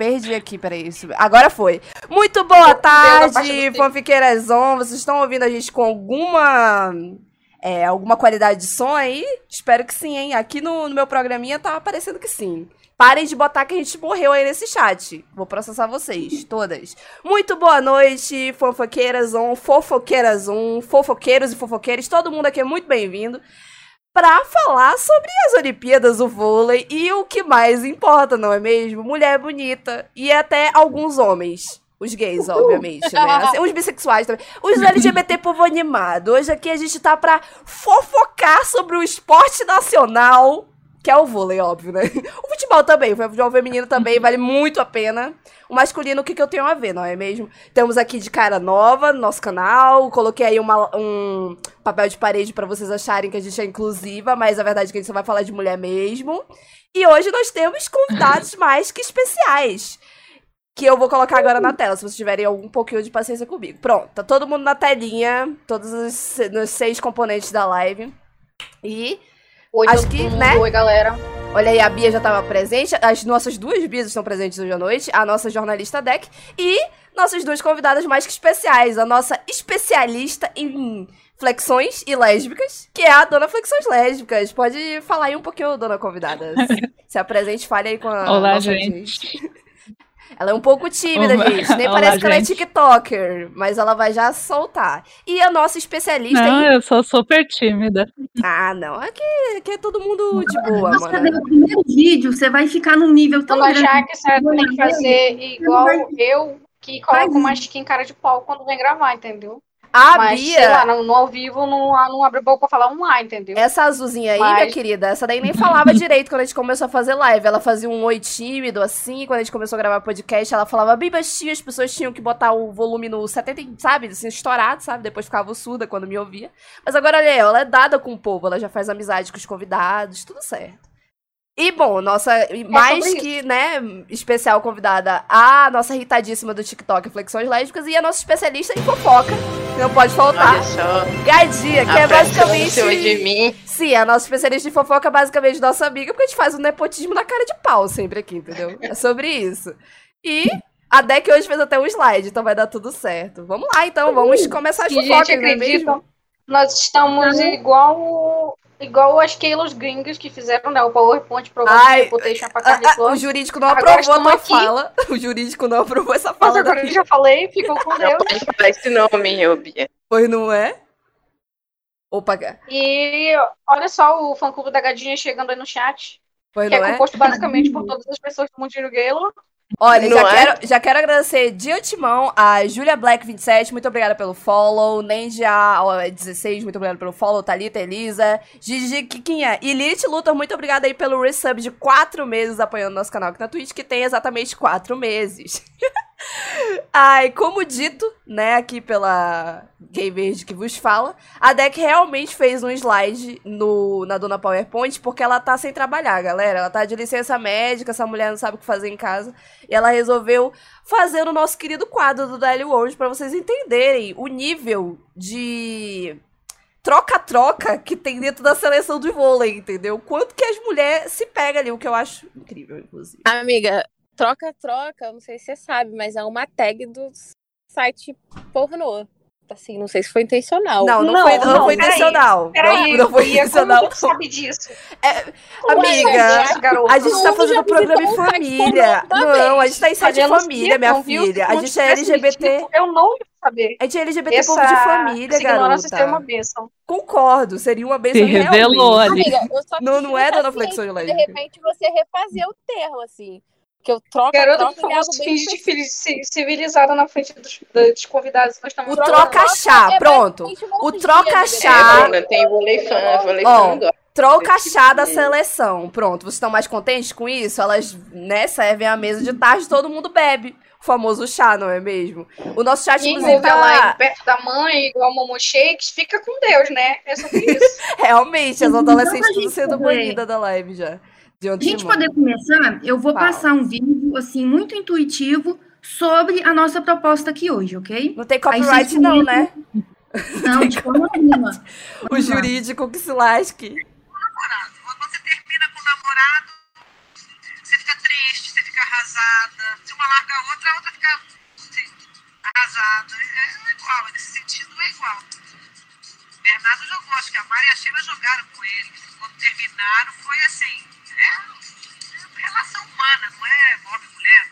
perdi aqui, peraí. Isso- Agora foi. Muito boa tarde, fanfiqueiras on. Vocês estão ouvindo a gente com alguma. é, alguma qualidade de som aí? Espero que sim, hein? Aqui no, no meu programinha tá aparecendo que sim. Parem de botar que a gente morreu aí nesse chat. Vou processar vocês, todas. Muito boa noite, fofoqueiras on, fofoqueiras on, fofoqueiros e fofoqueiras. Todo mundo aqui é muito bem-vindo pra falar sobre as Olimpíadas, o vôlei e o que mais importa, não é mesmo? Mulher bonita e até alguns homens. Os gays, obviamente, né? Assim, os bissexuais também. Os LGBT povo animado. Hoje aqui a gente tá pra fofocar sobre o esporte nacional, que é o vôlei, óbvio, né? O futebol também, o futebol feminino também vale muito a pena. O masculino, o que, que eu tenho a ver, não é mesmo? Temos aqui de cara nova no nosso canal. Coloquei aí uma- um papel de parede pra vocês acharem que a gente é inclusiva, mas a verdade é que a gente só vai falar de mulher mesmo. E hoje nós temos convidados mais que especiais. Que eu vou colocar agora na tela, se vocês tiverem algum pouquinho de paciência comigo. Pronto, tá todo mundo na telinha, todos os, os seis componentes da live. E Oi, Acho todo que, mundo. né? Oi, galera. Olha aí, a Bia já estava presente, as nossas duas Bias estão presentes hoje à noite, a nossa jornalista Deck e nossas duas convidadas mais que especiais, a nossa especialista em flexões e lésbicas, que é a dona Flexões Lésbicas. Pode falar aí um pouquinho, dona convidada. Se apresente, fale aí com a Olá, nossa gente. Ela é um pouco tímida, Olá. gente. Nem Olá, parece que ela é. TikToker, mas ela vai já soltar. E a nossa especialista Não, em... eu sou super tímida. Ah, não. Aqui, aqui é todo mundo de boa, Nossa, mano. no primeiro vídeo, você vai ficar num nível tão Dona grande. Jaque, você tem que fazer igual eu, que coloco uma skin cara de pau quando vem gravar, entendeu? A Mas, Bia... sei lá, no, no ao vivo não, não abre boca pra falar um A, entendeu? Essa azulzinha aí, Mas- minha querida, essa daí nem falava direito quando a gente começou a fazer live. Ela fazia um oi tímido, assim, quando a gente começou a gravar podcast, ela falava bem baixinho, as pessoas tinham que botar o volume no 70, sabe, assim, estourado, sabe? Depois ficava surda quando me ouvia. Mas agora, olha aí, ela é dada com o povo, ela já faz amizade com os convidados, tudo certo. E, bom, nossa, mais sobre que, né, especial convidada, a nossa irritadíssima do TikTok, Flexões Lésbicas, e a nossa especialista em fofoca, não pode faltar, Olha só, Gadinha, que é a em basicamente... de mim. Sim, a nossa especialista em fofoca é basicamente nossa amiga, porque a gente faz um nepotismo na cara de pau sempre aqui, entendeu? É sobre isso. E a Deck hoje fez até um slide, então vai dar tudo certo. Vamos lá, então, vamos começar as fofocas, não é mesmo? nós estamos igual igual as Keylos gringas que fizeram, né? O PowerPoint provando Ai, que reputation pra Carne ah, o jurídico não Agora aprovou a tua estamos aqui. fala. O jurídico não aprovou essa Mas fala da agora eu já falei, ficou com Não Deus. pode falar esse nome, eu, Bia. Pois não é? Opa, E olha só o fã-clube da Gadinha chegando aí no chat, pois que é não é? composto basicamente por todas as pessoas do Mundinho Galo. Olha, Não já, é? quero, já quero agradecer de antemão a Julia Black27, muito obrigada pelo follow. Nenja ó, 16, muito obrigada pelo follow. Thalita, Elisa, Gigi, Kikinha e Lilith Luthor, muito obrigada aí pelo resub de 4 meses apoiando nosso canal aqui na Twitch, que tem exatamente 4 meses. Ai, como dito, né, aqui pela Gay Verde que vos fala, a Deck realmente fez um slide no, na dona PowerPoint porque ela tá sem trabalhar, galera. Ela tá de licença médica, essa mulher não sabe o que fazer em casa. E ela resolveu fazer o nosso querido quadro do Daily World pra vocês entenderem o nível de troca-troca que tem dentro da seleção de vôlei, entendeu? Quanto que as mulheres se pegam ali, o que eu acho incrível, inclusive. Amiga, troca-troca, não sei se você sabe, mas é uma tag do site pornô. Assim, não sei se foi intencional. Não, não, Não, foi, não não, foi peraí, intencional. Peraí, não, não foi como intencional. você sabe disso? Amiga, garota. A gente tá fazendo programa em família. Não, a gente tá em site de família, minha viu? filha. Se A gente é LGBT. Eu não ia saber. A gente é LGBT Essa, povo de família, essa ignorância seria uma garota. bênção. Concordo, seria uma Se benção revelou realmente. ali. Amiga, eu só Não- não é, dona ciente Flexão de? De repente você refazer o termo, assim. Que eu troco, Garota, troco por favor, bem finge de civilizada na frente dos, dos convidados. Nós estamos O troca-chá, É pronto. O troca-chá. Ah. É, tem vôlei fã, vôlei Ó, fã adora. Troca chá da seleção. Pronto, vocês estão mais contentes com isso? Elas, né, servem a mesa de tarde todo mundo bebe. O famoso chá, não é mesmo? O nosso chat, Quem inclusive, tá lá tá... perto da mãe, igual Momo Shakes, fica com Deus, né? É sobre isso. Realmente, as Então, adolescentes tudo sendo banidas da live já. De Pra gente poder começar, eu vou Fala. passar um vídeo, assim, muito intuitivo sobre a nossa proposta aqui hoje, ok? Não tem Aí copyright vocês não, né? Não, de forma nenhuma. O lá. jurídico que se lasque. Quando você termina com o namorado, você fica triste, você fica fica arrasada. Se uma larga a outra, a outra fica assim, arrasada. É, é igual, nesse sentido é igual. Bernardo jogou, acho que a Mari e a Sheila jogaram com ele. Quando terminaram, foi assim. É, é relação humana, não é homem-mulher.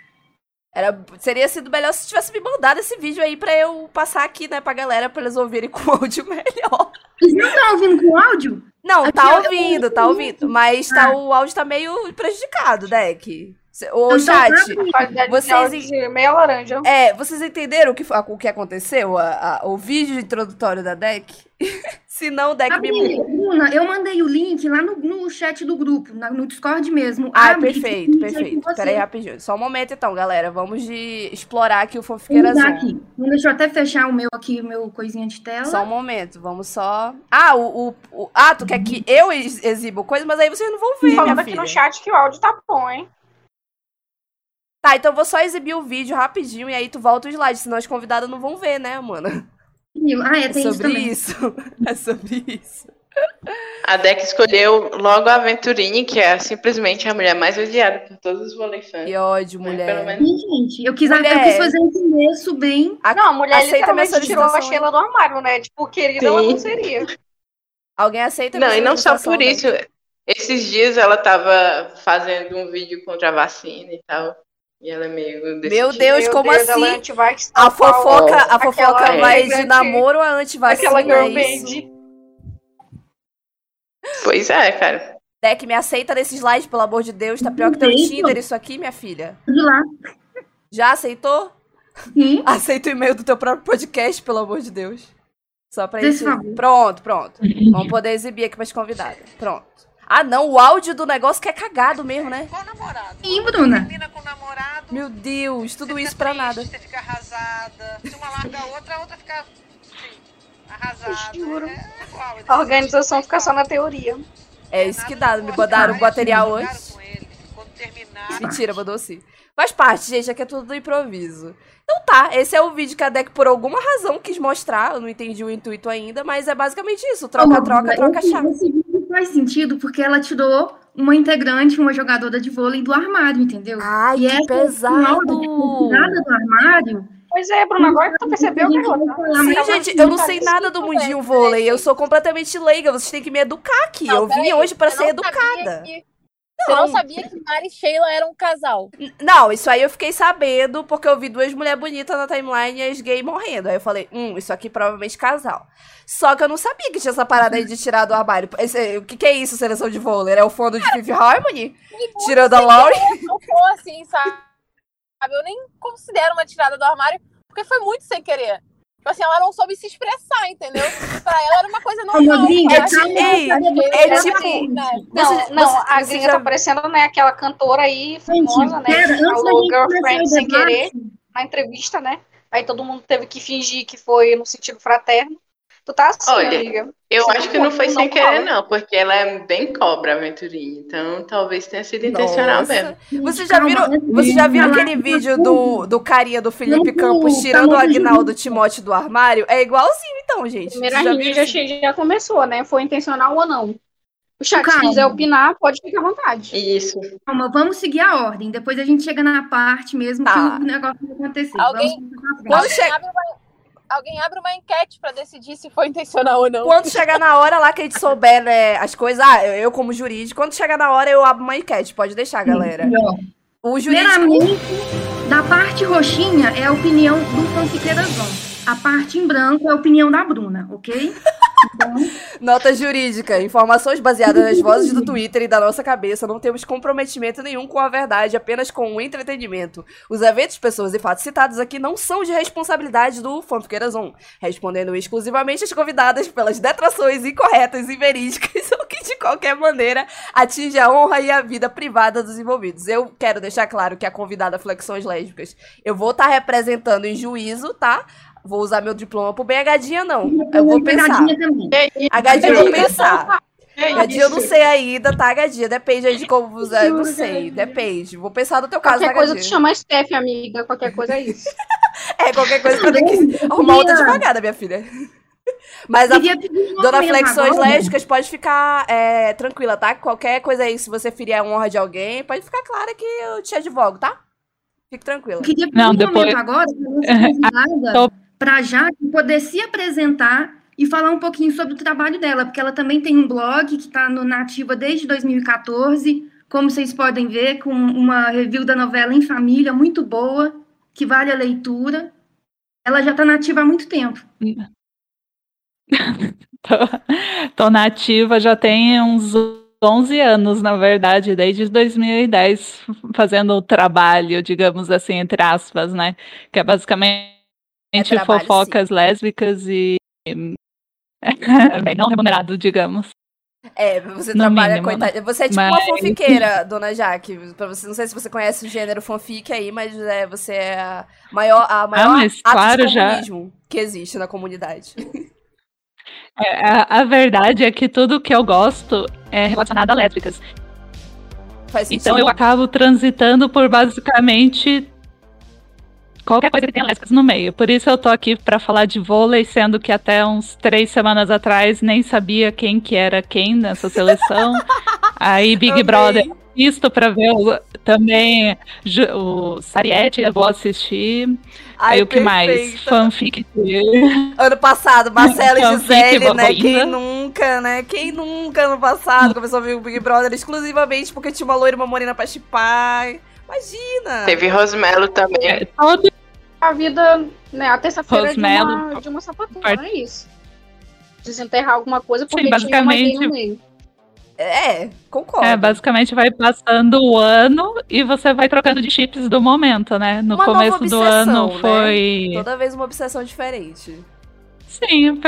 Era, seria sido melhor se tivesse me mandado esse vídeo aí pra eu passar aqui, né, pra galera, pra eles ouvirem com áudio melhor. Vocês não estão ouvindo com áudio? Não, Aqui, tá eu- ouvindo, tá ouvindo. Mas tá, o áudio tá meio prejudicado, Deck. Ô, Então, chat, Vocês meia laranja. é, vocês entenderam o que, o que aconteceu? A- a- o vídeo introdutório da Deck? Se não, Deck me Amiga, Bruna, eu mandei o link lá no, no chat do grupo, na- no Discord mesmo. Ah, Abre, perfeito, perfeito. com você. Pera aí, rapidinho. Só um momento, então, galera. Vamos de explorar aqui o Fofiqueira Zone. aqui. Deixa eu até fechar o meu aqui, o meu coisinha de tela. Só um momento, vamos só. Ah, o. o, o- ah, tu quer que eu ex- exiba coisa, mas aí vocês não vão ver, Falando aqui no chat que o áudio tá bom, hein? Tá, então eu vou só exibir o vídeo rapidinho e aí tu volta o slide, senão as convidadas não vão ver, né, mano? Ah, é, É tem isso sobre também. isso. É sobre isso. A Deck escolheu logo a Aventurinha, que é simplesmente a mulher mais odiada por todos os vôlei fãs. Que ódio, Pelo mulher. menos Sim, gente, eu quis, Mulher. eu quis fazer um começo bem. A- Não, a mulher aceita literalmente tirou a Sheila do armário, né? Tipo, querida, ela Sim. não seria. Alguém aceita Não, e não só por Deck? isso. Esses dias ela tava fazendo um vídeo contra a vacina e tal. E ela é meio desse Meu tipo. Deus, Meu como Deus, é assim? anti-vax, A fofoca, a aquela fofoca é, vai de namoro a antivacina, Aquela girl é isso? band. Pois é, cara. Deck, me aceita nesse slide, pelo amor de Deus. Tá pior que teu. Tinder isso aqui, minha filha. De lá. Já aceitou? Sim. Aceita o e-mail do teu próprio podcast, pelo amor de Deus. Só pra gente. favor. Pronto, pronto. Vamos poder exibir aqui pras convidadas. Pronto. Ah, não, o áudio do negócio que é cagado mesmo, né? Qual namorado? Sim, Bruna. Termina com o namorado. Meu Deus, tudo você isso pra triste, nada. Você fica arrasada. Se uma larga a outra, a outra fica assim, arrasada. Juro. É igual, A organização fica só na teoria. É isso que dá. Me mandaram o material terminaram, Mentira, mandou sim. Faz parte, gente, aqui é tudo do improviso. Então tá, esse é o vídeo que a Deck, por alguma razão, quis mostrar. Eu não entendi o intuito ainda, mas é basicamente isso: troca, troca, troca esse- chave. Faz sentido porque ela tirou uma integrante, uma jogadora de vôlei do armário, entendeu? Ai, E que da pesado! tirada do armário. Pois é, Bruna, agora que tu percebeu, garota. falar Sim, gente, eu não sei Isso nada do mundinho né, vôlei. Eu sou completamente leiga. Vocês têm que me educar aqui. Não, eu vim hoje pra você ser educada. Você não sabia que Mari e Sheila eram um casal. Não, isso aí eu fiquei sabendo porque eu vi duas mulheres bonitas na timeline e as gays morrendo. Aí eu falei, hum, isso aqui provavelmente casal. Só que eu não sabia que tinha essa parada aí de tirar do armário. Esse- o que, que é isso, seleção de vôlei? É o fundo de Fifth Harmony? Tirando a Laurie? Não foi assim, sabe? Eu nem considero uma tirada do armário, porque foi muito sem querer. Tipo assim, ela não soube se expressar, entendeu? Pra ela era uma coisa normal. Rodrigo, É tipo- sabe que é ela tipo- né? Não, Você- não, você- a gringa já- tá parecendo, né, aquela cantora aí, famosa, né? que falou girlfriend sem debate, querer na entrevista, né? Aí todo mundo teve que fingir que foi no sentido fraterno. Tu tá assim, Olha, amiga. Eu Você acho que não foi não sem querer, não, porque ela é bem cobra, a Aventurinha. Então talvez tenha sido intencional Nossa. mesmo. Vocês já viram, vocês já viram aquele vídeo do, do carinha do Felipe Campos tá tirando o Agnaldo Timóteo do armário? É igualzinho, então, gente. Primeira já já, che- já começou, né? Foi intencional ou não. O chat, se Calma. quiser opinar, pode ficar à vontade. Isso. Calma, vamos seguir a ordem. Depois a gente chega na parte mesmo Tá. que o negócio vai acontecer. Alguém- Vamos Quando uma, alguém abre uma enquete pra decidir se foi intencional ou não. Quando chegar na hora lá que a gente souber né, as coisas, ah, eu, como jurídico, quando chegar na hora eu abro uma enquete, pode deixar, galera. Ó, O jurídico. Primeiramente, da parte roxinha é a opinião do fanfiqueirazão. A parte em branco é a opinião da Bruna, ok? Então, Nota jurídica. Informações baseadas nas vozes do Twitter e da nossa cabeça. Não temos comprometimento nenhum com a verdade, apenas com o entretenimento. Os eventos, pessoas e fatos citados aqui não são de responsabilidade do Fanfiqueiras On, respondendo exclusivamente as convidadas pelas detrações incorretas e verídicas ou que de qualquer maneira atinge a honra e a vida privada dos envolvidos. Eu quero deixar claro que a convidada Flexões Lésbicas eu vou estar representando em juízo, tá? Vou usar meu diploma pro bem a gadinha, não. Eu vou pensar. também. A gadinha eu vou pensar. É Gadinha eu não sei ainda, tá, Gadinha? Depende aí de como usar. Eu não sei, depende. Vou pensar no teu caso, Qualquer tá, coisa tu chama Steph, amiga. Qualquer coisa é isso. É, qualquer coisa que eu tenho que arrumar outra advogada, minha filha. Mas a Dona Flexões agora. Lésbicas pode ficar é, tranquila, tá? Qualquer coisa aí, se você ferir a honra de alguém, pode ficar clara que eu te advogo, tá? Fique tranquila. Eu queria pedir Não, um depois- momento agora Tô- para Jaque poder se apresentar e falar um pouquinho sobre o trabalho dela, porque ela também tem um blog que está na ativa desde 2014, como vocês podem ver, com uma review da novela Em Família muito boa, que vale a leitura. Ela já está nativa há muito tempo. Tô, tô na ativa já tem uns 11 anos, na verdade, desde 2010, fazendo o trabalho, digamos assim, entre aspas, né? Que é basicamente É trabalho, fofocas lésbicas e. Não remunerado, digamos. É, você No trabalha, mínimo, né? coitada. Você é tipo uma Mas- fanfiqueira, dona Jaque. Pra você, não sei se você conhece o gênero fanfic aí, mas é, você é a maior, a maior mas ato claro, já. que existe na comunidade. É, a, a verdade é que tudo que eu gosto é relacionado a lésbicas. Faz sentido. Então eu acabo transitando por basicamente qualquer coisa que tenha lésbicas no meio. Por isso eu tô aqui pra falar de vôlei, sendo que até uns três semanas atrás nem sabia quem que era quem nessa seleção. Aí Big Amei. Brother assisto pra ver o- também Ju- o Sariette, eu vou assistir. Ai, Aí o que mais? Fanfic. Ano passado, Marcela e Gisele, né? Quem nunca, né? Quem nunca ano passado começou a ver o Big Brother exclusivamente porque tinha uma loira e uma morena pra chipar. Imagina! Teve Rosmelo também. É, todo A vida, né? A terça-feira de uma, de uma sapatona, Part- é isso. Desenterrar alguma coisa porque Sim, tinha uma basicamente- no meio. É, concordo. É, basicamente vai passando o ano e você vai trocando de chips do momento, né? No Uma nova começo do obsessão, ano né? foi. Toda vez uma obsessão diferente. Sim,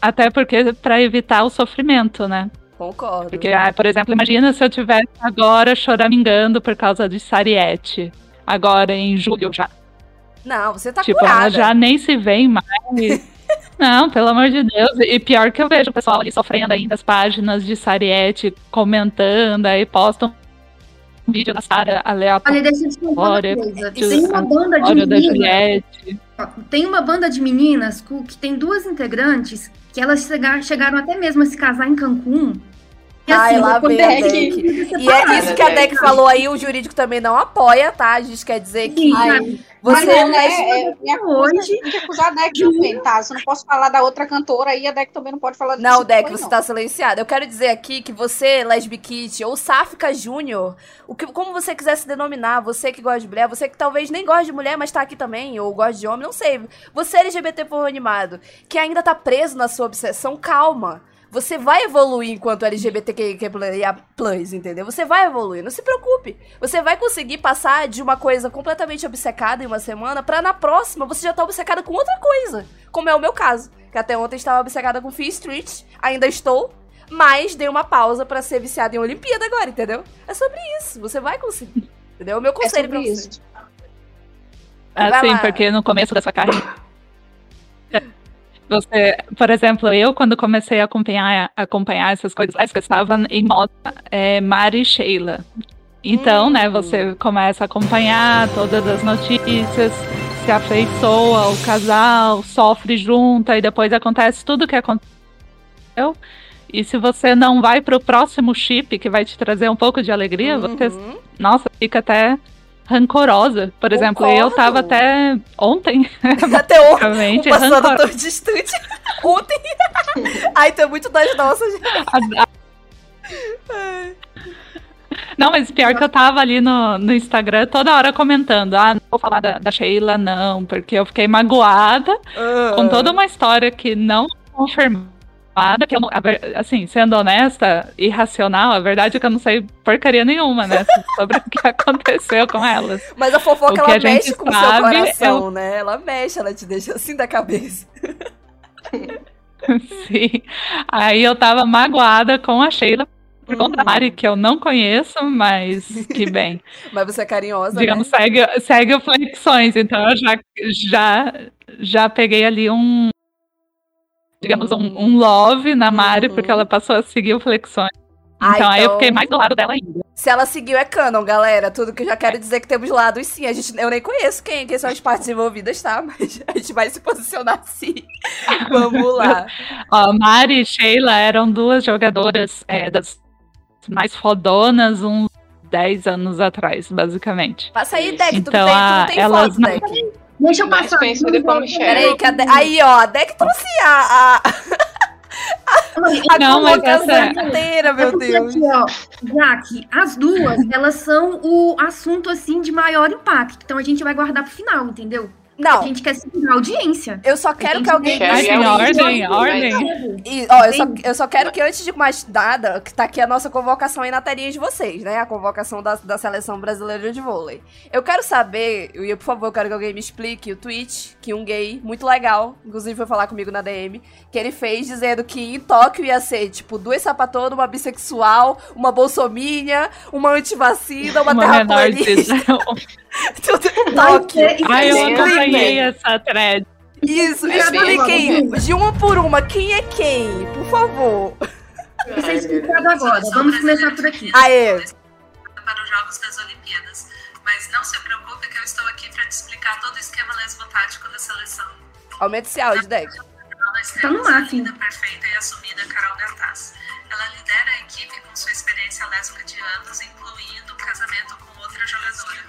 até porque pra evitar o sofrimento, né? Concordo. Porque, ah, por exemplo, imagina se eu tivesse agora choramingando por causa de Sariette. Agora em julho já. Não, você tá tipo, curada. ela já nem se vê mais. Não, pelo amor de Deus. E pior que eu vejo o pessoal ali sofrendo ainda as páginas de Sariette comentando, aí postam um vídeo da Sara aleatório. Olha, deixa eu te contar uma coisa. Tem uma banda de meninas. Tem uma banda de meninas que tem duas integrantes que elas chega- chegaram até mesmo a se casar em Cancún. E Ai, lá vem a Deck. Deck. E é isso que a Deck falou aí, o jurídico também não apoia, tá? A gente quer dizer que Sim, Ai, você Mas não, é né? lésbica. É, me acusa, hoje. tem que acusar a Deck também, tá? Você não posso falar da outra cantora e a Deck também não pode falar disso. Não, Deck, foi, você não. tá silenciada. Eu quero dizer aqui que você, Lesbikit, ou Sáfica Júnior, o que, como você quiser se denominar, você que gosta de mulher, você que talvez nem gosta de mulher, mas tá aqui também, ou gosta de homem, não sei. Você LGBT por animado, que ainda tá preso na sua obsessão, calma. Você vai evoluir enquanto LGBTQIA+, entendeu? Você vai evoluir, não se preocupe. Você vai conseguir passar de uma coisa completamente obcecada em uma semana pra na próxima você já tá obcecada com outra coisa. Como é o meu caso. Que até ontem estava obcecada com Fee Street, ainda estou, mas dei uma pausa pra ser viciada em Olimpíada agora, entendeu? É sobre isso, você vai conseguir. Entendeu? É o meu É conselho pra sobre você. isso. Vai Assim, lá. porque no começo da sua carreira. Você, por exemplo, eu quando comecei a acompanhar, acompanhar essas coisas, eu estava em moda é, Mari e Sheila. Então, né, Hum. você começa a acompanhar todas as notícias, se afeiçoa o casal, sofre junto, e depois acontece tudo o que aconteceu. E se você não vai pro próximo chip que vai te trazer um pouco de alegria, você Uhum. nossa, fica até rancorosa. Por exemplo, eu tava até ontem, Até ontem. Um tão distante. Ontem. Ai, tu é muito das nossas. Não, mas pior que eu tava ali no, no Instagram toda hora comentando. Ah, não vou falar da, da Sheila, não, porque eu fiquei magoada Ah. com toda uma história que não Que eu não- assim, sendo honesta e racional, a verdade é que eu não sei porcaria nenhuma, né? Sobre o que aconteceu com elas. Mas a fofoca, ela a mexe com o seu é coração, né? Ela mexe, ela te deixa assim da cabeça. Sim. Aí eu tava magoada com a Sheila por conta da Mari, que eu não conheço, mas que bem. Mas você é carinhosa, Digamos, né? segue, segue o Flexões, então eu já, já, já peguei ali um. Digamos, um, um love na Mari, Uhum. porque ela passou a seguir o Flexões. Ah, Então, aí eu então- fiquei mais do lado dela ainda. Se ela seguiu, é canon, galera. Tudo que eu já quero dizer que temos lados, sim. A gente, eu nem conheço quem, quem são as partes envolvidas, tá? Mas a gente vai se posicionar sim. Vamos lá. Ó, Mari e Sheila eram duas jogadoras é, das mais fodonas uns 10 anos atrás, basicamente. Passa aí, Deck. tu, Então, tem, tu não tem elas foto, não- Deck. Deixa eu Mais passar. como Cheryl. Peraí, que De- Aí, ó, a Deck trouxe a, a, a Não, mas essa- inteira, É meu porque Deus. aqui, ó, Jaque, as duas, elas são o assunto, assim, de maior impacto. Então a gente vai guardar pro final, entendeu? A Não, gente quer segurar a audiência. eu só quero que alguém é em um- ordem, ordem. E, ó, eu só, eu só quero que antes de mais nada, que tá aqui a nossa convocação aí na telinha de vocês, né? A convocação da, da seleção brasileira de vôlei. Eu quero saber, e eu, por favor, eu quero que alguém me explique o tweet que um gay muito legal, inclusive foi falar comigo na DM, que ele fez dizendo que em Tóquio ia ser, tipo, duas sapatonas, uma bissexual, uma bolsominha, uma antivacina, uma, Uma terraplanista. Tudo Tóquio. Ai, eu acompanhei essa thread. Isso, É expliquem de uma por uma quem é quem, por favor. Isso é explicado agora. Vamos começar por aqui. Aê, para os Jogos das Olimpíadas. Mas não se preocupe que eu estou aqui para te explicar todo o esquema lesbo-tático da seleção. aumenta esse áudio, Deck. Nós Tá no máximo. perfeita e assumida Carol Gataz. Ela lidera a equipe com sua experiência lésbica de anos, incluindo o casamento com outra jogadora.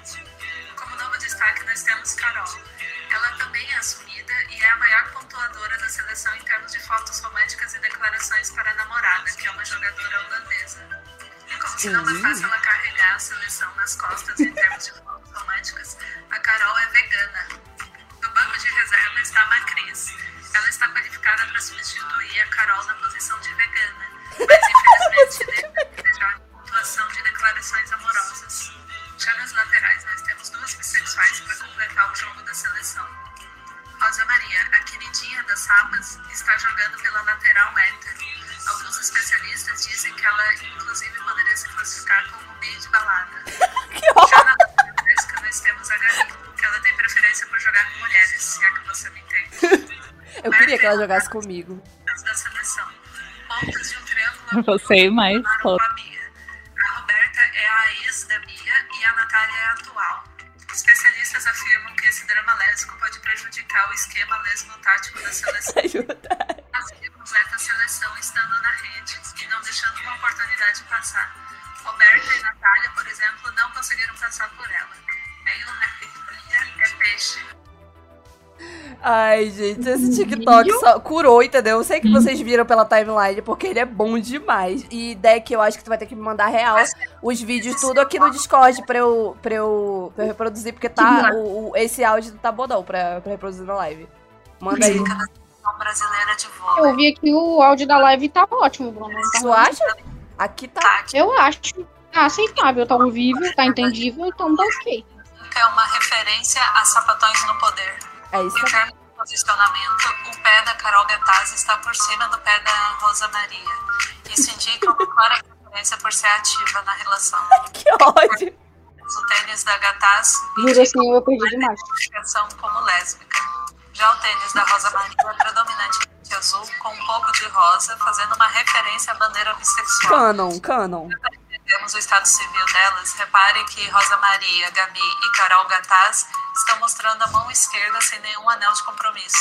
Como novo destaque, nós temos Carol. Ela também é assumida e é a maior pontuadora da seleção em termos de fotos românticas e declarações para a namorada, que é uma jogadora holandesa. E como se não bastasse ela carregar a seleção nas costas em termos de fotos românticas, a Carol é vegana. No banco de reserva está a Macris. Ela está qualificada para substituir a Carol na posição de vegana, mas infelizmente deve desejar a pontuação de declarações amorosas. Já nas laterais, nós temos duas bissexuais para completar o jogo da seleção. Rosa Maria, a queridinha das sapas, está jogando pela lateral hétero. Alguns especialistas dizem que ela, inclusive, poderia se classificar como meio de balada. Já na lateral nós temos a Gabi, que ela tem preferência por jogar com mulheres, se é que você me entende. Eu queria que ela jogasse comigo. Da seleção. Pontas de um triângulo Você e mais formaram é a ex da Bia e a Natália é a atual. Especialistas afirmam que esse drama lésbico pode prejudicar o esquema lésbico-tático da seleção. Ajuda. Assim, completa a seleção estando na rede e não deixando uma oportunidade passar. Roberta e Natália, por exemplo, não conseguiram passar por ela. Aí o é peixe. Ai, gente, esse TikTok só curou, entendeu? Eu sei que vocês viram pela timeline, porque ele é bom demais. E Deck, eu acho que tu vai ter que me mandar real os vídeos tudo aqui no Discord pra eu, pra eu, pra eu reproduzir, porque tá, o, o- esse áudio tá bom não pra, pra reproduzir na live. Manda aí. Eu vi aqui o áudio da live tá ótimo, Bruno. Tá Tu acha? Aqui tá. Eu acho. Tá aceitável, tá ouvível, tá entendível, então tá ok. é uma referência a sapatões no poder. É isso Em termos de posicionamento, o pé da Carol Gataz está por cima do pé da Rosa Maria. Isso indica uma clara preferência por ser ativa na relação. que ódio. O tênis da Gataz Juro assim, eu perdi demais. identificação como lésbica. Já o tênis da Rosa Maria é predominantemente azul, com um pouco de rosa, fazendo uma referência à bandeira bissexual. Canon, canon. Temos o estado civil delas. Repare que Rosa Maria, Gabi e Carol Gataz estão mostrando a mão esquerda sem nenhum anel de compromisso.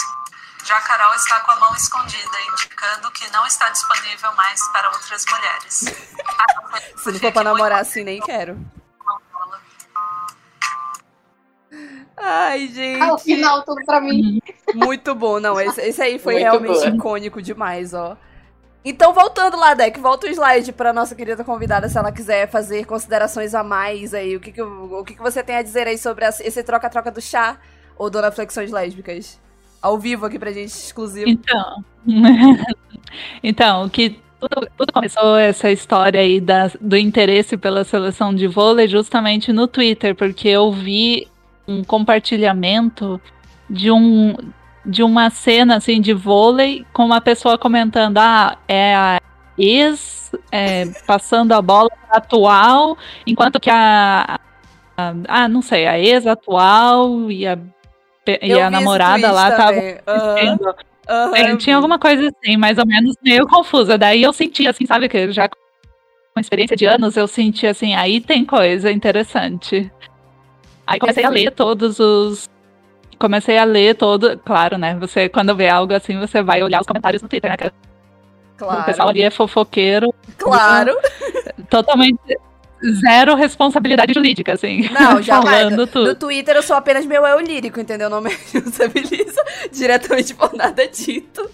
Já Carol está com a mão escondida, indicando que não está disponível mais para outras mulheres. Se não for pra namorar assim, nem quero. Ai, gente. Ao final, tudo pra mim. Muito bom, não. Esse, esse aí foi Muito realmente boa. icônico demais, ó. Então, voltando lá, Deck, volta o slide pra nossa querida convidada, se ela quiser fazer considerações a mais aí. O que, que, o que, que você tem a dizer aí sobre esse troca-troca do chá ou Dona Flexões Lésbicas? Ao vivo aqui pra gente, exclusivo. Então, então, o que tudo, tudo começou essa história aí da, do interesse pela seleção de vôlei justamente no Twitter, porque eu vi um compartilhamento de um de uma cena assim de vôlei com uma pessoa comentando, ah, é a ex é, passando a bola atual, enquanto que a, a- ah, não sei, a ex atual e a e Eu a namorada lá estavam Entendo. aham, É, tinha alguma coisa assim, mais ou menos meio confusa. Daí eu senti, assim, sabe, que já uma experiência de anos, eu senti assim, aí tem coisa interessante. Aí comecei a ler todos os. Comecei a ler todo. Claro, né? Você, quando vê algo assim, você vai olhar os comentários no Twitter, né? que O pessoal Claro. ali é fofoqueiro, Claro. totalmente zero responsabilidade jurídica, assim. Não, já falando No tudo. Twitter eu sou apenas meu eu lírico, entendeu? Não me responsabilizo diretamente por nada dito.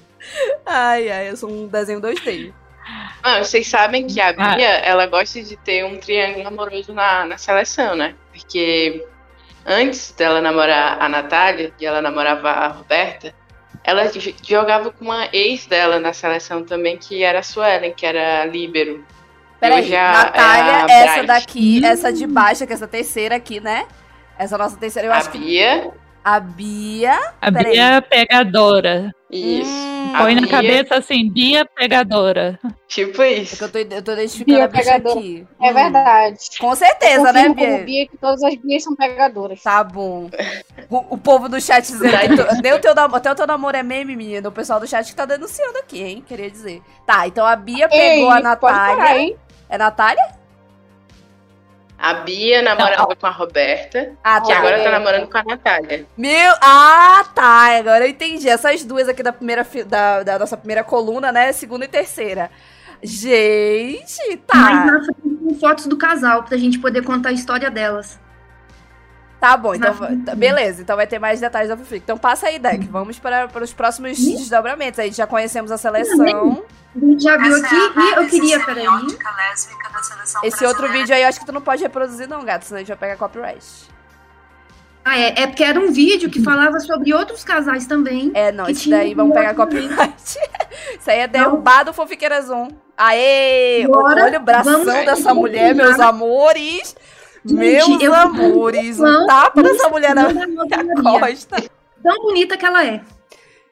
Ai, ai, eu sou um desenho 2D. Não, vocês sabem que a Ah. Bia, ela gosta de ter um triângulo amoroso na, na seleção, né? Porque antes dela namorar a Natália, e ela namorava a Roberta, ela jogava com uma ex dela na seleção também, que era a Suelen, que era líbero. Peraí, Natália, é essa Bright. daqui, essa de baixo, que é essa terceira aqui, né? Essa nossa terceira, eu a acho que. A Bia. A Peraí. Bia é pegadora. isso. Hum, A Põe na Bia- cabeça assim, Bia pegadora. Tipo É isso. que eu tô, eu tô identificando Bia a bicha pegadora. aqui. É Hum, verdade. Com certeza, né, Bia? Bia que todas as Bias são pegadoras. Tá bom. O, o povo do chat dizendo que teu, nam- até o teu namoro é meme, menina. O pessoal do chat que tá denunciando aqui, hein? Queria dizer. Tá, então a Bia pegou Ei, a pode parar, Natália. hein? É Natália? A Bia namorava com a Roberta, Ah, que tá. agora tá namorando com a Natália. Meu. Ah, tá. Agora eu entendi. Essas duas aqui da primeira fi- da, da nossa primeira coluna, né? Segunda e terceira. Gente, tá. Frente com fotos do casal, pra gente poder contar a história delas. Tá bom, então tá- beleza. Então vai ter mais detalhes da Fufic. Então passa aí, Deck. Uhum. Vamos para, para os próximos desdobramentos. Aí já conhecemos a seleção. A gente já viu Essa aqui é e eu queria, peraí. semiótica lésbica da seleção Esse outro vídeo aí eu acho que tu não pode reproduzir, não, gato, senão a gente vai pegar copyright. Ah, é, é porque era um vídeo que falava sobre outros casais também. É, não, tinha daí vamos pegar copyright. Isso aí é derrubado Fofiqueirazon. Aê! Agora, Olha o bração dessa mulher, meus amores! Gente, meus eu- amores! Um tapa dessa mulher na costa. Tão bonita que ela é.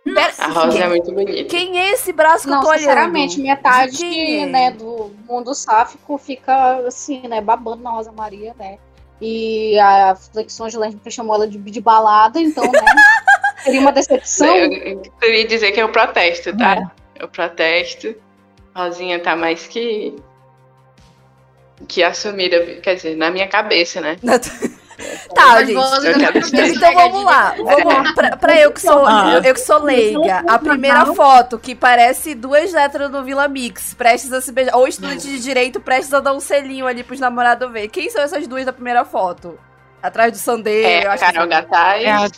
Pera, A Rosa é muito bonita. quem é esse braço que Não, eu tô olhando? sinceramente, quem é? metade né, do mundo sáfico fica assim, né, babando na Rosa Maria, né? E a Flexões de Lésbica chamou ela de, de balada, então, né? Seria uma decepção. Eu, eu queria dizer que é o protesto, tá? É o protesto. Rosinha tá mais que. Que assumida, quer dizer, na minha cabeça, né? Tá, gente. dizer. Então vamos lá. Vamos, pra, pra eu que sou, Ah. eu, que sou leiga, a primeira foto que parece duas letras no Vila Mix, prestes a se beijar, ou estudante de direito prestes a dar um selinho ali pros namorados ver. Quem são essas duas da primeira foto? Atrás do Sandeiro, É eu a acho que Carol são- Gataz, É a-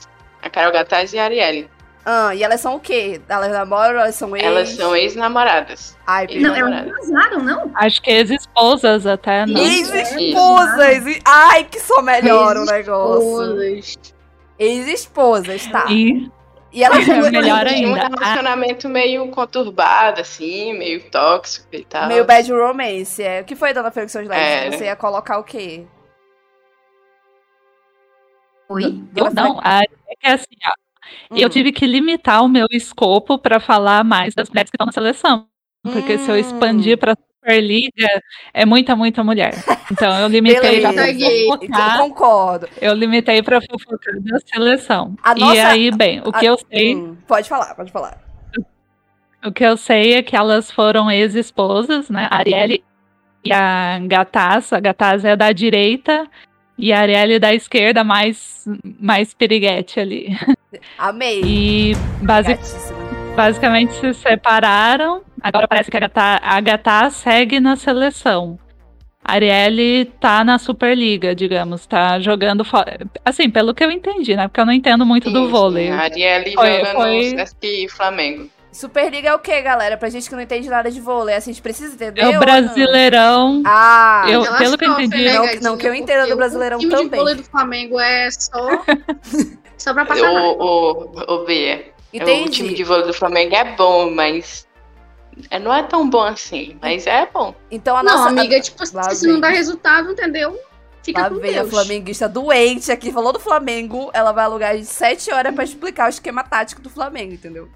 a Carol Gataz e a Arielle. Ah, e elas são o quê? Elas namoram, elas são ex? Elas são ex-namoradas. Ai, Ex- Não, elas casaram, não? Acho que ex-esposas até, não. Ex-esposas! Ai, que só melhora o negócio. Ex-esposas. Ex-esposas, tá. E E elas É melhor Tinha um ainda. relacionamento meio conturbado, assim, meio tóxico e tal. Meio bad romance, é. O que foi, dona Felix Leite? É. Você ia colocar o quê? Oi? eu não. A, é que assim, ó, eu Hum. tive que limitar o meu escopo para falar mais das mulheres que estão na seleção. Porque se eu Hum. expandir para Superliga, é muita, muita mulher. Então eu limitei para Peguei. Eu fofocar. concordo. Eu limitei para fofocar da seleção. A E nossa- aí, bem, o que eu sei, Hum, pode falar, pode falar. o que eu sei é que elas foram ex-esposas, né? A Arielle e a Gataz. A Gataz é da direita e a Arielle da esquerda, mais, mais piriguete ali. Amei. E basicamente se separaram. Agora parece que a Gatá, a Gatá segue na seleção. A Arielle tá na Superliga, digamos, tá jogando fora. Assim, pelo que eu entendi, né? Porque eu não entendo muito do Sim, vôlei. sim, A Arielle Foi- joga foi- no Flamengo. Superliga é o quê, galera? Pra gente que não entende nada de vôlei, assim, a gente precisa entender É o? Brasileirão. Ah, Eu- Ela pelo que eu sofre, entendi, não- gatinha? não que eu entenda do Brasileirão o time também. de vôlei do Flamengo é só, só pra passar. O, o, o Bia. O time entendi. de vôlei do Flamengo é bom, mas. é- Não é tão bom assim, mas é bom. Então a Não, nossa. amiga, tipo, Lá se vem. não dá resultado, entendeu? Fica Lá com vem a Deus. flamenguista doente aqui, falou do Flamengo, ela vai alugar de 7 horas pra explicar o esquema tático do Flamengo, entendeu?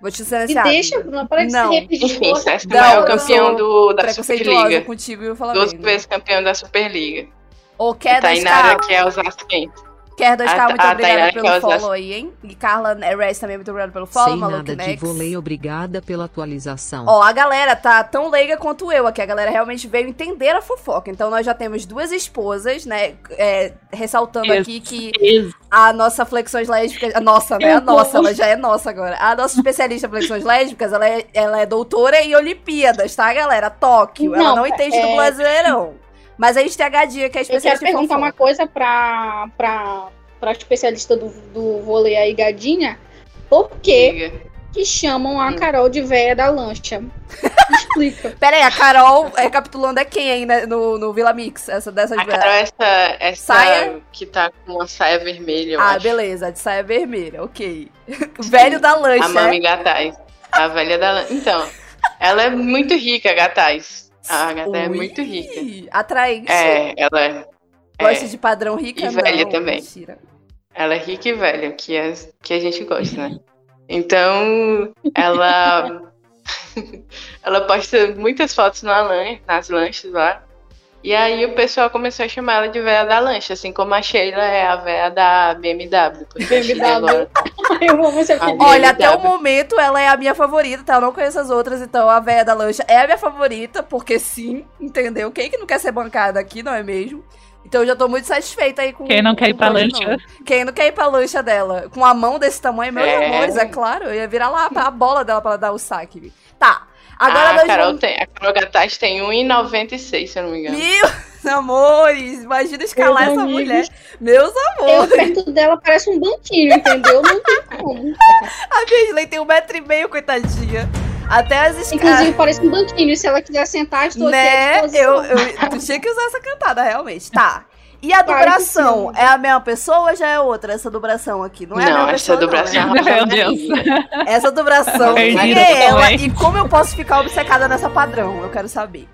Vou te E silenciar. deixa, não para de Não. se repetir. Enfim, Não, é o campeão do, da Superliga. contigo e o Duas Flamengo. vezes campeão da Superliga. Ou quer Tainara, deixar... que é os Asquentos. Quer 2K, A- muito a obrigada pelo follow aí, hein? E Carla Rez também, muito obrigada pelo follow, Sem Maluco nada de Nex. vôlei, obrigada pela atualização. Ó, a galera tá tão leiga quanto eu aqui. A galera realmente veio entender a fofoca. Então nós já temos duas esposas, né? é, ressaltando Isso. aqui que Isso. a nossa flexões lésbicas. A nossa, né? A nossa, ela já é nossa agora. A nossa especialista em flexões lésbicas, ela é, ela é doutora em Olimpíadas, tá, galera? Tóquio. ela Não, não entende do é- brasileirão. Mas a gente tem a Gadinha, que é Eu quero especialista em perguntar fofoca. uma coisa pra, pra, pra especialista do, do vôlei aí, Gadinha. Por que, Diga. que chamam a Hum. Carol de véia da lancha? Explica. Pera aí, a Carol, recapitulando, é quem aí né, no, no Vila Mix? Essa dessas. A Carol é essa, essa Saia? que tá com uma saia vermelha, eu Ah, acho. beleza, de saia vermelha, ok. Velho da A lancha. Mami é? Gataz. A velha da lan- Então, ela é muito rica, a Gataz. A Gataz é Ui, muito rica. Atraente. É, ela é. Gosta é, de padrão rica, E velha não, também. Mentira. Ela é rica e velha, que, é, que a gente gosta, né? Então, ela. ela posta muitas fotos na lan- nas lanchas lá. E aí o pessoal começou a chamar ela de véia da lancha, assim como a Sheila é a véia da BMW. BMW. agora- Eu amo esse apelido. Olha, até o momento ela é a minha favorita, tá? Eu não conheço as outras, então a véia da lancha é a minha favorita, porque sim, entendeu? Quem que não quer ser bancada aqui, não é mesmo? Então eu já tô muito satisfeita aí com Quem não quer ir pra lancha? não. Quem não quer ir pra lancha dela? Com a mão desse tamanho, meus É. amores, é claro. Eu ia virar lá a bola dela pra ela dar o saque. Agora a nós Carol vamos... tem, a Carol Gataz tem 1,96, se eu não me engano. Meus amores, imagina escalar Meus essa amigos. mulher. Meus Eu amores. perto dela parece um banquinho, entendeu? Não tem como. A Virgilei tem um metro e meio, coitadinha. Até as escadas. Inclusive, parece um banquinho. E se ela quiser sentar, estou aqui à Né? disposição. Eu, eu, tu tinha que usar essa cantada, realmente. Tá. E a sim. É a mesma pessoa ou já é outra essa dubração aqui? Não é a Não, mesma essa pessoa, dubração não, Deus. Maria. Essa dubração, quem é ela também. e como eu posso ficar obcecada nessa padrão? Eu quero saber.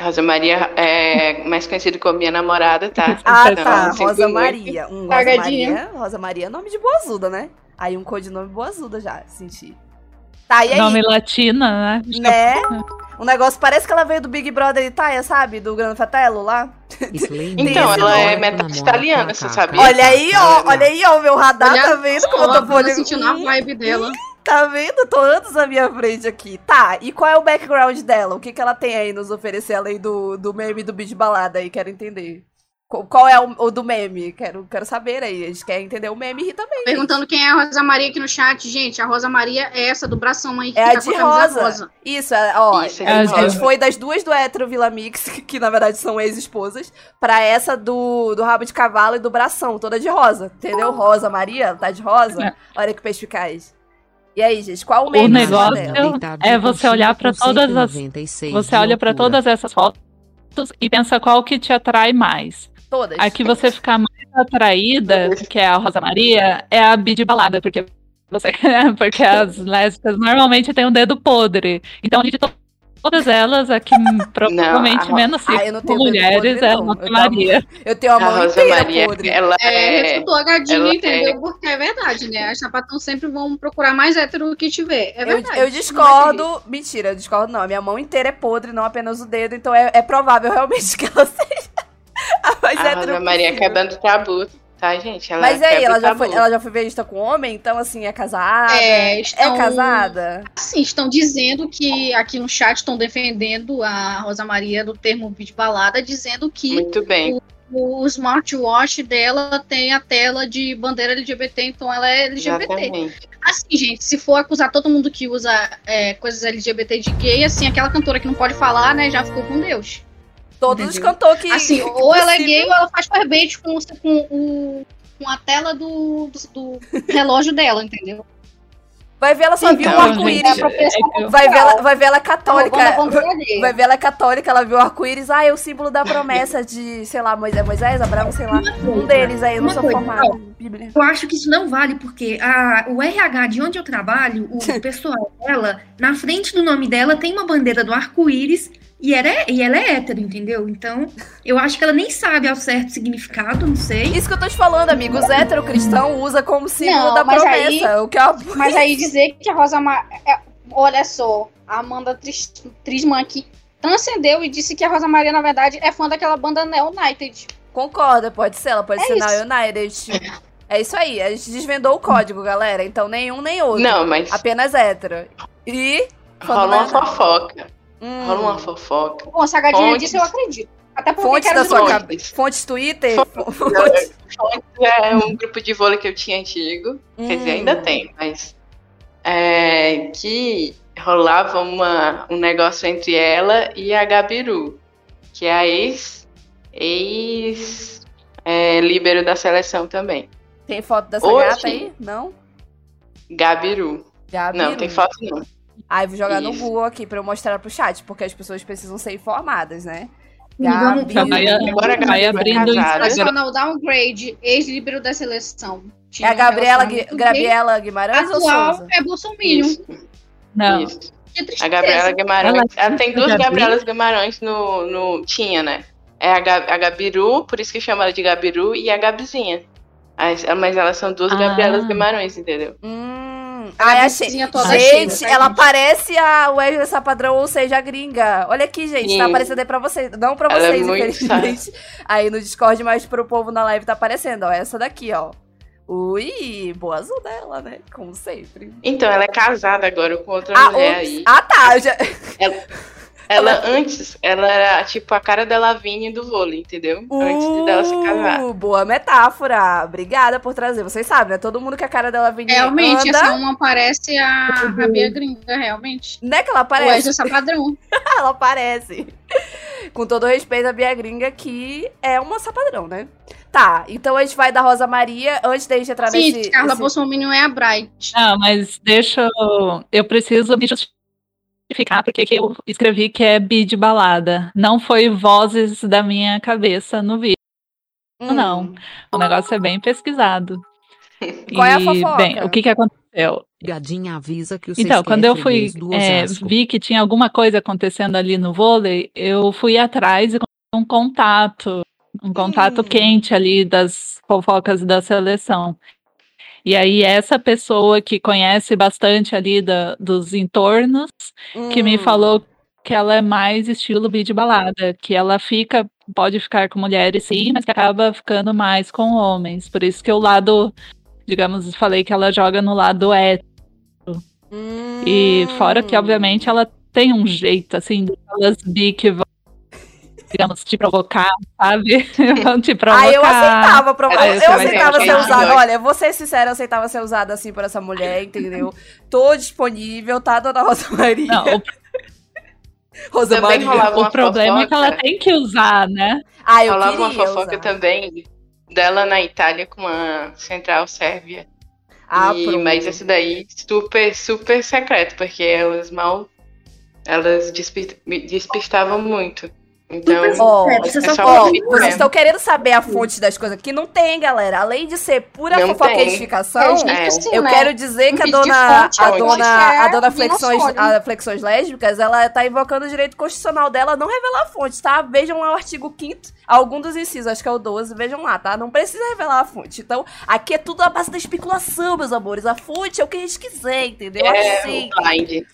Rosa Maria é mais conhecida como minha namorada, tá? Ah, Então, tá. Rosa muito. Maria. Um Rosa. Maria. Rosa Maria é nome de boazuda, né? Aí um codinome boazuda já, senti. Tá, e aí? Nome latina, né? Né? O negócio parece que ela veio do Big Brother Itaia, sabe? Do Grande Fatelo lá. Então, ela é metade italiana, você sabia? Olha aí, ó. Olha. Aí, ó. O meu radar Olha tá vendo como eu tô falando. sentindo a vibe dela. Tá vendo? Tô anos à minha frente aqui. Tá, e qual é o background dela? O que, que ela tem aí nos oferecer além do, do meme do beat balada aí? Quero entender. Qual, é o, o do meme? Quero, quero saber aí. A gente quer entender o meme e também. Perguntando quem é a Rosa Maria aqui no chat. Gente, a Rosa Maria é essa do bração aí que É a tá de a camisa rosa. Isso, é, ó. Isso, a, é gente, de a gente rosa. foi das duas do hétero Vila Mix, que, na verdade são ex-esposas, pra essa do, do rabo de cavalo e do bração, toda de rosa. Entendeu? Rosa, Maria, tá de rosa. É. Olha que perspicaz. E aí, gente, qual o O meme negócio dela? Deitado é de você olhar pra com todas as- 196 Você de olha pra altura. todas essas fotos e pensa qual que te atrai mais. Todas. A que você ficar mais atraída, que é a Rosa Maria, é a bi de balada, porque você, porque as lésbicas normalmente têm um dedo podre. Então, de to- todas elas, a que provavelmente menos Ah, eu não com tenho dedo mulheres podre, é a. Rosa Eu tenho- Maria. Eu tenho a A mão Rosa inteira Maria, podre. ela É, é. a ela entendeu? Porque é verdade, né? As sapatão sempre vão procurar mais hétero do que tiver. É Eu, verdade. eu vai ter discordo. Mentira, eu discordo não. A minha mão inteira é podre, não apenas o dedo. Então é, é provável realmente que ela seja a mais A Rosa Maria quebrando tabu, tá, gente? Ela Mas e aí, ela o já, tabu. foi, ela já foi vista com homem? Então, assim, é casada? É, estão- casada? Sim, estão dizendo que aqui no chat estão defendendo a Rosa Maria do termo vídeo balada, dizendo que Muito bem. o smartwatch dela tem a tela de bandeira LGBT, então ela é LGBT. Exatamente. Assim, gente, se for acusar todo mundo que usa é, coisas LGBT de gay, assim, aquela cantora que não pode falar, né, já ficou com Deus. Todos os cantores que. Assim, que ou ela é gay ou ela faz verbete com, com, o- com a tela do, do, do relógio dela, entendeu? Vai ver, ela só viu Então, o arco-íris. É É Vai ver, ela, vai ver ela a católica. Vai ver ela católica, ela viu o arco-íris. Ah, é o símbolo da promessa de, sei lá, Moisés, Moisés Abraão, sei lá. Um deles aí, eu não sou formada Bíblia. Eu acho que isso não vale, porque a, o RH de onde eu trabalho, o pessoal dela, na frente do nome dela tem uma bandeira do arco-íris e, ela é- e ela é hétero, entendeu? Então, eu acho que ela nem sabe ao certo o significado, não sei. Isso que eu tô te falando, amigo. Os hétero-cristão usa como símbolo Não, da promessa. aí- O que é. Mas aí dizer que a Rosa Maria. olha só, a Amanda Tris- Trisman aqui transcendeu e disse que a Rosa Maria, na verdade, é fã daquela banda Neo United. Concorda, pode ser, ela pode É ser na isso. United. É isso aí, a gente desvendou o código, galera. Então nenhum nem outro. Não, mas Apenas hétero. E. rola uma fofoca. Hum, Rola uma fofoca. Bom, se a Gadinha Fontes. disse, eu acredito. Até porque Fontes da sua cabeça. Fontes. Fontes Twitter? Fontes é um grupo de vôlei que eu tinha antigo. Quer dizer, Hum. ainda tem, mas. é, que rolava uma, um negócio entre ela e a Gabiru, que é a ex. ex. é, líbero da seleção também. Tem foto dessa Hoje- gata aí? Não? Gabiru. Gabiru. Não, tem foto não. Ai, vou jogar no Isso. Google aqui pra eu mostrar pro chat, porque as pessoas precisam ser informadas, né? Gabiru. Vai, Agora a é abrindo o. Instagram. Nacional Downgrade, ex-líbero da seleção. É Tinha a um Gabriela, Gui- Gabriela Guimarães ou Atual Souza? é Bolsonaro. Não, isso. Que A tristeza. Gabriela Guimarães. Ela- Ela, tem duas Gabi? Gabrielas Guimarães no, no. Tinha, né? É a, Ga- a Gabiru, por isso que chama ela de Gabiru, e a Gabizinha. As- mas elas são duas Ah. Gabrielas Guimarães, entendeu? Hum, A ai, achei. Gabizinha toda Gente, cheia, ela tá, parece a Wesley Sapadrão, ou seja, a gringa. Olha aqui, gente, tá Sim. aparecendo aí pra vocês. Não pra Ela é vocês, muito infelizmente. Aí no Discord, mas pro povo na live tá aparecendo, ó. Essa daqui, ó. Ui, boa azul dela, né? Como sempre. Então, ela é casada agora com outra Ah, mulher ups. aí. ah tá. já- Ela antes, ela era tipo a cara da Lavigne do vôlei, entendeu? antes dela se casar. Uh, boa metáfora. Obrigada por trazer. Vocês sabem, né? Todo mundo que a cara dela vem Realmente, anda, essa uma parece a, a Bia Gringa, realmente. Não é que ela O aparece? Wesley Sapadrão. ela aparece. Com todo respeito à Bia Gringa, que é uma sapadrão, né? Tá, então a gente vai da Rosa Maria. Antes da gente entrar Sim, nesse... Carla esse- Bolsonaro é a Bright. não, mas deixa eu. Eu preciso me justificar porque que eu escrevi que é bi de balada. Não foi vozes da minha cabeça no vídeo. Hum. não. O negócio é bem pesquisado. Qual é a E, fofoca? Bem, o que, que aconteceu? Gadinha avisa que o Então, quando eu fui, é, vi que tinha alguma coisa acontecendo ali no vôlei, eu fui atrás e um contato, um contato Hum. quente ali das fofocas da seleção. E aí, essa pessoa que conhece bastante ali da- dos entornos, que me Hum. falou que ela é mais estilo bi de balada, que ela fica, pode ficar com mulheres sim, mas que acaba ficando mais com homens. Por isso que o lado, digamos, falei que ela joga no lado hétero. Hum. E fora que, obviamente, ela tem um jeito, assim, daquelas bi que vão, digamos, te provocar, sabe? vão te provocar. Ah, eu aceitava, provo- Aí eu, eu aceitava ser usada. Olha, vou ser sincera, eu aceitava ser usada assim por essa mulher, entendeu? Tô disponível, tá, dona Rosa Maria? Não, o, Rosa Também Maria. rolava o problema é que ela fofoca. tem que usar, né? Ah, eu Rolava queria uma fofoca usar. também dela na Itália com a Central Sérvia. Ah, E- mas esse daí super, super secreto, porque elas mal. Elas despi- despistavam muito. Então, Ó, É, só fica vocês estão querendo saber a fonte das coisas que não tem, galera. Além de ser pura Não fofoca e tem. edificação, É, É. eu né? quero dizer Um que a dona, fonte, a fonte dona, é a dona Vina flexões, a flexões lésbicas, ela tá invocando o direito constitucional dela a não revelar a fonte, tá? Vejam lá o artigo 5 algum dos incisos, acho que é o 12, vejam lá, tá? Não precisa revelar a fonte. Então, aqui é tudo a base da especulação, meus amores. A fonte é o que a gente quiser, entendeu? É, assim, o blind.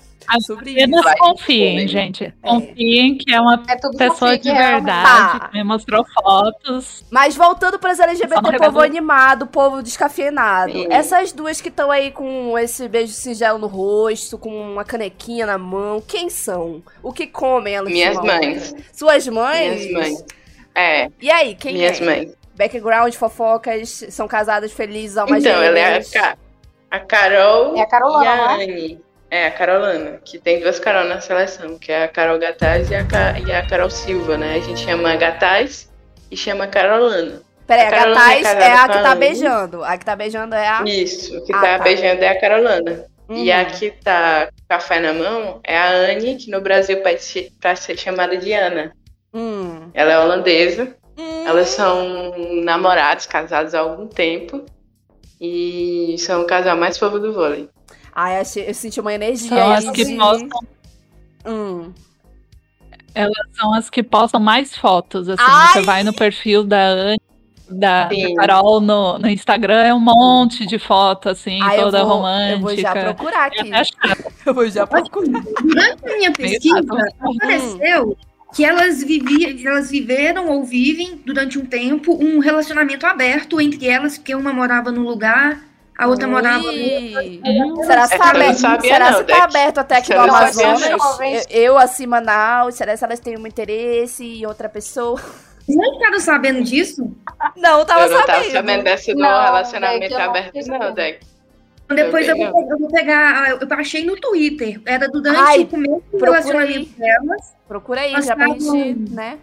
Sobre isso. Apenas vai, confiem, vai. gente. Confiem que é uma É pessoa de verdade, Tá. que mostrou fotos. Mas voltando Só não LGBT, povo o- animado, povo descafeinado. Sim. Essas duas que estão aí com esse beijo singelo no rosto, com uma canequinha na mão, quem são? O que comem elas? Minhas mães. Suas mães? Minhas mães. É, E aí, quem minhas é? mães. Background, fofocas, são casadas, felizes, almas Então, ela é a, gêmeas. Ca- a Carol É a Carolana, e a não é? Anne. É, a Carolana, que tem duas Carol na seleção, que é a Carol Gataz e a, Ca- e a Carol Silva, né? A gente chama a Gataz e chama a Carolana. Peraí, a a é Gataz casada é a que a tá beijando. A que tá beijando é a... Isso, o que Ah, tá, tá. beijando é a Carolana. E Uhum. a que tá com café na mão é a Anne, que no Brasil pode ser, chamada de Ana. Hum. Ela é holandesa, Hum. elas são namorados, casados há algum tempo. E são o casal mais fofo do vôlei. Ai, achei, eu senti uma energia São aí as que de- postam, Hum. são as que postam mais fotos. Assim, Ai! você vai no perfil da Anne, da, Sim. da Carol no, no Instagram, é um monte de foto, assim, Ai, eu toda vou- romântica. Eu vou já procurar É aqui. Eu vou já procurar. Durante a minha pesquisa, apareceu que elas, vivi, elas viveram ou vivem durante um tempo um relacionamento aberto entre elas, porque uma morava num lugar, a outra morava Ui. outro. Será se Essa tá eu não aberto, sabia será não, se tá aberto até aqui no eu Amazonas? Eu, eu, assim, Manaus, será se elas têm um interesse em outra pessoa? Vocês não ficaram sabendo disso? Não, tava eu não tava sabendo. sabendo do Não, relacionamento Deck, eu não aberto, não, sabendo. Deck. Depois eu Também vou, eu vou pegar. ah, Eu achei no Twitter. Era durante Ai, o começo do procura relacionamento delas. Procura aí, já pra gente, né?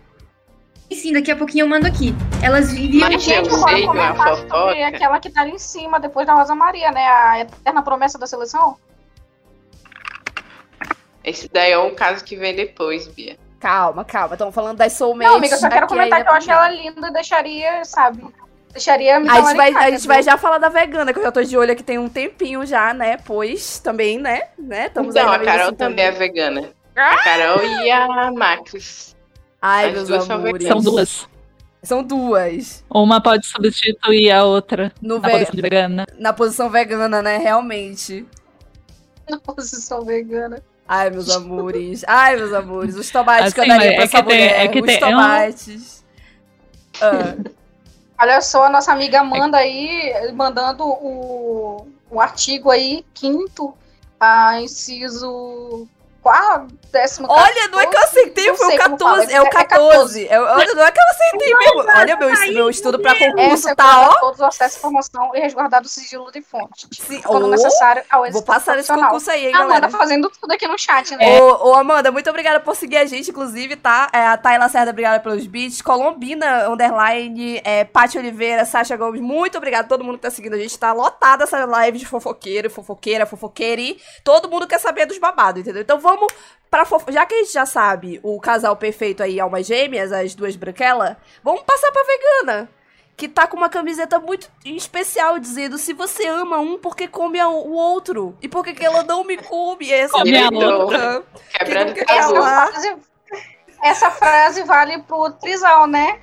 E sim, daqui a pouquinho eu mando aqui. Elas viviam. Mas Gente, eu sei de uma comentar sobre fofoca. aquela que tá ali em cima, depois da Rosa Maria, né? A eterna promessa da seleção. Esse daí é o caso que vem depois, Bia. Calma, calma. Estamos falando das soulmates. Não, amiga, eu só quero comentar que eu acho pra ela linda, deixaria, sabe? Deixaria me A gente, vai, a talaricar, gente vai entendeu? já falar da vegana, que eu já tô de olho aqui tem um tempinho já, né? Pois também, né? né? Estamos Então, aí a Carol também é vegana. A Carol e a Max. Ai, As meus amores. São duas. São duas. Uma pode substituir a outra No na ve- posição vegana. na posição vegana, né? Realmente. Na posição vegana. Ai, meus amores. Ai, meus amores. Os tomates que eu Assim, daria pra é essa tem- mulher. é que Os tem- é um- tomates. Ah, Olha só, a nossa amiga Amanda aí, mandando o, o artigo aí, quinto, a inciso. Qual? Décimo Olha, não é que eu acertei, Não foi o sei como fala, 14. É o é 14. É, olha, não é que eu acertei mesmo. Olha, meu, meu estudo pra concurso Essa é tá, ó. todos o acesso à informação e resguardado o sigilo de fonte. Sim, Quando ô, necessário ao Vou passar profissional. concurso aí, hein, A Amanda galera. fazendo tudo aqui no chat, né? Ô, ô, Amanda, muito obrigada por seguir a gente, inclusive, tá? É, a Thay Lacerda, obrigada pelos beats. Colombina, underline, é, Paty Oliveira, Sasha Gomes, muito obrigada a todo mundo que tá seguindo a gente. Tá lotada essa live de fofoqueiro, fofoqueira, fofoqueira e todo mundo quer saber dos babados, entendeu? Então vamos pra fofo... Já que a gente já sabe o casal perfeito aí, almas gêmeas, as duas branquelas, vamos passar pra vegana. Que tá com uma camiseta muito especial dizendo se você ama um, por que come a- o outro? E por que, ela não me come? Essa Come é a a outra. Quebrando Que Essa frase, essa frase vale pro trisal, né?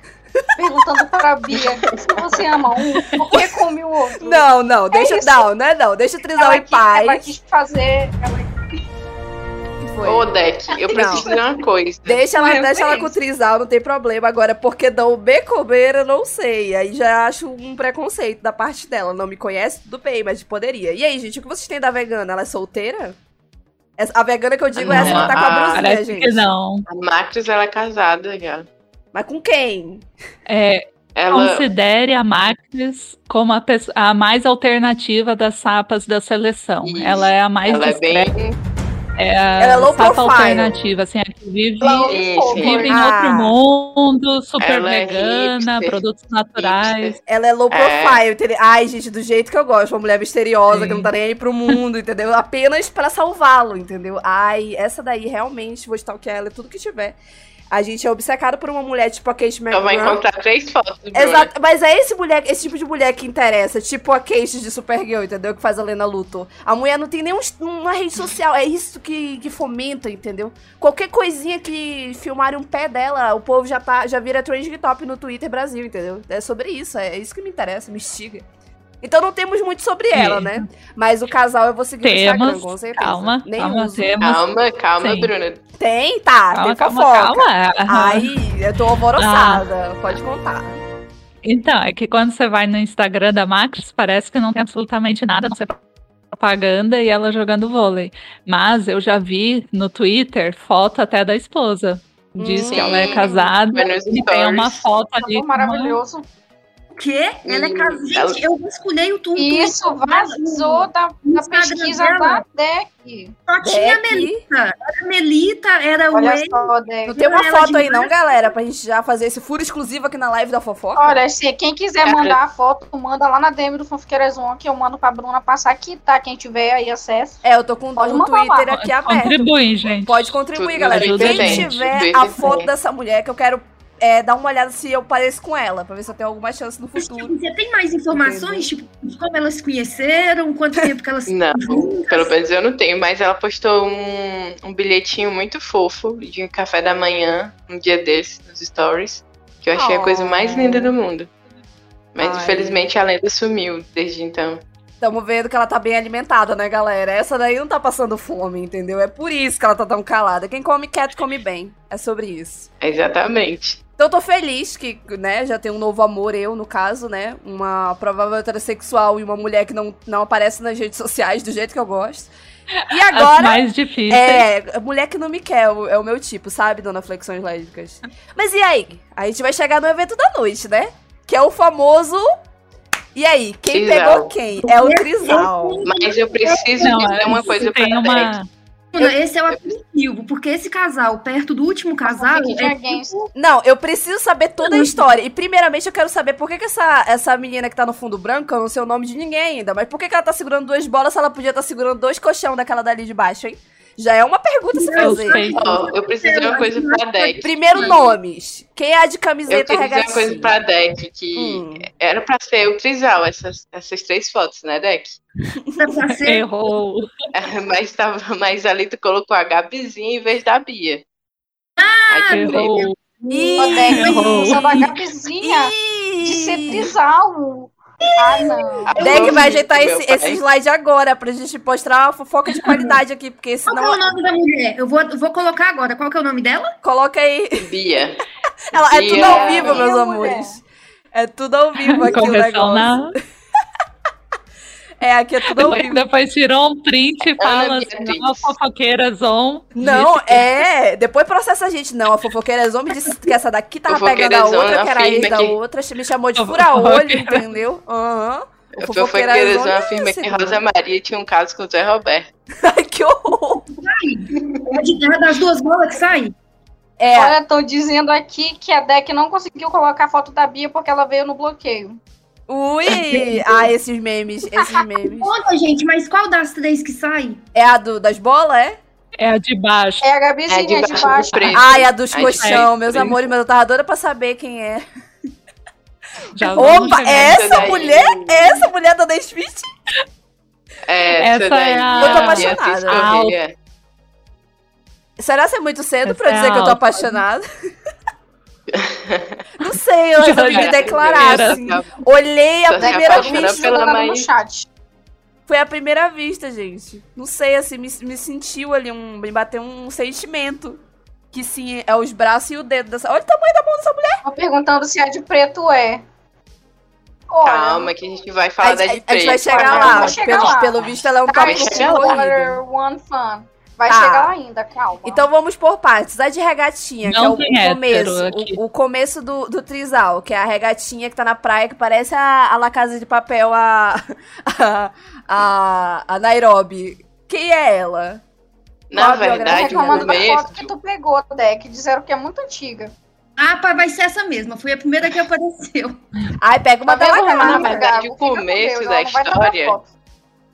Perguntando pra Bia se você ama um, por que come o outro? Não, não, deixa. isso. não, não é não. Deixa o trisal ela em quis, paz. ela quis fazer. Ela Foi. Ô, Deck, eu preciso dizer uma coisa. Deixa ela, deixa ela com o trisal, não tem problema. Agora, porque dão B comer, eu não sei. Aí já acho um preconceito da parte dela. Não me conhece, tudo bem, mas poderia. E aí, gente, o que vocês têm da vegana? Ela é solteira? Essa- A vegana que eu digo é essa que tá com a Ah, brusinha, gente. não. A Max, ela é casada já. Mas com quem? É, Ela, Considere a Max como a, a mais alternativa das sapas da seleção. Isso. Ela é a mais ela é discreta, bem. É a Ela é low profile. alternativa, assim, a que vive, Ela Isso, vive em Ah. outro mundo, super Ela é vegana, hipster, produtos naturais. Ela é low É. profile, entendeu? Ai, gente, do jeito que eu gosto. Uma mulher misteriosa Sim. que não tá nem aí pro mundo, entendeu? Apenas pra salvá-lo, entendeu? Ai, essa daí realmente vou stalkear ela tudo que tiver. A gente é obcecado por uma mulher tipo a Kate Só vai McGraw. encontrar três fotos. Exato, mas é esse mulher, esse tipo de mulher que interessa, tipo a Kate de Supergirl, entendeu? Que faz a Lena Luthor. A mulher não tem nenhuma rede social, é isso que, que fomenta, entendeu? Qualquer coisinha que filmarem um pé dela, o povo já tá, já vira trending top no Twitter Brasil, entendeu? É sobre isso, é isso que me interessa, me instiga. Então não temos muito sobre ela, né? Mas o casal eu vou seguir no Instagram, Temos, com certeza. calma, Nem calma, uso. temos. Calma, calma, Sim. Bruna. Tem, tá, Calma, tem calma, fofoca. calma. Ai, eu tô alvoroçada, pode contar. Então, é que quando você vai no Instagram da Max, parece que não tem absolutamente nada, não sei propaganda e ela jogando vôlei. Mas eu já vi no Twitter foto até da esposa. Diz que ela é Sim, casada e tem uma foto ali. Com uma- maravilhoso. O quê? Ela é Hum, casada. Gente, ela- eu vasculhei o Twitter. Isso vazou da, da pesquisa dela. da DEC. Só tinha a. Melita. Era a Melita, era o Olha só, DEC. Não tem uma Ela foto aí não, galera, pra gente já fazer esse furo exclusivo aqui na live da fofoca? Olha, se quem quiser mandar a foto, manda lá na DM do Fanfiqueirezon, que eu mando pra Bruna passar aqui, tá? Quem tiver aí acesso. É, eu tô com Pode o Twitter lá. aqui aberto. Contribui, gente. Pode contribuir, Tudo galera. Quem tiver tudo a foto dessa mulher, que eu quero é, dar uma olhada se eu pareço com ela, pra ver se eu tenho alguma chance no futuro. Você tem mais informações, tipo, de como elas se conheceram, quanto tempo que elas Não, juntas? pelo menos eu não tenho, mas ela postou um, um bilhetinho muito fofo de um café da manhã, um dia desses, nos stories, que eu achei a coisa mais linda do mundo. Mas Ai. infelizmente a lenda sumiu desde então. Estamos vendo que ela tá bem alimentada, né, galera? Essa daí não tá passando fome, entendeu? É por isso que ela tá tão calada. Quem come quieto, come bem. É sobre isso. Exatamente. Então eu tô feliz que, né, já tem um novo amor, eu, no caso, né? Uma provável heterossexual e uma mulher que não, não aparece nas redes sociais do jeito que eu gosto. E As agora. mais difíceis. É, mulher que não me quer, o- é o meu tipo, sabe, dona Flexões Lésbicas? Mas e aí? A gente vai chegar no evento da noite, né? Que é o famoso. E aí, quem Trisal. pegou quem? É o Trisal. Mas eu preciso Não, dizer uma coisa pra uma. Mano, esse é o aperitivo, porque esse casal, perto do último casal, é alguém. Não, eu preciso saber toda a história. E primeiramente eu quero saber por que, que essa, essa menina que tá no fundo branco, eu não sei o nome de ninguém ainda, mas por que, que ela tá segurando duas bolas se ela podia estar segurando dois colchão daquela dali de baixo, hein? Já é uma pergunta se Eu fazer. Ó, eu preciso dizer uma coisa pra Deck. Primeiro que- nomes. Quem é a de Eu camiseta queria dizer uma coisa regatinha? pra Deck, que Hum. era pra ser o Trisal, essas, essas três fotos, né, Deck? Errou. Mas, tava, mas ali tu colocou a Gabizinha em vez da Bia. Aí quebrei. Errou. Ih, O Deck Errou. usando a gabizinha de ser trisal. Ah, não. Deck vai ajeitar esse, esse slide agora pra gente mostrar uma fofoca de qualidade aqui, porque Qual que é senão. o nome da mulher? Eu vou, vou colocar agora. Qual que é o nome dela? Coloca aí. Bia. Ela, é Bia. tudo ao vivo, meus Bia, amores. É tudo ao vivo aqui o Correção negócio. na. É, aqui é tudo ao Depois, vivo. depois tirou um print e fala assim: não, fofoqueiras on. Não, é. Depois processa a gente. Não, a fofoqueira Zombi disse que essa daqui tava pegando a Fofoqueira outra, que era a ex da que- outra. Me chamou de fura-olho, Fofoqueira. entendeu? Aham. O A fofoqueira fofoqueira Zona afirma é que segura. Rosa Maria tinha um caso com o Zé Roberto. Ai, que horror. É de- é das duas bolas que sai? É, Olha, estão dizendo aqui que a Deck não conseguiu colocar a foto da Bia porque ela veio no bloqueio. Ui. Ah, esses memes, esses memes. Olha, gente, mas qual das três que sai? É a do, das bolas, é? É a de baixo. É a Gabizinha É de de baixo do baixo. preto. Ai, a dos Ai, colchão, meus preto. amores, mas eu tava doida pra saber quem é. Já Opa, é essa daí. mulher? É essa mulher da Nesfit? É, Essa é a- Eu tô apaixonada. Corrêa. Será que é muito cedo pra Essa dizer é que eu tô apaixonada? Não sei, eu Já resolvi me declarar, assim. Olhei a primeira vista. pela mãe. no chat. Foi a primeira vista, gente. Não sei, assim, me, me sentiu ali, um, me bateu um sentimento. Que sim, é os braços e o dedo dessa. Olha o tamanho da mão dessa mulher. Tô perguntando se a de preto é. Olha, Calma, que a gente vai A, falar da a- de a gente preto. vai chegar lá. chegar Pelo, lá. pelo visto, ela é um corrido. Water, One Fun. Vai Tá. chegar lá ainda, calma. Então vamos por partes. A de regatinha, que é Não o, começo. O, o começo do, do trisal, que é a regatinha que tá na praia, que parece a, a La Casa de Papel, a, a, a, a Nairobi. Quem é ela? Na Qual verdade, reclamando da foto que tu pegou, Deck. Disseram que é muito antiga. Ah, pá, vai ser essa mesma. Foi a primeira que apareceu. Ai, pega uma Tá dela vendo, cá. na verdade, o começo Deus, da não história-.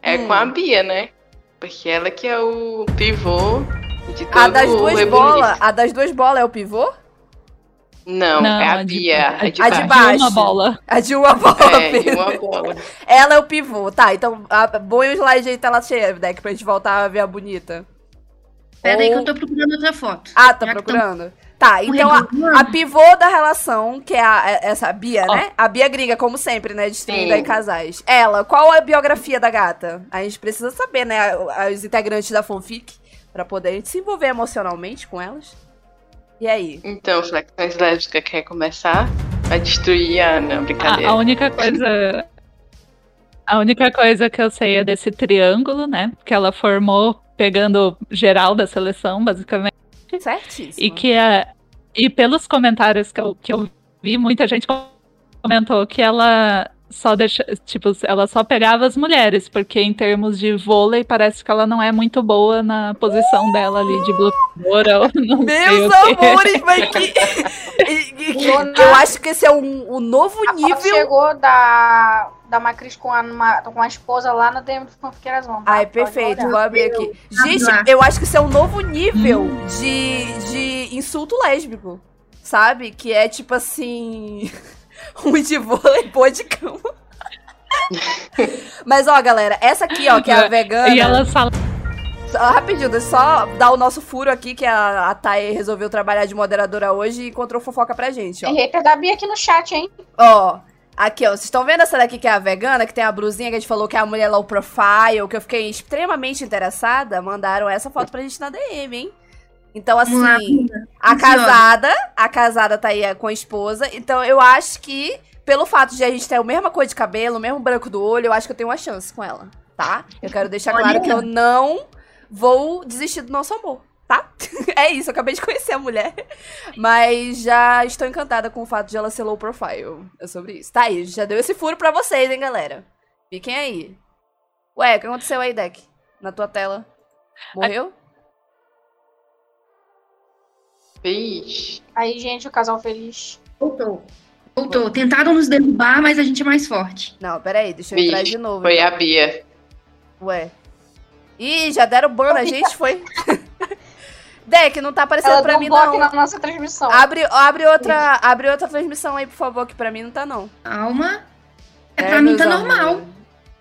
É Hum. com a Bia, né? Porque ela que é o pivô de todo A das duas bolas. A das duas bolas é o pivô? Não, Não, é a a de- Bia. a A de a de baixo. baixo. Uma bola. A de uma bola. É, Pedro. uma bola. Ela é o pivô. Tá, então a, põe o slide aí, tela cheia, deck, pra gente voltar a ver a bonita. Pera aí que Ou- eu tô procurando outra foto. Ah, tá procurando? Tá, tão então a, a pivô da relação, que é a- é- essa Bia, Ó. né? A Bia gringa, como sempre, né? Destruindo aí casais. Ela, qual a biografia da gata? A gente precisa saber, né? a- Os integrantes da fanfic, pra poder a gente se envolver emocionalmente com elas. E aí? Então, Flexões Lésbicas quer começar a destruir a Ana, A, brincadeira. a única coisa. A única coisa que eu sei é desse triângulo, né? Que ela formou pegando geral da seleção, basicamente. Certíssimo. E que é. E pelos comentários que eu, que eu vi, muita gente comentou que ela só deixa. Tipo, ela só pegava as mulheres, porque em termos de vôlei, parece que ela não é muito boa na posição dela ali de bloqueadora ou não sei Meus amores, mas que... e- e- que- Eu acho que esse é um, o novo nível... chegou da, da Macris com a, uma- com a esposa lá na DM do Fanfiqueiras Vão. tá? Ai, perfeito, vou abrir aqui. Gente, eu acho que isso é um novo nível de, de insulto lésbico, sabe? Que é tipo assim. um de vôlei pô de cama. Mas ó, galera, essa aqui, ó, que é a vegana. E ela fala. Só- Rapidinho, deixa só dar o nosso furo aqui, que a, a Thay resolveu trabalhar de moderadora hoje e encontrou fofoca pra gente, ó. Tem hater da Bia aqui no chat, hein? Ó, Aqui, ó, vocês estão vendo essa daqui que é a vegana, que tem a brusinha que a gente falou que é a mulher low profile, que eu fiquei extremamente interessada? Mandaram essa foto pra gente na DM, hein? Então, assim, a casada, a casada tá aí é, com a esposa. Então, eu acho que, pelo fato de a gente ter a mesma cor de cabelo, o mesmo branco do olho, eu acho que eu tenho uma chance com ela, tá? Eu quero deixar claro que eu não vou desistir do nosso amor, tá? É isso, eu acabei de conhecer a mulher. Mas já estou encantada com o fato de ela ser low profile. É sobre isso. Tá aí, já deu esse furo pra vocês, hein, galera? Fiquem aí. Ué, o que aconteceu aí, Deck? Na tua tela? Morreu? Vixe. Aí, gente, o casal feliz. Voltou. Voltou. Tentaram nos derrubar, mas a gente é mais forte. Não, peraí, deixa eu entrar Vixe, de novo. Foi então. a Bia. Ué. Ih, já deram ban na gente, foi? Deck, não tá aparecendo Ela pra mim, um não. na nossa transmissão. Abre, abre, outra, abre outra transmissão aí, por favor, que pra mim não tá, não. Calma. É, pra mim tá normal.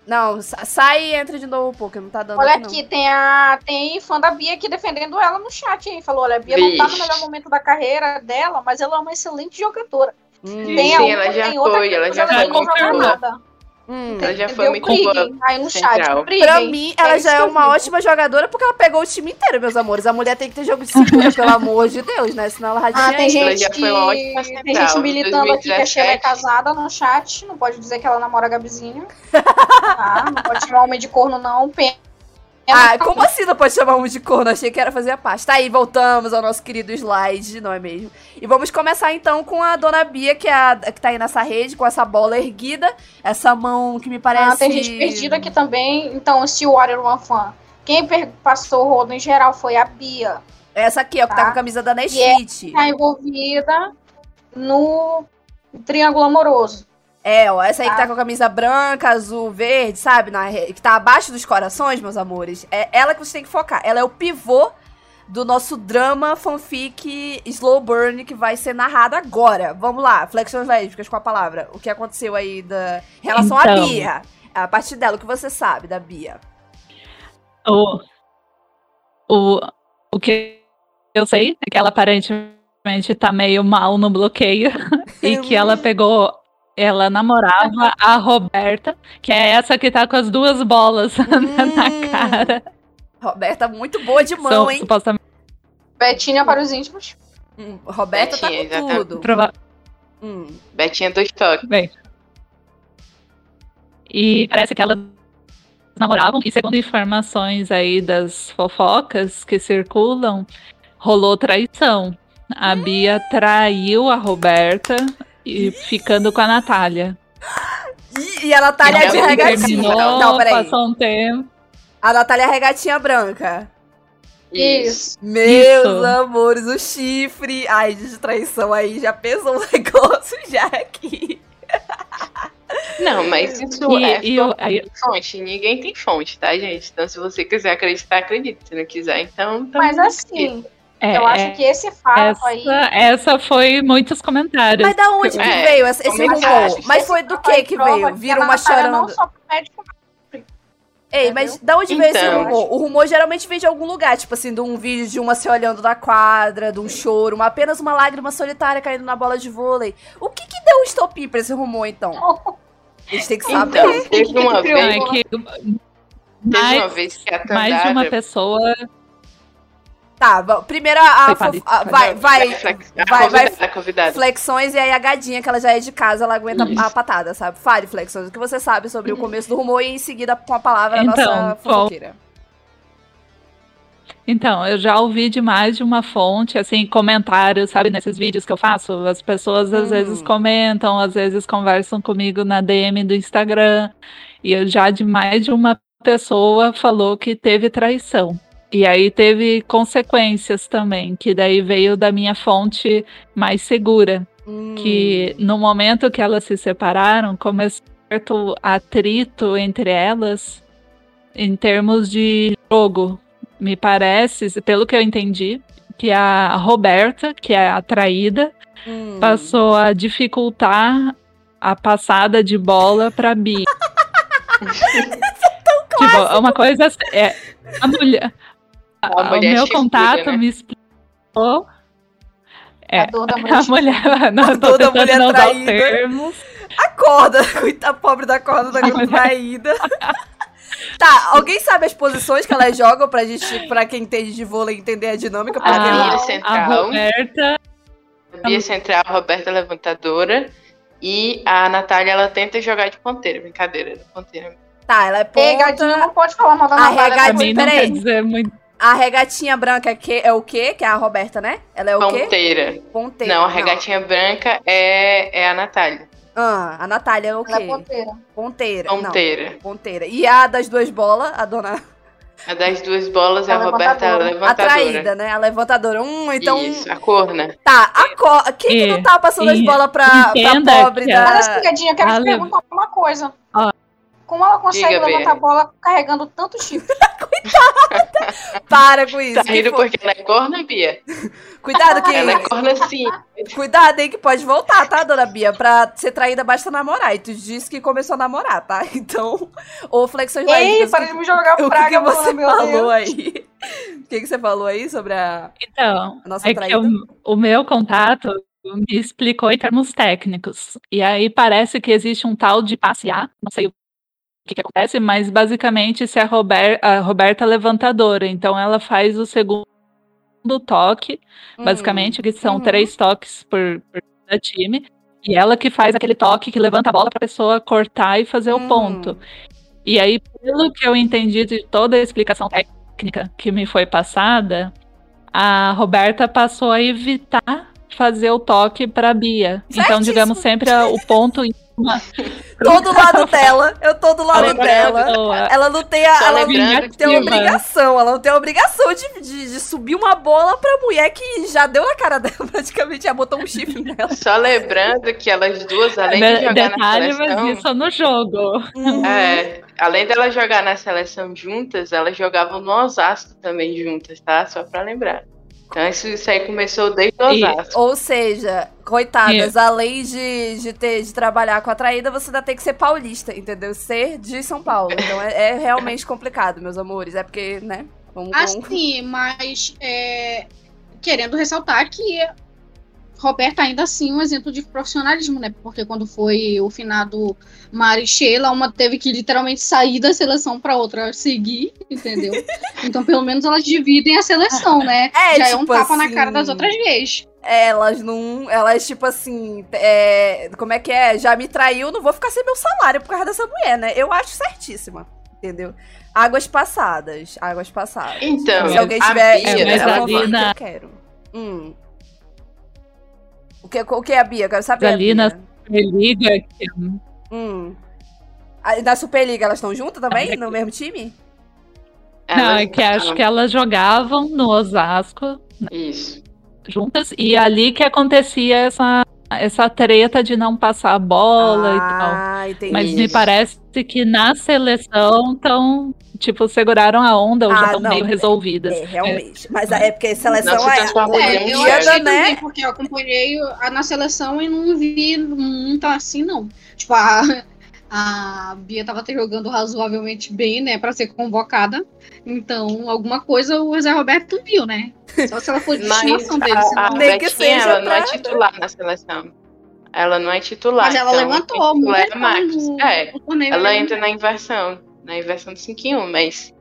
Não, sa- sai e entra de novo, porque não tá dando Olha aqui, aqui, tem a tem fã da Bia aqui defendendo ela no chat, hein? Falou, olha, a Bia não tá no Vixe. melhor momento da carreira dela, mas ela é uma excelente jogadora. Hum, Tem Sim, a ela já foi, ela já ela foi não muito joga boa. nada. Hum. Ela já foi muito boa. aí no chat. Pra mim, ela É já é uma ótima jogadora porque ela pegou o time inteiro, meus amores. A mulher tem que ter jogo de cintura, pelo amor de Deus, né? Senão ela Ah, radinha tem Ela gente já que foi uma ótima tem gente militando aqui que a Sheila é 2017. casada no chat. Não pode dizer que ela namora a Gabizinha. Tá? Não pode chamar homem de corno, não. Pena. Ah, como assim não pode chamar um de corno? Achei que era fazer a parte. Tá aí, voltamos ao nosso querido slide, não é mesmo? E vamos começar então com a dona Bia, que, é a, que tá aí nessa rede, com essa bola erguida. Essa mão que me parece. Ah, tem gente perdida aqui também. Então, se o Warrior One Fan. Quem passou o rodo em geral foi a Bia. Essa aqui, ó, que tá Tá. com a camisa da é- Nesfit. Tá envolvida no triângulo amoroso. É, ó, essa aí que tá Tá. com a camisa branca, azul, verde, sabe? Na, que tá abaixo dos corações, meus amores. É ela que você tem que focar. Ela é o pivô do nosso drama fanfic Slow Burn que vai ser narrado agora. Vamos lá, flexões lésbicas com a palavra. O que aconteceu aí da em relação à Então. Bia? A partir dela, o que você sabe da Bia? O, o, o que eu sei é que ela aparentemente tá meio mal no bloqueio e que ela pegou. Ela namorava a Roberta, que é essa que tá com as duas bolas na Hum. cara. Roberta muito boa de mão, São hein? supostamente Betinha para os íntimos. Hum, Roberta tá Betinha, com exatamente. tudo. prova- Hum. Betinha do estoque. Bem. E parece que elas namoravam, e segundo informações aí das fofocas que circulam, rolou traição. A Bia traiu a Roberta e ficando com a Natália. E, e a Natália é de regatinha. terminou, Não, peraí. passou um tempo. A Natália é regatinha branca. Isso. Meus Isso. amores, o chifre. Ai, de traição aí já pesou um negócio já aqui. Não, mas isso E- é e o- aí- fonte. Ninguém tem fonte, tá, gente? Então, se você quiser acreditar, acredite. Se não quiser, então. então Mas assim, É, eu acho é, que esse fato essa, aí. essa foi muitos comentários. Mas da onde que É, veio esse, rumor? Mas esse foi do que que veio? Viram uma chorando. Não só pro médico, Ei, mas da onde veio esse Então. rumor? O rumor geralmente vem de algum lugar, tipo assim, de um vídeo de uma se olhando da quadra, de um choro, uma, apenas uma lágrima solitária caindo na bola de vôlei. O que que deu um estopim pra esse rumor, então? A gente tem que saber. Então, teve uma Não, vez, é que teve mais, uma vez que a mais de uma pessoa Tá, va- primeiro a, a Vai, fo- Paty. a- vai, vai, a vai, vai, convidada. flexões e aí a gadinha, que ela já é de casa, ela aguenta Isso. a patada, sabe? Fale, flexões, o que você sabe sobre o começo do rumor e em seguida com a palavra a Então, nossa fofoqueira. Então, eu já ouvi de mais de uma fonte, assim, comentários, sabe, nesses vídeos que eu faço, as pessoas às Hum. vezes comentam, às vezes conversam comigo na DM do Instagram, e eu já de mais de uma pessoa falou que teve traição. E aí teve consequências também, que daí veio da minha fonte mais segura, Hum. que no momento que elas se separaram, começou certo atrito entre elas em termos de jogo. Me parece, pelo que eu entendi, que a Roberta, que é a traída, Hum. passou a dificultar a passada de bola para Bia. tipo, uma coisa é a mulher, A o mulher meu contato né? me explicou. É, A dor da mulher a mulher, não, A dor da mulher não traída. A corda, coitada pobre da corda da traída. Tá, alguém sabe as posições que elas jogam pra gente, pra quem entende de vôlei entender a dinâmica? Porque A Bia a, a central, Roberta. a Bia central, a Roberta levantadora e a Natália ela tenta jogar de ponteira, brincadeira, de ponteira. Tá, ela é Pegadinha, ponta. não pode falar mal da A Natália. regadinha- Pra mim não peraí. quer dizer muito. A regatinha branca é, que, é o quê? Que é a Roberta, né? Ela é o quê? Ponteira. Ponteira. Não, a regatinha branca é, é a Natália. Ah, a Natália é o quê? Ela é ponteira. Ponteira. Não, Ponteira. ponteira. E a das duas bolas, a dona. A das duas bolas é a A Roberta levantadora. A levantadora. traída, né? A levantadora. Hum, então. Isso, a corna. Tá, a co... Quem que E- não tá passando as e- bolas pra, pra pobre que da. Olha essa pegadinha, eu quero te perguntar uma coisa. Ó. Como ela consegue Diga, levantar a bola carregando tanto chifre? Para com isso. Tá rindo porque ela é corna, Bia? Cuidado que. Ela é corna sim. Cuidado aí que pode voltar, tá, dona Bia? Pra ser traída basta namorar. E tu disse que começou a namorar, tá? Então. Ou flexões Ei, para de me jogar O que, que praga, você mano, meu falou Deus. aí? O que, que você falou aí sobre a, Então, a nossa é que traída? o, o meu contato me explicou em termos técnicos. E aí parece que existe um tal de passear, não sei o que, que acontece, mas basicamente se a, Rober, a Roberta é levantadora, então ela faz o segundo toque, Hum, basicamente, que são Uhum. três toques por, por time. E ela que faz aquele toque que levanta a bola para a pessoa cortar e fazer Hum. o ponto. E aí, pelo que eu entendi de toda a explicação técnica que me foi passada, a Roberta passou a evitar fazer o toque para Bia. Então, digamos sempre a- o ponto em uma Tô do lado dela, eu tô do lado dela. Ela não tem a, ela não tem obrigação, ela não tem a obrigação de, de, de subir uma bola pra mulher que já deu na cara dela, praticamente, já botou um chifre nela. Só lembrando que elas duas, além de jogar na detalhe, seleção. mas isso no jogo. Uhum. É, além delas jogar na seleção juntas, elas jogavam no Osasco também juntas, tá? Só pra lembrar. Então isso, isso aí começou desde o E- Osasco. Ou seja, coitadas, além de, de, ter, de trabalhar com a traída, você ainda tem que ser paulista, entendeu? Ser de São Paulo. Então é, é realmente complicado, meus amores. É porque, né? Vamos, vamos- Assim, mas é, querendo ressaltar que Roberta ainda assim um exemplo de profissionalismo, né? Porque quando foi o finado Mari e Sheila, uma teve que literalmente sair da seleção para outra seguir, entendeu? então, pelo menos elas dividem a seleção, né? É, Já é um tipo tapa na assim, cara das outras gays. Elas não. Elas, tipo assim. é, como é que é? Já me traiu, não vou ficar sem meu salário por causa dessa mulher, né? Eu acho certíssima. Entendeu? Águas passadas. Águas passadas. Então, Se alguém tiver. Bia, É, mas ela a Bia- eu quero. Hum. O que, o que é a Bia? Eu quero saber. a Ali na. Superliga, que Hum. Ah, Na Superliga elas estão juntas também? No mesmo time? Não, é que acho que elas jogavam no Osasco Isso. juntas e ali que acontecia essa, essa treta de não passar a bola e tal. Ah, entendi. Mas me parece que na seleção estão, tipo, seguraram a onda ou Ah, já estão não, meio é- resolvidas. É, realmente. Mas é porque seleção é. em É, eu achei né? também, porque eu acompanhei a- na seleção e não vi muito assim, não. Tipo, a, a Bia tava até jogando razoavelmente bem, né, pra ser convocada. Então, alguma coisa o Zé Roberto viu, né? Só se ela for de estimação dele, a, a senão... Nem que Betinha, seja ela não é titular na seleção. Ela não é titular. Mas ela então, levantou muito é a Marques. no, É, no ela entra na inversão, na inversão do 5 em 1, mas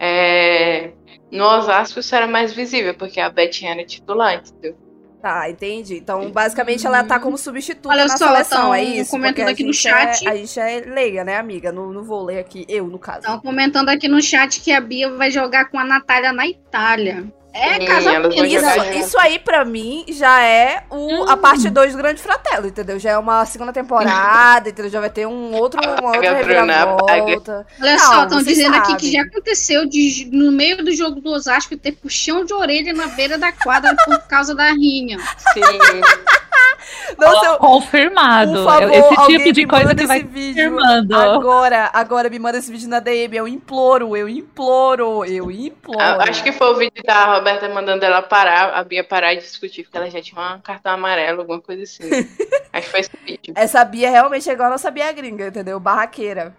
é, no Osasco isso era mais visível, porque a Betinha era titular, entendeu? Tá, entendi. Então, basicamente, ela tá como substituta Olha na só, seleção, é isso? comentando aqui no gente chat. É, a gente é leiga, né, amiga? No, no vôlei aqui, eu, no caso. Estão comentando aqui no chat que a Bia vai jogar com a Natália na Itália. É Sim, casa Isso, isso aí, pra mim, já é o, a parte 2 do Grande Fratello, entendeu? Já é uma segunda temporada, entendeu? Já vai ter um outro, uma outra reviravolta. Olha Não, só, estão dizendo aqui sabem. que já aconteceu de, no meio do jogo do Osasco ter puxão de orelha na beira da quadra por causa da rinha. Sim, Nossa, Confirmado. por favor, Esse tipo de me coisa que vai confirmando. Agora, agora me manda esse vídeo na DM. Eu imploro, eu imploro, eu imploro. a- acho que foi o vídeo da Roberta mandando ela parar, a Bia parar de discutir, porque ela já tinha um cartão amarelo, alguma coisa assim. acho que foi esse vídeo. Essa Bia realmente é igual a nossa Bia gringa, entendeu? Barraqueira.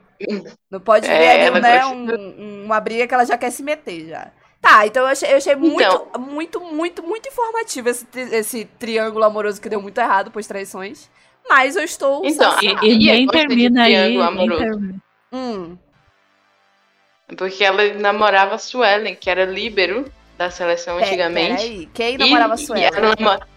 Não pode ver É, né, gosta um- uma briga que ela já quer se meter já. Tá, então eu achei, eu achei muito, Então. muito, muito, muito informativo esse, esse triângulo amoroso que deu muito errado, pois traições. mas eu estou Então, e- E nem termina aí. amoroso. termina. Hum. Porque ela namorava a Suelen, que era líbero da seleção Pe- antigamente. Peraí, quem namorava a E- e Suelen? ela namora-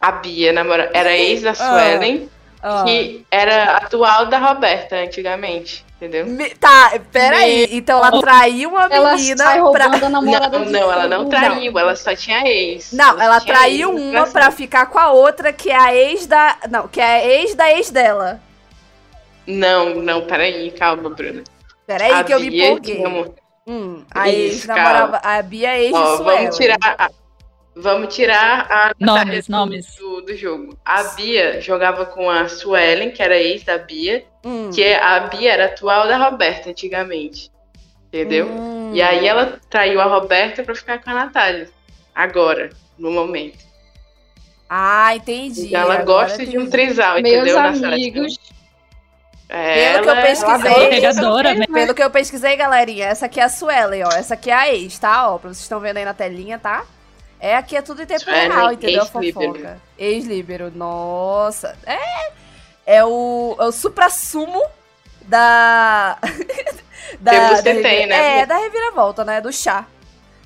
A Bia namora... era ex da Suelen, Ah. que era atual da Roberta antigamente, entendeu? Me- Tá, peraí. Então ela traiu uma Ela menina pra. roubando a namorada Não, de não, ela não traiu, ela só tinha ex. Não, ela tinha traiu ex uma relação. pra ficar com a outra, que é a ex da. Não, que é a ex da ex dela. Não, não, peraí, calma, Bruna. Peraí A que eu me Bia empolguei. tinha um- Hum, a Isso, ex namorava. A Bia é ex de Ó, Suelen. vamos tirar a, vamos tirar a Nomes, nomes. Do, do jogo. A Bia jogava com a Suelen, que era ex da Bia, Hum. que é, a Bia era atual da Roberta antigamente. Entendeu? Hum. E aí ela traiu a Roberta pra ficar com a Natália. Agora, no momento. Ah, entendi. Então ela agora gosta de um trisal, Meus entendeu? Na amigos. É, Pelo que eu ela- pesquisei- ela né? Pelo que eu pesquisei, galerinha, essa aqui é a Suelen, ó. Essa aqui é a ex, tá? Ó, pra vocês estão vendo aí na telinha, tá? É, aqui é tudo em tempo Suelen, real, entendeu? A ex-líbero. fofoca. Ex-líbero, nossa. É, é o, é o supra-sumo da... Temos que revira- tem, né, É, da reviravolta, né? Do chá.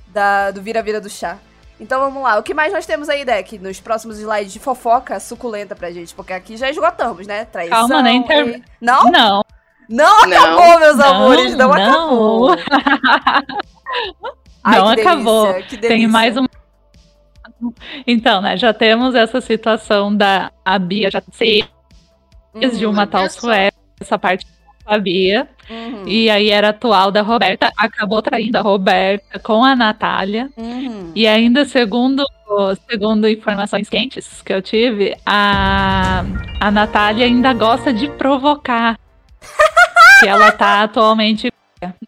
Da, do vira-vira do chá. Então vamos lá. O que mais nós temos aí, Deck? Nos próximos slides de fofoca suculenta pra gente? Porque aqui já esgotamos, né? Traição. Calma, nem ter- e- Não? Não, Não Não. acabou, meus Não, amores. Não, não. acabou. Ai, Não que acabou. delícia, que tem mais um. Então, né, já temos essa situação da a Bia já ser ex de Uhum, uma tal. Suécia, essa parte a Bia, uhum, e aí era atual da Roberta, acabou traindo a Roberta com a Natália, uhum. e ainda segundo, segundo informações quentes que eu tive, a, a Natália ainda gosta de provocar, que ela tá atualmente...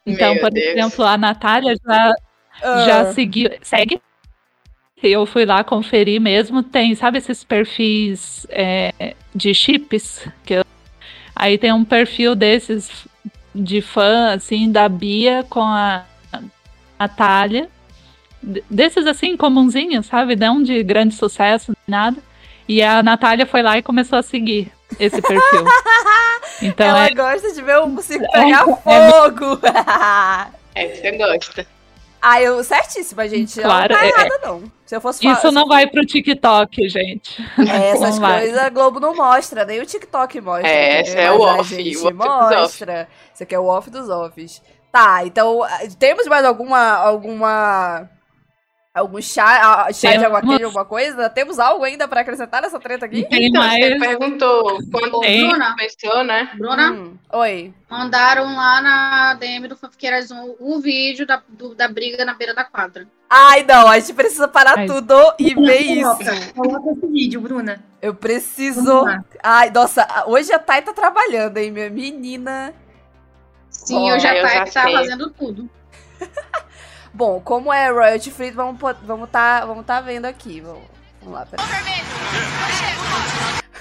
Então, Meu por Deus. exemplo, a Natália já Ah, já seguiu, segue. Eu fui lá conferir mesmo, tem, sabe esses perfis é, de chips? Que eu- aí tem um perfil desses de fã, assim, da Bia com a Natália. Desses, assim, comunzinhos, sabe? Não de grande sucesso, nada. E a Natália foi lá e começou a seguir esse perfil. Então ela é, gosta de ver o circo pegar fogo. É, você gosta. Ah, eu certíssima, gente. Claro, não é- tá errada, não. Se eu fosse isso falar- não vai pro TikTok, gente. É, essas coisas a Globo não mostra, nem o TikTok mostra. É, esse é o Mas a off, gente o off dos mostra. Isso aqui é o off dos offs. Tá, então, ah, temos mais alguma. alguma. Algum chá, chá de Temos. aguaquejo, alguma coisa? Temos algo ainda pra acrescentar nessa treta aqui? Tem Então, você mais. perguntou quando Tem. Bruna, começou, né? Bruna, Hum, oi. mandaram lá na DM do Fanfiqueiras um, um vídeo da, do- da briga na beira da quadra. Ai, não, a gente precisa parar Ai. tudo e ver isso. Coloca, coloca esse vídeo, Bruna. Eu preciso. Ai, nossa, hoje a Thay tá trabalhando, hein, minha menina. Sim, eu já eu tá, tá sei. fazendo tudo. Bom, como é royalty free, vamos vamos tá, vamos tá vendo aqui. Vamos, vamos lá, peraí.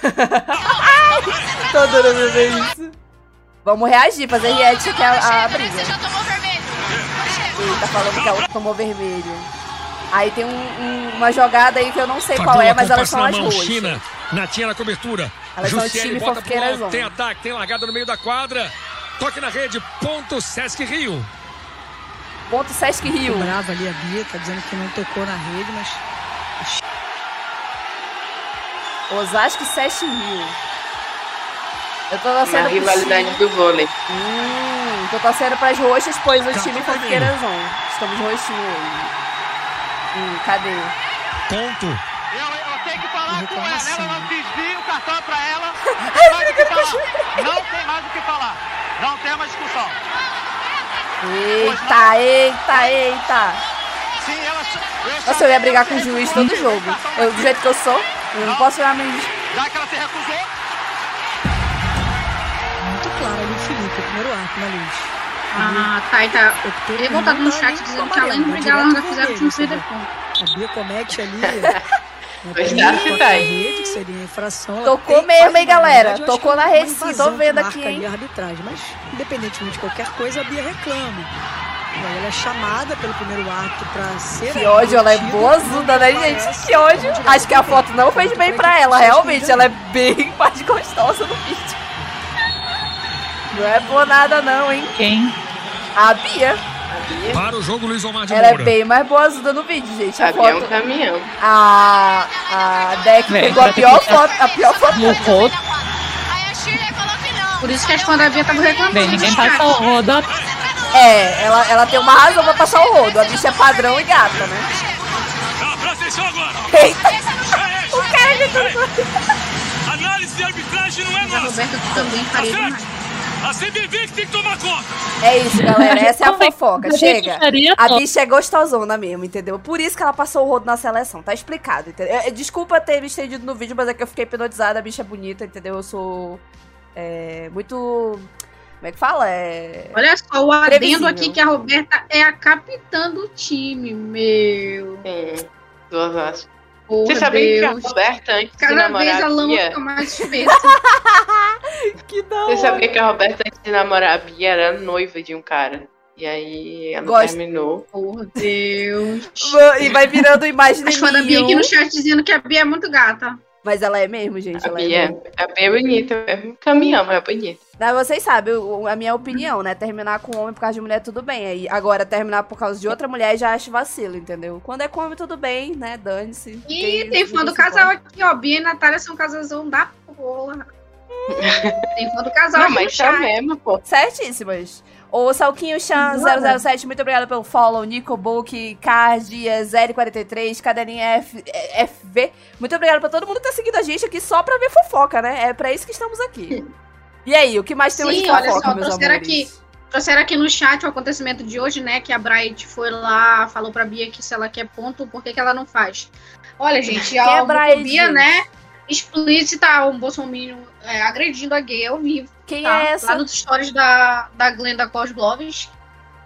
Tô adorando ver isso. Vamos reagir, fazer react que é a, a briga. Ele tá falando que a outra tomou vermelho. Aí tem um- um- uma jogada aí que eu não sei qual é, mas elas são as roxas. China, Natinha na cobertura. Elas são o time fofoqueiras Tem ataque, tem largada no meio da quadra. Toque na rede, ponto Sesc Rio. Ponto Sesc Rio. Brava ali a Bia, tá dizendo que não tocou na rede, mas Osasco e Sesc Rio. Eu tô Na torcendo pro rivalidade do vôlei. Hum, tô torcendo pras roxas, pois o time vermelho. fofoqueiras on. Estamos roxinho hoje. Hum, cadê? Ponto. Eu, eu tenho que falar com ela, ela não desvia o cartão pra ela. Não tem mais o que falar. Não tem mais o que falar. Não tem mais discussão. Eita, eita, eita. Nossa, eu ia brigar com o juiz todo jogo. Eu, do jeito que eu sou, eu não posso virar meu Já que ela se recusou, muito claro ali o Felipe, o primeiro arco, né, Luiz? Ah, tá, e tá. Ele voltado no chat dizendo que além de brigar, ela ainda fizeram o time perder ponto. A Bia comete ali a aí. rede, que seria infração. Tocou mesmo, hein, na galera? verdade, Tocou na é uma rede sim, tô vendo aqui, hein? arbitragem, mas independentemente de qualquer coisa, a Bia reclama. E aí ela é chamada pelo primeiro ato pra ser. Que ódio, ela é boazuda, né, gente? Que ódio. Acho que a foto não fez bem pra ela, realmente. Ela é bem mais gostosa no vídeo. Não é por nada, não, hein? Quem? A Bia. Para o jogo, Luiz Omar de Ela é Moura. bem mais boazuda no vídeo, gente. A Sabia é um foto. caminhão. A, a Deck Vem, pegou a pior que- foto. A pior foto. No rodo. Por isso que as da Bia estavam reclamando. Bem, ninguém no passa o rodo. É, ela, ela tem uma razão pra passar o rodo. A bicha é padrão e gata, né? Tá. Eita! O cara gritou. Análise de arbitragem não é A Roberta também faria demais. A CBV que tem que tomar conta. É isso, galera. Essa é a Também fofoca. Chega. A bicha é gostosona mesmo, entendeu? Por isso que ela passou o rodo na seleção. Tá explicado, entendeu? É, Desculpa ter me estendido no vídeo, mas é que eu fiquei hipnotizada. A bicha é bonita, entendeu? Eu sou. É, muito. Como é que fala? É. Olha só, o adendo aqui que a Roberta é a capitã do time, meu. Sim, duas horas. Você sabia que a. Roberta, antes de Cada namorar vez a a lama Bia... fica mais. Que da Você sabia que a Roberta, antes de namorar a Bia, era noiva de um cara. E aí ela Gosto. terminou. Por Deus. E vai virando imagem As fãs da Bia aqui no chat dizendo que a Bia é muito gata. Mas ela é mesmo, gente. A Ela é Bia, mesmo. a Bia é bonita mesmo. Caminhão, é bonita. Não, vocês sabem, a minha opinião, né? Terminar com homem por causa de mulher, tudo bem. Aí, agora, terminar por causa de outra mulher, já acho vacilo, entendeu? Quando é com homem, tudo bem, né? Dane-se. E Quem- tem fã do casal importa. aqui, ó. Bia e Natália são um casalzão da porra. tem fã do casal Não, aqui no mas tá mesmo, pô. Certíssimas. O Salquinho Chan 007, muito obrigada pelo follow. Nico Book, Card, Zeri43, Cadelinha F, eh, FV. Muito obrigada pra todo mundo que tá seguindo a gente aqui só pra ver fofoca, né? É pra isso que estamos aqui. E aí, o que mais temos Sim, de olha fofoca, só, meus trouxeram amores? aqui. Trouxeram aqui no chat o acontecimento de hoje, né? Que a Bright foi lá, falou pra Bia que se ela quer ponto, por que, que ela não faz? Olha, gente, é a gente? né? Explícita, um bolsominion é, agredindo a gay ao vivo. Quem tá? é essa? Lá nos stories da, da Glenda Cosgloves,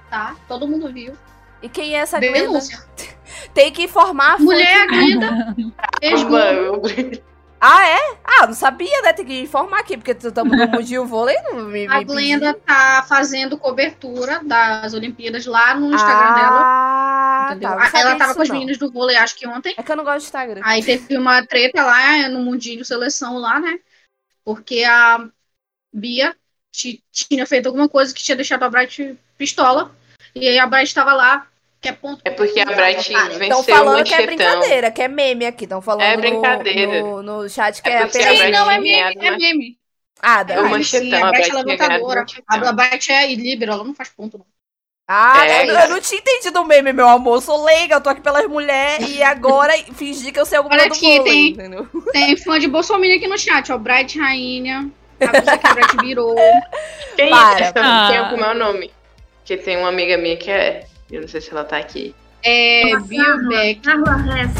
tá? Todo mundo viu. E quem é essa Glenda? Denúncia. Tem que informar a. Mulher Glenda, ex-Globo. Ah, é? Ah, não sabia, né? Tem que informar aqui, porque estamos no Mundial Vôlei, não me, A me Glenda pediu. tá fazendo cobertura das Olimpíadas lá no Instagram dela. Ah, Entendeu? tá. não ela sabia tava com as não. meninas do vôlei, acho que ontem. É que eu não gosto de Instagram. Aí teve uma treta lá no Mundinho Seleção lá, né? Porque a Bia ti- tinha feito alguma coisa que tinha deixado a Bright pistola. E aí a Bright tava lá, que é ponto. É porque a Bright Estão venceu o falando que é brincadeira, que é meme aqui. Estão falando É no- brincadeira. No, no chat que É é, apenas. a Sim, não, é meme, é meme. Ah, É da... o Ai, manchetão, sim, a a Bright é levantadora. A Bright é líbero, ela não faz ponto, não. ah É, eu, eu não tinha entendido o meme, meu amor. Eu sou leiga, eu tô aqui pelas mulheres e agora fingi que eu sei alguma Olha do aqui, vôlei, tem- entendeu? Tem fã de Bolsonaro aqui no chat, ó. Bright Rainha. A que a Bright virou. Quem Para. é? Ah. Tem é o nome? Que tem uma amiga minha que é. Eu não sei se ela tá aqui. É, Bill Beck. Carla Hess.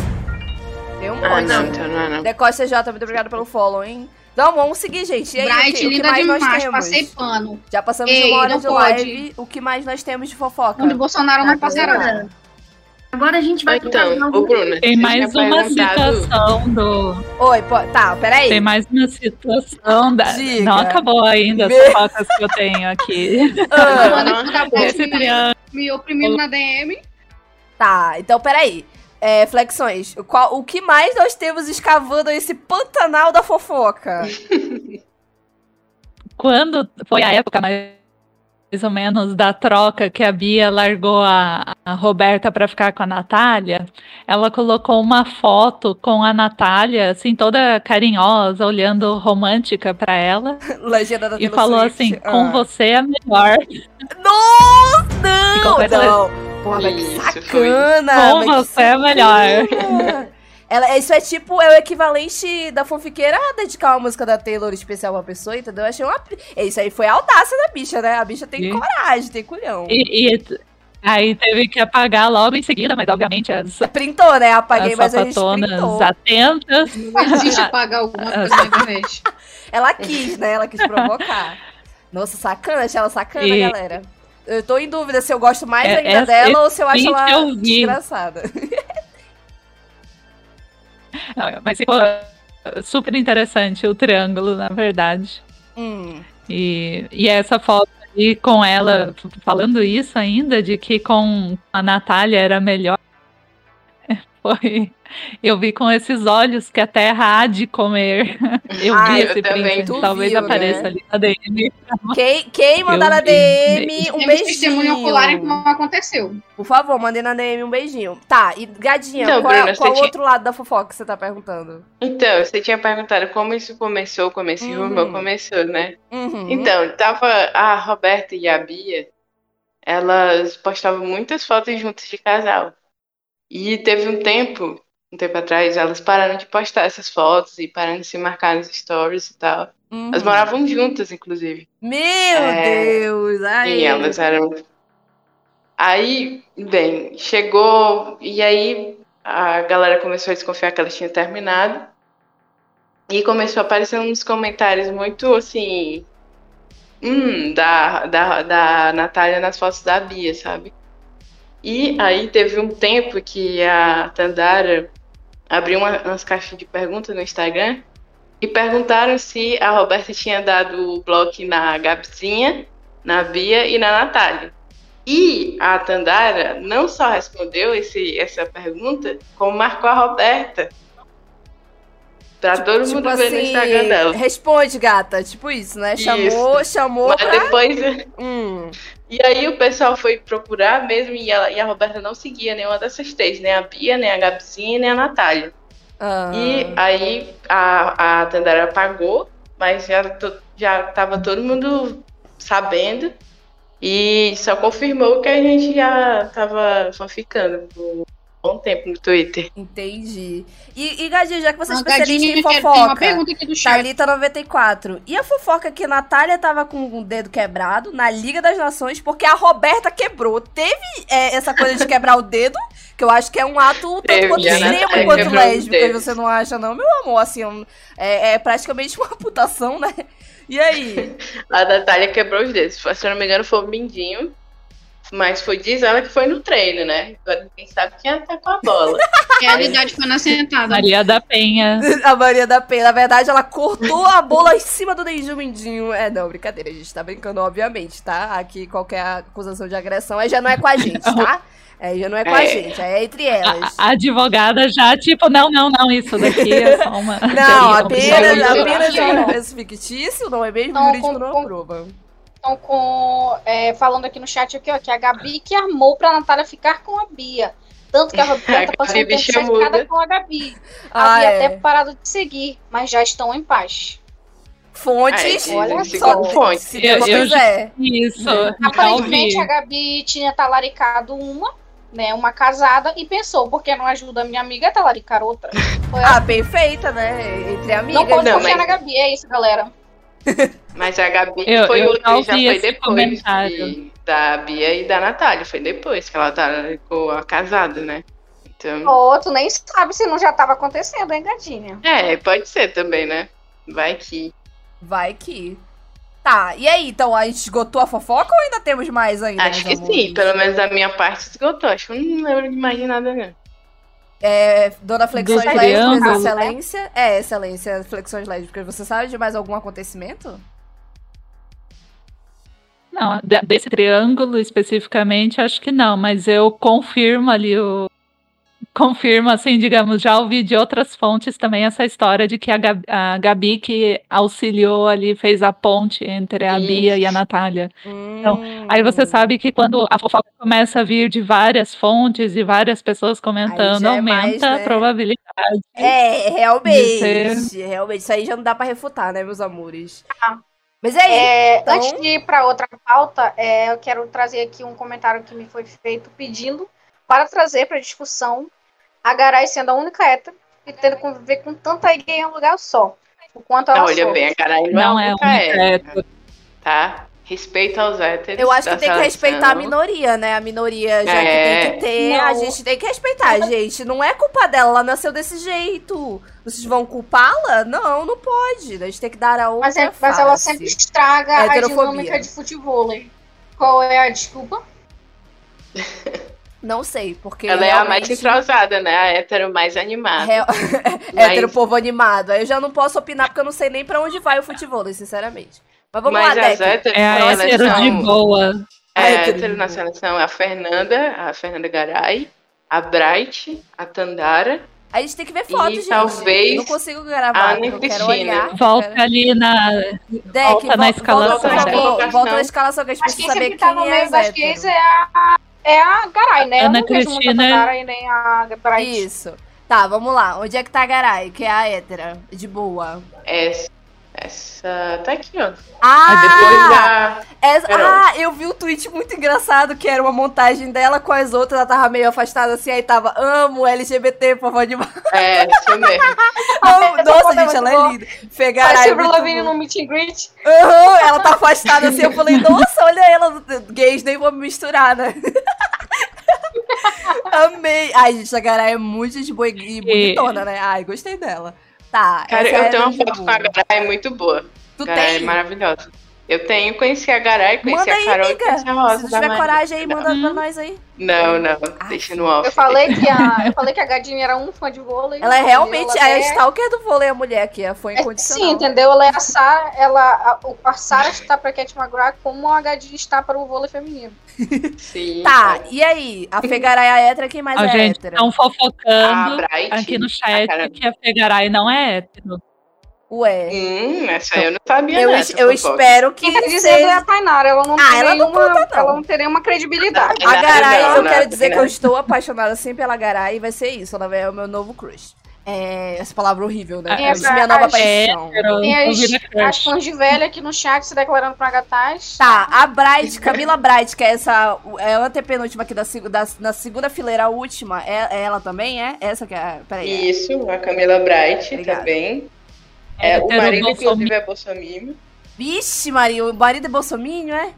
Tem um Ah, monte. não, então não é não. Decosta CJ, muito obrigada pelo follow, hein? Então, vamos seguir, gente. E aí, o Bright, que, o que linda mais nós demais, temos? passei pano. Já passamos de Ei, uma hora não de pode. live. O que mais nós temos de fofoca? Onde Bolsonaro não passará. Agora, agora a gente vai pro Então, ô Bruna, Tem mais uma perguntado- situação do. Oi, pô, tá, peraí. Tem mais uma situação da. Diga. Não acabou ainda as fofocas que eu tenho aqui. Ah, Manda que acabou. Esse triângulo. Me oprimindo na DM. tá, então peraí. É, flexões. Qual, o que mais nós temos escavando esse pantanal da fofoca? Quando foi a época mais ou menos da troca que a Bia largou a, a Roberta para ficar com a Natália, ela colocou uma foto com a Natália, assim, toda carinhosa, olhando romântica para ela, Legenda da e falou Swift. assim: com Ah. você é melhor. Nossa, não! Não! Porra, mas que sacana! Com você é melhor. Ela, isso é tipo, é o equivalente da fanfiqueira a dedicar uma música da Taylor especial pra pessoa, entendeu? Eu achei uma. Isso aí foi a audácia da bicha, né? A bicha tem Sim. coragem, tem culhão. E, e aí teve que apagar logo em seguida, mas obviamente as, Printou, né? Apaguei, as mas a gente printou. atentas. Não existe apagar alguma coisa na internet. Ela quis, né? Ela quis provocar. Nossa, sacana, achei ela sacana, E- galera. Eu tô em dúvida se eu gosto mais É, ainda essa- dela ou se eu acho ela eu vi. desgraçada. Mas ficou super interessante o triângulo, na verdade. Hum. E, e essa foto vi com ela falando isso ainda, de que com a Natália era melhor. Foi. Eu vi com esses olhos que a terra há de comer. Eu Ah, vi eu esse também. print. Tu Talvez viu, apareça né? ali na DM. Quem, quem mandar Eu na vi. DM, um Temos testemunho ocular que beijinho. não aconteceu. Por favor, mandem na DM um beijinho. Tá, e Gadinha, Então, qual, Bruna, qual você tinha- outro lado da fofoca que você tá perguntando? Então, você tinha perguntado como isso começou, como esse Uhum. rumor começou, né? Uhum. Então, tava a Roberta e a Bia, elas postavam muitas fotos juntas de casal. E teve um tempo, um tempo atrás, elas pararam de postar essas fotos e pararam de se marcar nos stories e tal. Uhum. Elas moravam juntas, inclusive. Meu É, Deus! Ai. E elas eram. Aí, bem, chegou. E aí a galera começou a desconfiar que elas tinham terminado. E começou a aparecer uns comentários muito assim. Hum, da, da, da Natália nas fotos da Bia, sabe? E aí teve um tempo que a Tandara abriu uma- umas caixas de perguntas no Instagram e perguntaram se a Roberta tinha dado o bloco na Gabizinha, na Bia e na Natália. E a Tandara não só respondeu esse, essa pergunta, como marcou a Roberta. Pra todo Tipo mundo ver no Instagram dela. responde, gata. Tipo isso, né? Chamou, chamou Mas pra... depois. Hum. E aí o pessoal foi procurar mesmo e, ela, e a Roberta não seguia nenhuma dessas três, nem a Bia, nem a Gabizinha, nem a Natália. Ah. E aí a, a Tandara apagou, mas já, to, já tava todo mundo sabendo. E só confirmou que a gente já tava fanficando um bom tempo no Twitter. Entendi. E, e Gadinha, já que você é especialista em quero- tem uma fofoca, pergunta aqui do chat. Thalita94. E a fofoca que a Natália tava com o dedo quebrado na Liga das Nações porque a Roberta quebrou. Teve é, essa coisa de quebrar o dedo, que eu acho que é um ato tanto Teve, quanto extremo quanto lésbico. E você não acha, não, meu amor? Assim, um- é, é praticamente uma amputação, né? E aí? A Natália quebrou os dedos. Se eu não me engano, foi o Mindinho. Mas foi, diz ela que foi no treino, né? Agora ninguém sabe quem tá com a bola. Realidade foi na sentada. Maria da Penha. A Maria da Penha, na verdade, ela cortou a bola em cima do Neiju Mindinho. É, não, brincadeira, a gente tá brincando, obviamente, tá? Aqui qualquer acusação de agressão aí já não é com a gente, tá? É, já não é com a É. gente, é entre elas. A advogada já, tipo, não, não, não, isso daqui é só uma. Não, teoria, apenas, apenas é um fictício, não é mesmo? Não, Jurídico com- não com- aprova. Então, com, é, falando aqui no chat aqui, ó, que a Gabi que armou pra Natália ficar com a Bia. Tanto que a Roberta A passou Gabi um tempo cercada muda. com a Gabi. Ah, Havia é. até parado de seguir, mas já estão em paz. Fontes, É, olha só, fontes. se Deus Eu- quiser. Isso. Uhum. já Aparentemente, ouvi. a Gabi tinha talaricado uma, né, uma casada, e pensou, por que não ajuda a minha amiga a talaricar outra? Foi Ah, perfeita, né? Entre não amigas. pode não, confiar mas- na Gabi, é isso, galera. Mas a Gabi Eu- foi eu outra, já foi depois de- da Bia e da Natália. Foi depois que ela tá a casada, né? Então. Ô, tu nem sabe se não já tava acontecendo, hein, gatinha? É, pode ser também, né? Vai que. Vai que. Tá, e aí, então a gente esgotou a fofoca ou ainda temos mais ainda? Acho que meus sim, amores? pelo menos da minha parte esgotou. Acho que eu não lembro de mais de nada, não. É, Dona Flexões Lésbicas, triângulos. Excelência. É, Excelência, Flexões Lésbicas. Você sabe de mais algum acontecimento? Não, de- desse triângulo especificamente, acho que não, mas eu confirmo ali o. Confirmo, assim, digamos, já ouvi de outras fontes também essa história de que a Gabi, a Gabi que auxiliou ali, fez a ponte entre a Bia e a Natália. Então, Aí você sabe que quando a fofoca começa a vir de várias fontes e várias pessoas comentando, é aumenta mais, a né? probabilidade. É, realmente. ser- Realmente. Isso aí já não dá pra refutar, né, meus amores? Mas é É, então- Antes de ir para outra pauta, é, eu quero trazer aqui um comentário que me foi feito pedindo para trazer para discussão a Garay sendo a única hétero e tendo que conviver com tanta gay em um lugar só. O quanto ela Olha sofre. bem, a cara não, Não é é única hétero, Tá? Respeito aos héteros. Eu acho que tem que respeitar a minoria, né? A minoria já É. que tem que ter, a Não. gente tem que respeitar, gente. Não é culpa dela, ela nasceu desse jeito. Vocês vão culpá-la? Não, não pode. A gente tem que dar a outra Mas, é- mas ela sempre estraga a dinâmica de futebol. Qual é a desculpa? Não sei, porque Ela é a mais realmente- entrosada, né? A hétero mais animada. Real... Mas- Hétero povo animado. Aí eu já não posso opinar porque eu não sei nem pra onde vai o futebol, sinceramente. Mas vamos Mas lá, as Deck. héteros É a na hétero seleção- de boa. É, A hétero na seleção é a Fernanda, a Fernanda Garay, a Bright, a Tandara. A gente tem que ver fotos, gente. talvez Não consigo gravar, eu quero olhar. Volta quero- ali na. Deck, volta na vol- escalação. Volta, Colocação. volta na escalação que a gente quem precisa saber sempre tá quem no é as das héteros. gays é a, é a Garay, né? Ana eu não vejo muito a Cristina- e nem a Bright. Isso. Tá, vamos lá. Onde é que tá a Garay, que é a hétera? De boa. Essa, essa tá aqui, ó. Ah! Depois da. Essa- ah, eu vi um tweet muito engraçado que era uma montagem dela com as outras, ela tava meio afastada assim, aí tava amo LGBT, por favor, demais. É, isso mesmo. Essa Nossa, foto é gente, ela muito é linda. Parece o muito Lavigne bom. no meet and greet. Aham, ela tá afastada assim, eu falei, nossa, olha ela, gays, nem vou me misturar, né? Amei. Ai, gente, a Garay é muito de boa e bonitona, né? Ai, gostei dela. Tá, Cara, eu é tenho uma foto com a Garay muito boa. Tu Garay é tem? maravilhosa. Eu tenho, conheci a Garay, conheci Manda a aí, Carol e amiga. conheci a Rosa. Se tiver Maria. coragem aí, manda pra nós aí. Não, não, deixa no off. Eu falei que a, eu falei que a Gadinha era um fã de vôlei. Ela é realmente Ela a é- stalker do vôlei, a mulher aqui, a foi É, incondicional. sim, entendeu? Ela é a Sarah, ela, a, o- a Sarah está para Cat McGrath como a Gadinha está para o vôlei feminino. Sim. Tá, e aí? A Fegaray é a hétera, quem mais Ó, é gente, hétera? estão A fofocando aqui no a chat que a Fegaray não é hétero. Ué, Hum, essa aí eu não sabia, eu, não. es- essa eu espero que Quem tá dizendo é a seja... Tainara, ela não Ah, tem ela não nenhuma, conta, não. ela não tem nenhuma credibilidade. A Não, Garay, não, eu não, quero não, dizer que não. eu estou apaixonada sim pela Garay e vai ser isso, ela é o meu novo crush. É, essa palavra horrível, né? Ah, É essa- minha nova as- paixão. Tem não as, as fãs de velha aqui no chat se declarando pra Gataz. Tá, a Bright, Camila Bright, que é essa. É a antepenúltima aqui da, da, na segunda fileira, a última. É, é ela também, é? Essa que é. Peraí. Isso, a Camila Bright Obrigada. também. É, o Hétero marido, bolsominion. inclusive, é bolsominion. Vixe, Maria, o marido é bolsominho, é?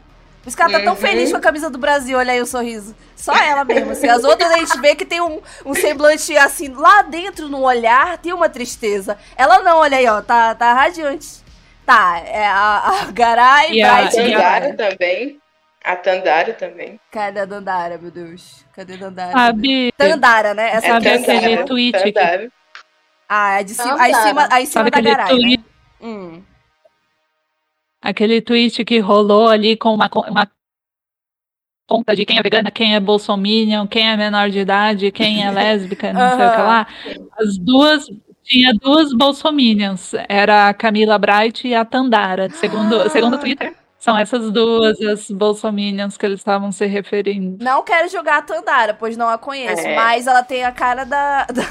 Os caras tá tão Uhum. feliz com a camisa do Brasil, olha aí o sorriso. Só ela mesmo, assim. As outras a gente vê que tem um, um semblante, assim, lá dentro no olhar, tem uma tristeza. Ela não, olha aí, ó, tá, tá radiante. Tá, é a, a Garay, E a- Bright A Tandara também. A Tandara também. Cadê a Dandara, meu Deus? Cadê a Dandara? Sabe, Tandara, né? Essa Sabe é aquele a Tandara, tweet que- Tandara. Ah, é de cima, aí cima, aí cima da aquele Garay, né? tweet, Hum. aquele tweet que rolou ali com uma, uma conta de quem é vegana, quem é bolsominion, quem é menor de idade, quem é lésbica, não sei o que lá. As duas tinha duas bolsominions, era a Camila Bright e a Tandara, segundo segundo o Twitter. São essas duas as bolsominions que eles estavam se referindo. Não quero jogar a Tandara, pois não a conheço. É. Mas ela tem a cara da, da,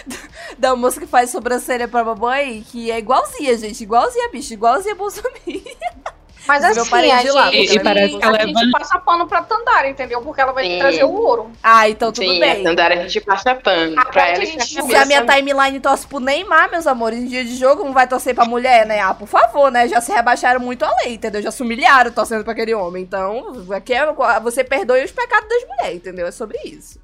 da moça que faz sobrancelha pra mamãe, que é igualzinha, gente. Igualzinha, bicho. Igualzinha Bolsonaro. Mas assim, parei a lá, gente, porque E parece que ela a é gente passa pano pra Tandara, entendeu? Porque ela vai Sim. trazer o ouro. Ah, então tudo Sim, bem. a Tandara a gente passa pano. A pra Bright ela a e pra gente Se a minha timeline torce pro Neymar, meus amores, em dia de jogo, não vai torcer pra mulher, né? Ah, por favor, né? Já se rebaixaram muito a lei, entendeu? Já se humilharam torcendo pra aquele homem. Então, aqui é, você perdoe os pecados das mulheres, entendeu? É sobre isso.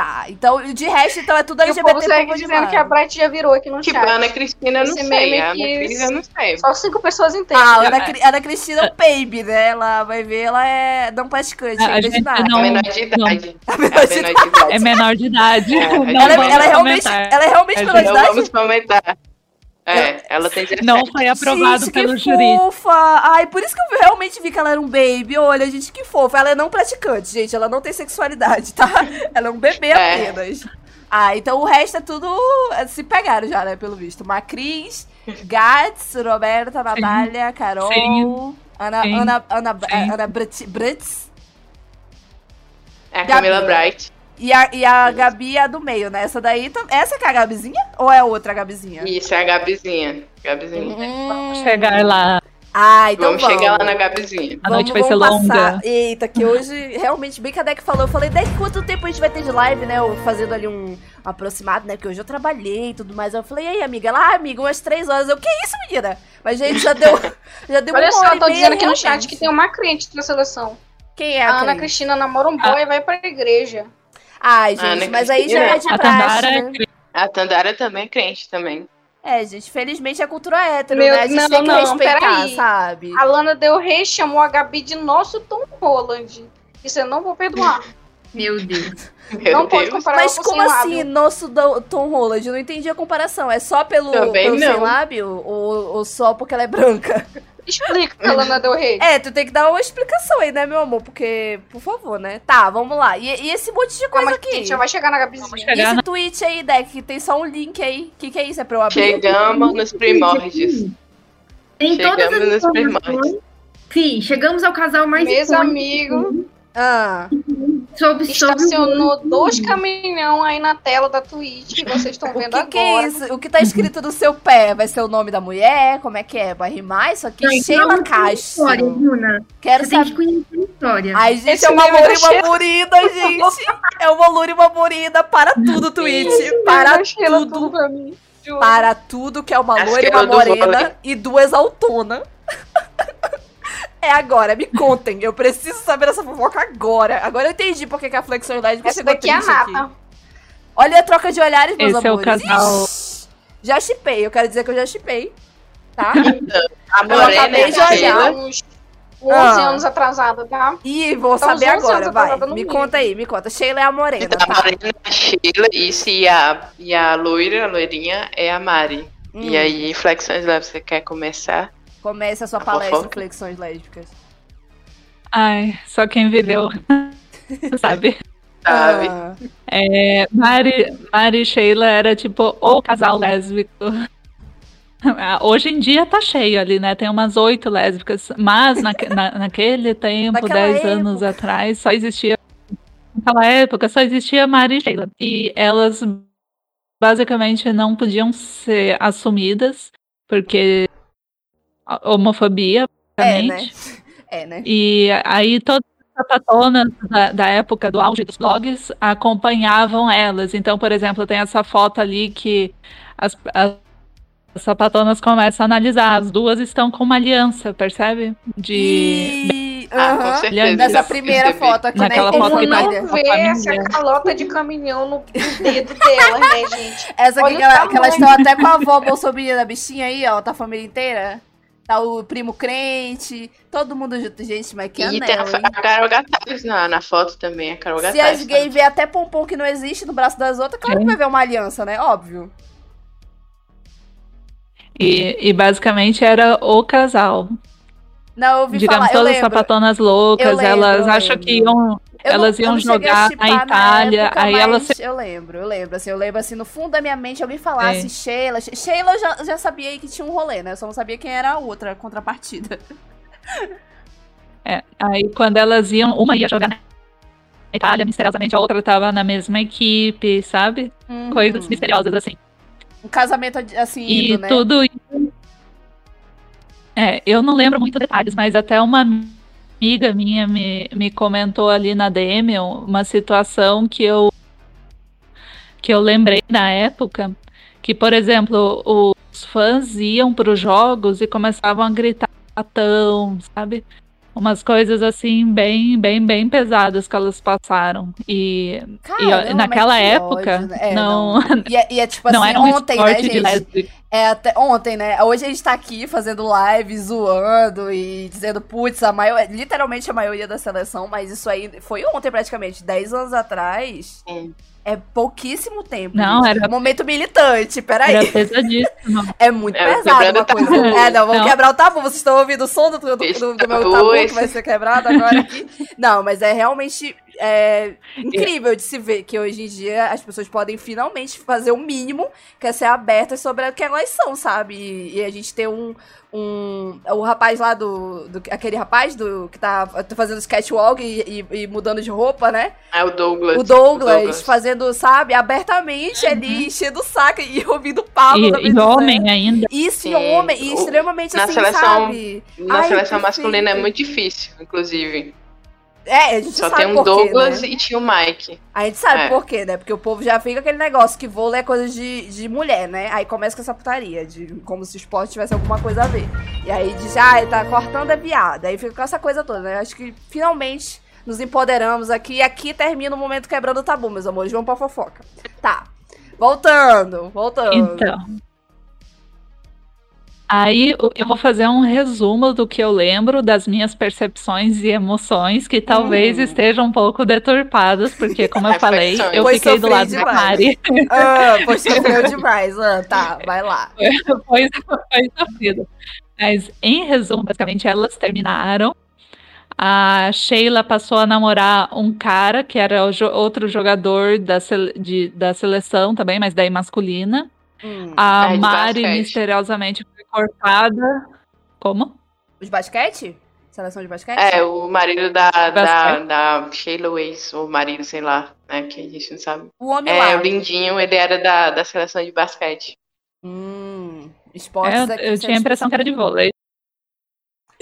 Tá, então, de resto, então é tudo E o LGBT. povo segue dizendo que a Bright já virou aqui no Tipo, chat. a Ana Cristina, eu não sei. Ana Cris, eu não sei. Só cinco pessoas entendem. Ah, a Ana, Cri- Ana Cristina é o baby, né? Ela vai ver, ela é não praticante, A gente de nada. não- a menor de idade. É menor de idade. de idade. É menor de idade. É, Ela, é- ela é realmente, ela é realmente É, menor de Não idade? vamos comentar. É, ela tem 17. Não foi aprovado gente, pelo que júri. fofa! Ai, por isso que eu realmente vi que ela era um baby. Olha, gente, que fofa. Ela é não praticante, gente. Ela não tem sexualidade, tá? Ela é um bebê É. apenas. Ah, então o resto é tudo. Se pegaram já, né? Pelo visto. Macris, Gats, Roberta, Natália, Carol, Sim. Ana, Sim. Ana, Ana, Sim. Ana Brits, Brits É a Camila Gabi. Bright. E a, e a Gabi é a do meio, né? Essa daí. Essa que é a Gabizinha? Ou é outra Gabizinha? Isso, é a Gabizinha. Gabizinha. Hum. Chegar lá. Ah, então vamos, vamos. chegar lá na Gabizinha. A noite vai ser passar. longa. Eita, que hoje, realmente, bem que a Deck falou. Eu falei, Deck, quanto tempo a gente vai ter de live, né? Eu fazendo ali um aproximado, né? Porque hoje eu trabalhei e tudo mais. Eu falei, e aí, amiga? Ela, ah, amiga, umas três horas. Eu, que isso, menina? Mas, gente, já deu, já deu Olha uma só, hora eu tô dizendo aqui no realmente. chat que tem uma crente na seleção. Quem é A a Ana? Cristina namora um boy e vai pra igreja. Ai, A Ana gente, mas aí já é de A praxe, Tandara é né? A Tandara também é crente também. É, gente, felizmente é cultura hétero, Meu- né? A gente não, tem que não, respeitar, peraí. sabe? A Lana Del Rey chamou a Gabi de nosso Tom Holland. Isso eu não vou perdoar. Meu Deus. Meu não pode Deus. comparar Mas com como assim, lábio. nosso do- Tom Holland? Eu não entendi a comparação. É só pelo, Também pelo sem não. lábio? Ou, ou só porque ela é branca? Explica, Lana Del Rey. É, tu tem que dar uma explicação aí, né, meu amor? Porque, por favor, né? Tá, vamos lá. E, e esse monte de coisa Calma, aqui? a gente já vai chegar na Gabizinha. E esse tweet aí, Deck, que tem só um link aí. O que, que é isso? É pra eu abrir? Chegamos nos primórdios. Tem todas Chegamos as nos primórdios. Sim, chegamos ao casal mais Meus icônico amigos, Ah, sobre, estacionou o- dois caminhão aí na tela da Twitch que vocês estão o vendo que, que agora. é isso? O que tá escrito no seu pé? Vai ser o nome da mulher? Como é que é? Vai rimar isso aqui? Não, então Sheila não tem História. Bruna. Quero Você tem que saber. conhecer a história. Ai, gente, Esse é uma livro loura e uma burida, gente. É uma loura e uma burida. Para tudo, Twitch. Para tudo. pra mim. juro. Para tudo que é uma loira e que uma é o do morena e duas autonas. É agora, me contem. Eu preciso saber essa fofoca agora. Agora eu entendi porque que a Flexão Lésbica Essa chegou daqui é a aqui. Olha a troca de olhares, meus Esse é o amores. casal. Ixi, já chipei, eu quero dizer que eu já chipei. Tá? A Eu Morena acabei de a olhar. Uns 11 Ah. anos atrasada, tá? E vou Então, saber agora, anos vai. atrasada no Me mínimo. conta aí, me conta. Sheila é a morena, Então, a tá? Morena é a Sheila, e a, e a loira, a loirinha, é a Mari. Hum, E aí, Flexões Leves, você quer começar? Comece a sua palestra? Flexões Lésbicas. Ai, só quem viveu sabe. Sabe? Ah, É, Mari, Mari e Sheila era tipo o casal lésbico. Hoje em dia tá cheio ali, né? Tem umas oito lésbicas, mas naque- na- naquele tempo, dez anos atrás, só existia. Naquela época só existia Mari e Sheila. E elas basicamente não podiam ser assumidas, porque homofobia, é, né? basicamente. É, né? E aí todas as sapatonas da, da época do auge dos blogs acompanhavam elas. Então, por exemplo, tem essa foto ali que as, as sapatonas começam a analisar. As duas estão com uma aliança, percebe? De. E... Ah, com certeza. Nessa primeira percebi. foto aqui, Naquela né? foto Como que não- vê essa calota de caminhão no dedo dela, né, gente? Essa aqui que, ela- que elas estão até com a avó bolsominion da bichinha aí, ó. Tá a família inteira. Tá o primo crente. Todo mundo junto. Gente, mas que E tem a, anel, hein? a Carol Gataz na, na foto também, a Carol Se Gataz. as gays vê até pompom que não existe no braço das outras, claro que vai ver uma aliança, né? Óbvio. E, e basicamente era o casal. Não, eu ouvi Digamos, falar, todas as sapatonas loucas, lembro, elas acham que iam. Eu elas não- iam jogar na na Itália, época, aí elas mas Eu lembro, eu lembro, assim, eu lembro assim, no fundo da minha mente alguém falasse É. Sheila. She- Sheila eu já, já sabia que tinha um rolê, né? Eu só não sabia quem era a outra contrapartida. É, aí quando elas iam, uma ia jogar na Itália, misteriosamente, a outra tava na mesma equipe, sabe? Uhum. Coisas misteriosas assim. Um casamento assim, E indo, né? tudo isso. É, eu não lembro muito detalhes, mas até uma amiga minha me, me comentou ali na DM uma situação que eu que eu lembrei na época, que, por exemplo, os fãs iam para os jogos e começavam a gritar tão, sabe? Umas coisas assim bem, bem, bem pesadas que elas passaram. E, e Caramba, naquela que época, ódio, né? É, não, E é, e é tipo não assim, era um ontem, né, gente? lésbica. É até ontem, né? Hoje a gente tá aqui fazendo live, zoando e dizendo, putz, a maior, literalmente a maioria da seleção, mas isso aí foi ontem praticamente, 10 anos atrás. Sim. É pouquíssimo tempo. Não, gente. era- Momento militante, peraí. Era pesadíssimo. É muito É, pesado uma o tabu. coisa. É, não, vamos Não. quebrar o tabu. Vocês estão ouvindo o som do, do, do- do meu tabu, que vai ser quebrado agora aqui? Não, mas é realmente é, incrível de se ver que hoje em dia as pessoas podem finalmente fazer o mínimo, que é ser abertas sobre o que elas são, sabe? E, e a gente ter um. um o rapaz lá do, do. Aquele rapaz do que tá fazendo sketchwalk e, e- e mudando de roupa, né? É o Douglas. O Douglas, fazendo, sabe, abertamente ali, enchendo o saco e ouvindo papo. Uhum. E, e homem ainda. Isso, e homem, e O- extremamente na assim, seleção- sabe? Na Ai, seleção masculina é muito difícil, inclusive. É, a gente Só sabe tem um por quê, Douglas né? e tinha o Mike. A gente sabe É. por quê, né? Porque o povo já fica aquele negócio que vôlei é coisa de, de mulher, né? Aí começa com essa putaria, de como se o esporte tivesse alguma coisa a ver. E aí diz, ah, tá cortando é viado. Aí fica com essa coisa toda, né? Acho que finalmente nos empoderamos aqui. E aqui termina o momento quebrando o tabu, meus amores. Vamos pra fofoca. Tá. Voltando, voltando. Então. Aí eu- eu vou fazer um resumo do que eu lembro das minhas percepções e emoções, que talvez Hum. estejam um pouco deturpadas, porque, como eu falei, eu Foi fiquei do lado da demais. Mari. Ah, pois sofreu demais. Ah, tá, vai lá. foi, foi sofrido. Mas, em resumo, basicamente, elas terminaram. A Sheila passou a namorar um cara que era jo- outro jogador da, de- da seleção também, mas daí masculina. Hum. A É, Mari basquete. misteriosamente foi cortada. Como? Os basquete? Seleção de basquete? É, o marido da, da, da Sheila Weiss, o marido, sei lá, né, que a gente não sabe. O homem É, lá. o Lindinho, ele era da, da seleção de basquete. Hum, É, esportes eu, aqui eu são tinha a impressão que era de vôlei.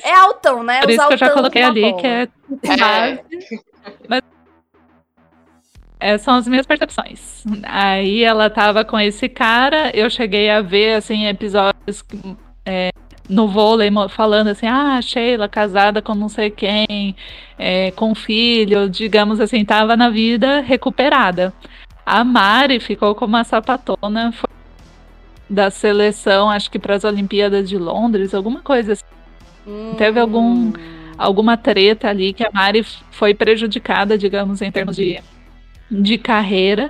É altão, né? Por Os isso que eu já coloquei ali bola. que é É. Mas é, são as minhas percepções. Aí ela tava com esse cara, eu cheguei a ver assim episódios é, no vôlei falando assim, ah, Sheila casada com não sei quem, é, com filho, digamos assim, tava na vida recuperada. A Mari ficou como uma sapatona da seleção, acho que para as Olimpíadas de Londres, alguma coisa assim. Hum. Teve algum- alguma treta ali que a Mari foi prejudicada, digamos, em termos de, de carreira.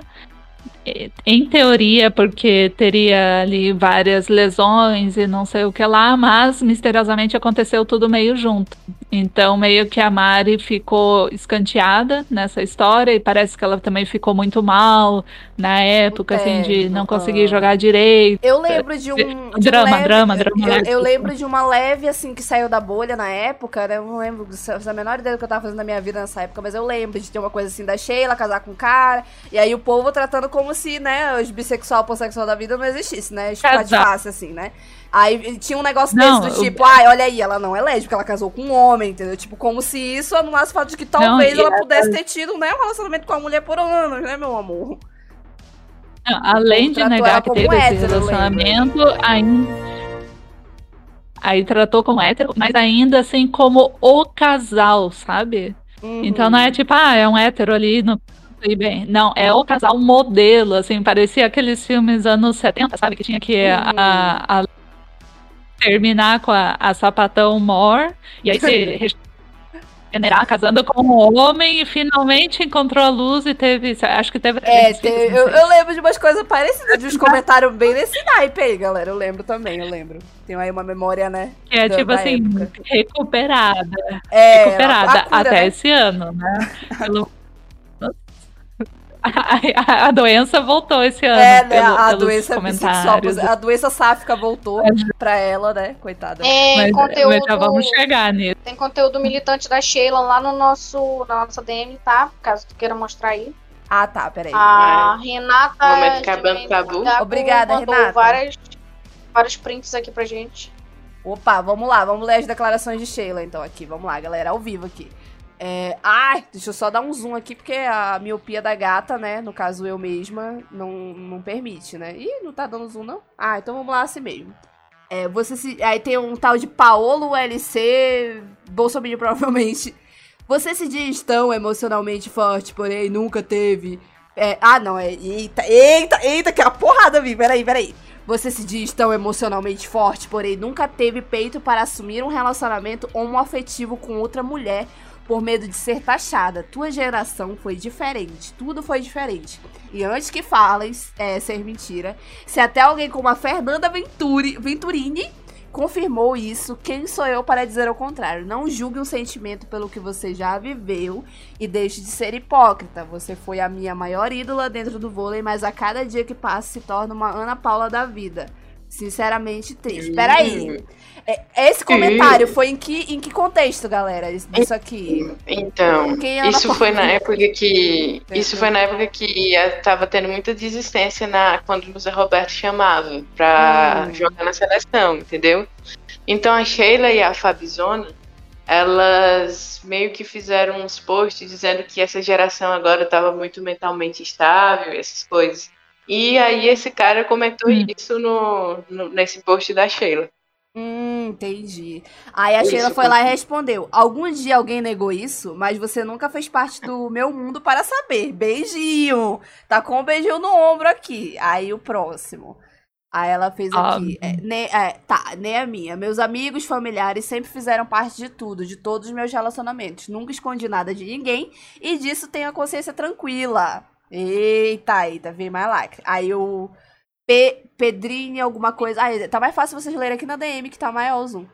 Em teoria, porque teria ali várias lesões e não sei o que lá, mas misteriosamente aconteceu tudo meio junto. Então, meio que a Mari ficou escanteada nessa história e parece que ela também ficou muito mal na época, assim, de não conseguir ah. jogar direito. Eu lembro de um. de um Drama, leve- drama, drama Eu, eu lembro de uma leve, assim, que saiu da bolha na época, né? Eu não lembro da menor ideia do que eu tava fazendo na minha vida nessa época, mas eu lembro de ter uma coisa assim da Sheila casar com um cara, e aí o povo tratando como se, né, os bissexual, pansexual da vida não existisse, né? Ficar de fácil, assim, né? Aí tinha um negócio Não, desse do tipo, ai, olha aí, ela não é lésbica, ela casou com um homem, entendeu? Tipo, como se isso anulasse o fato de que talvez e ela ela- pudesse ter tido, né, um relacionamento com a mulher por anos, né, meu amor? Não, além de negar que teve esse hétero, eu relacionamento, ainda. Aí tratou como hétero, mas ainda assim como o casal, sabe? Uhum. Então não é tipo, ah, é um hétero ali no. tudo bem. Não, é o casal modelo, assim, parecia aqueles filmes anos 70, sabe? Que tinha que Uhum. a, a- terminar com a, a sapatão mor, e aí se regenerar casando com um homem e finalmente encontrou a luz e teve. Acho que teve. É, três te- filhos, não eu, eu lembro de umas coisas parecidas, de uns comentários bem nesse naipe aí, galera. Eu lembro também, eu lembro. Tenho aí uma memória, né? Que é da- tipo da assim, época. recuperada. É, recuperada a- a cura, até né? esse ano, né? Pelo- A, a- a doença voltou esse ano. É, né? pelo- A doença bissexual, comentários. a doença sáfica voltou pra ela, né? Coitada. Tem Mas, conteúdo. mas já vamos chegar nisso. Tem conteúdo militante da Sheila lá no nosso, na nossa DM, tá? Caso tu queira mostrar aí. Ah, tá, peraí. A Renata. Momento tabu. Gago Obrigada, Renata. Várias, vários prints aqui pra gente. Opa, vamos lá, vamos ler as declarações de Sheila, então, aqui. Vamos lá, galera, ao vivo aqui. É, ai, deixa eu só dar um zoom aqui, porque a miopia da gata, né, no caso eu mesma, não, não permite, né? Ih, não tá dando zoom, não? Ah, então vamos lá assim mesmo. É, você se, aí tem um tal de Paolo LC, Bolsonaro provavelmente. Você se diz tão emocionalmente forte, porém nunca teve. É, ah, não, é. Eita, eita, eita, que é uma porrada, Vi. Peraí, peraí. Você se diz tão emocionalmente forte, porém nunca teve peito para assumir um relacionamento homoafetivo com outra mulher por medo de ser taxada. Tua geração foi diferente, tudo foi diferente. E antes que fales é, ser mentira, se até alguém como a Fernanda Venturi, Venturini confirmou isso, quem sou eu para dizer o contrário? Não julgue um sentimento pelo que você já viveu e deixe de ser hipócrita. Você foi a minha maior ídola dentro do vôlei, mas a cada dia que passa se torna uma Ana Paula da vida. Sinceramente triste. Peraí. É, esse comentário foi em que, em que contexto, galera? Isso aqui. Então, isso foi na época que. Isso foi na época que eh, tava tendo muita desistência na, quando o José Roberto chamava pra Hum. jogar na seleção, entendeu? Então a Sheila e a Fabizona, elas meio que fizeram uns posts dizendo que essa geração agora tava muito mentalmente estável, essas coisas. E aí esse cara comentou Hum. isso no, no- nesse post da Sheila. Hum, entendi. Aí a Isso, Sheila foi lá e respondeu: Algum dia alguém negou isso, mas você nunca fez parte do meu mundo para saber. Beijinho! Tá com um beijinho no ombro aqui. Aí o próximo. Aí ela fez aqui. Ah. é, ne- é, tá, nem a minha. Meus amigos, familiares sempre fizeram parte de tudo, de todos os meus relacionamentos. Nunca escondi nada de ninguém e disso tenho a consciência tranquila. Eita, eita, vem mais lacre. Aí o Pe Pedrinho, alguma coisa. Ah, tá mais fácil vocês lerem aqui na DM, que tá maior o zoom.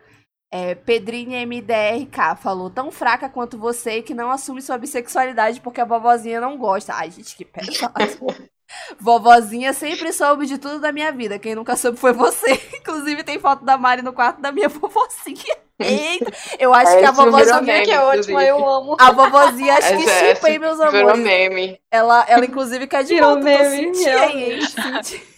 É, Pedrinha MDRK falou, tão fraca quanto você que não assume sua bissexualidade porque a vovozinha não gosta. Ai, gente, que pesado. Vovozinha sempre soube de tudo da minha vida. Quem nunca soube foi você. Inclusive, tem foto da Mari no quarto da minha vovozinha. Eita! Eu acho É, que a virou vovozinha. meme, que é ótima, inclusive. eu amo. A vovozinha acho que Essa- chipa, hein, meus Virou amores. meme. Ela, ela, inclusive, quer de Virou volta. meme, tô sentindo.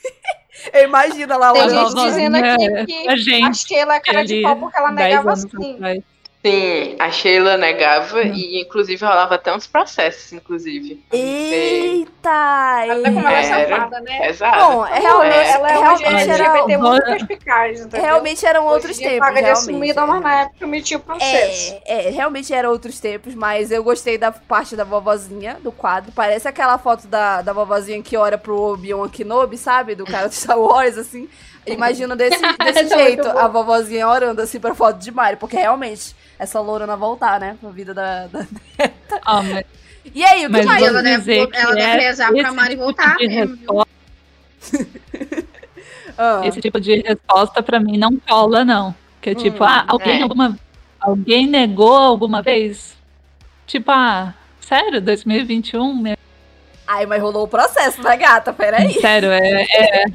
Eu imagino ela Tem lá. gente dizendo aqui que a a gente Sheila é cara de pau porque ela 10 negava assim. Sim, a Sheila negava e inclusive rolava até uns processos, inclusive. Eita! Até como ela é Era. safada, né? Pesado. Bom, é realmente, ela é uma realmente, era, muito Bora. perspicaz, entendeu? realmente eram outros dia tempos. paga de realmente. assumida, mas na época metia o processo. É, é, realmente eram outros tempos, mas eu gostei da parte da vovozinha do quadro. Parece aquela foto da, da vovozinha que ora pro Obi-Wan Kenobi, sabe? Do cara do Star Wars, assim. Imagino desse, desse é muito jeito, a vovozinha orando assim pra foto de Mario, porque realmente essa lourona voltar, né? Pra vida da. da- Ah, mas E aí, o que Mas mais? ela deve- dizer que ela deve é rezar pra Mari tipo voltar mesmo, Ah, Esse tipo de resposta pra mim não cola, não. Que é tipo, Hum, ah, alguém é. alguma. Alguém negou alguma vez? Tipo, ah, sério, 2021? Meu, Ai, mas rolou o processo, né, gata? Peraí. sério, é. é-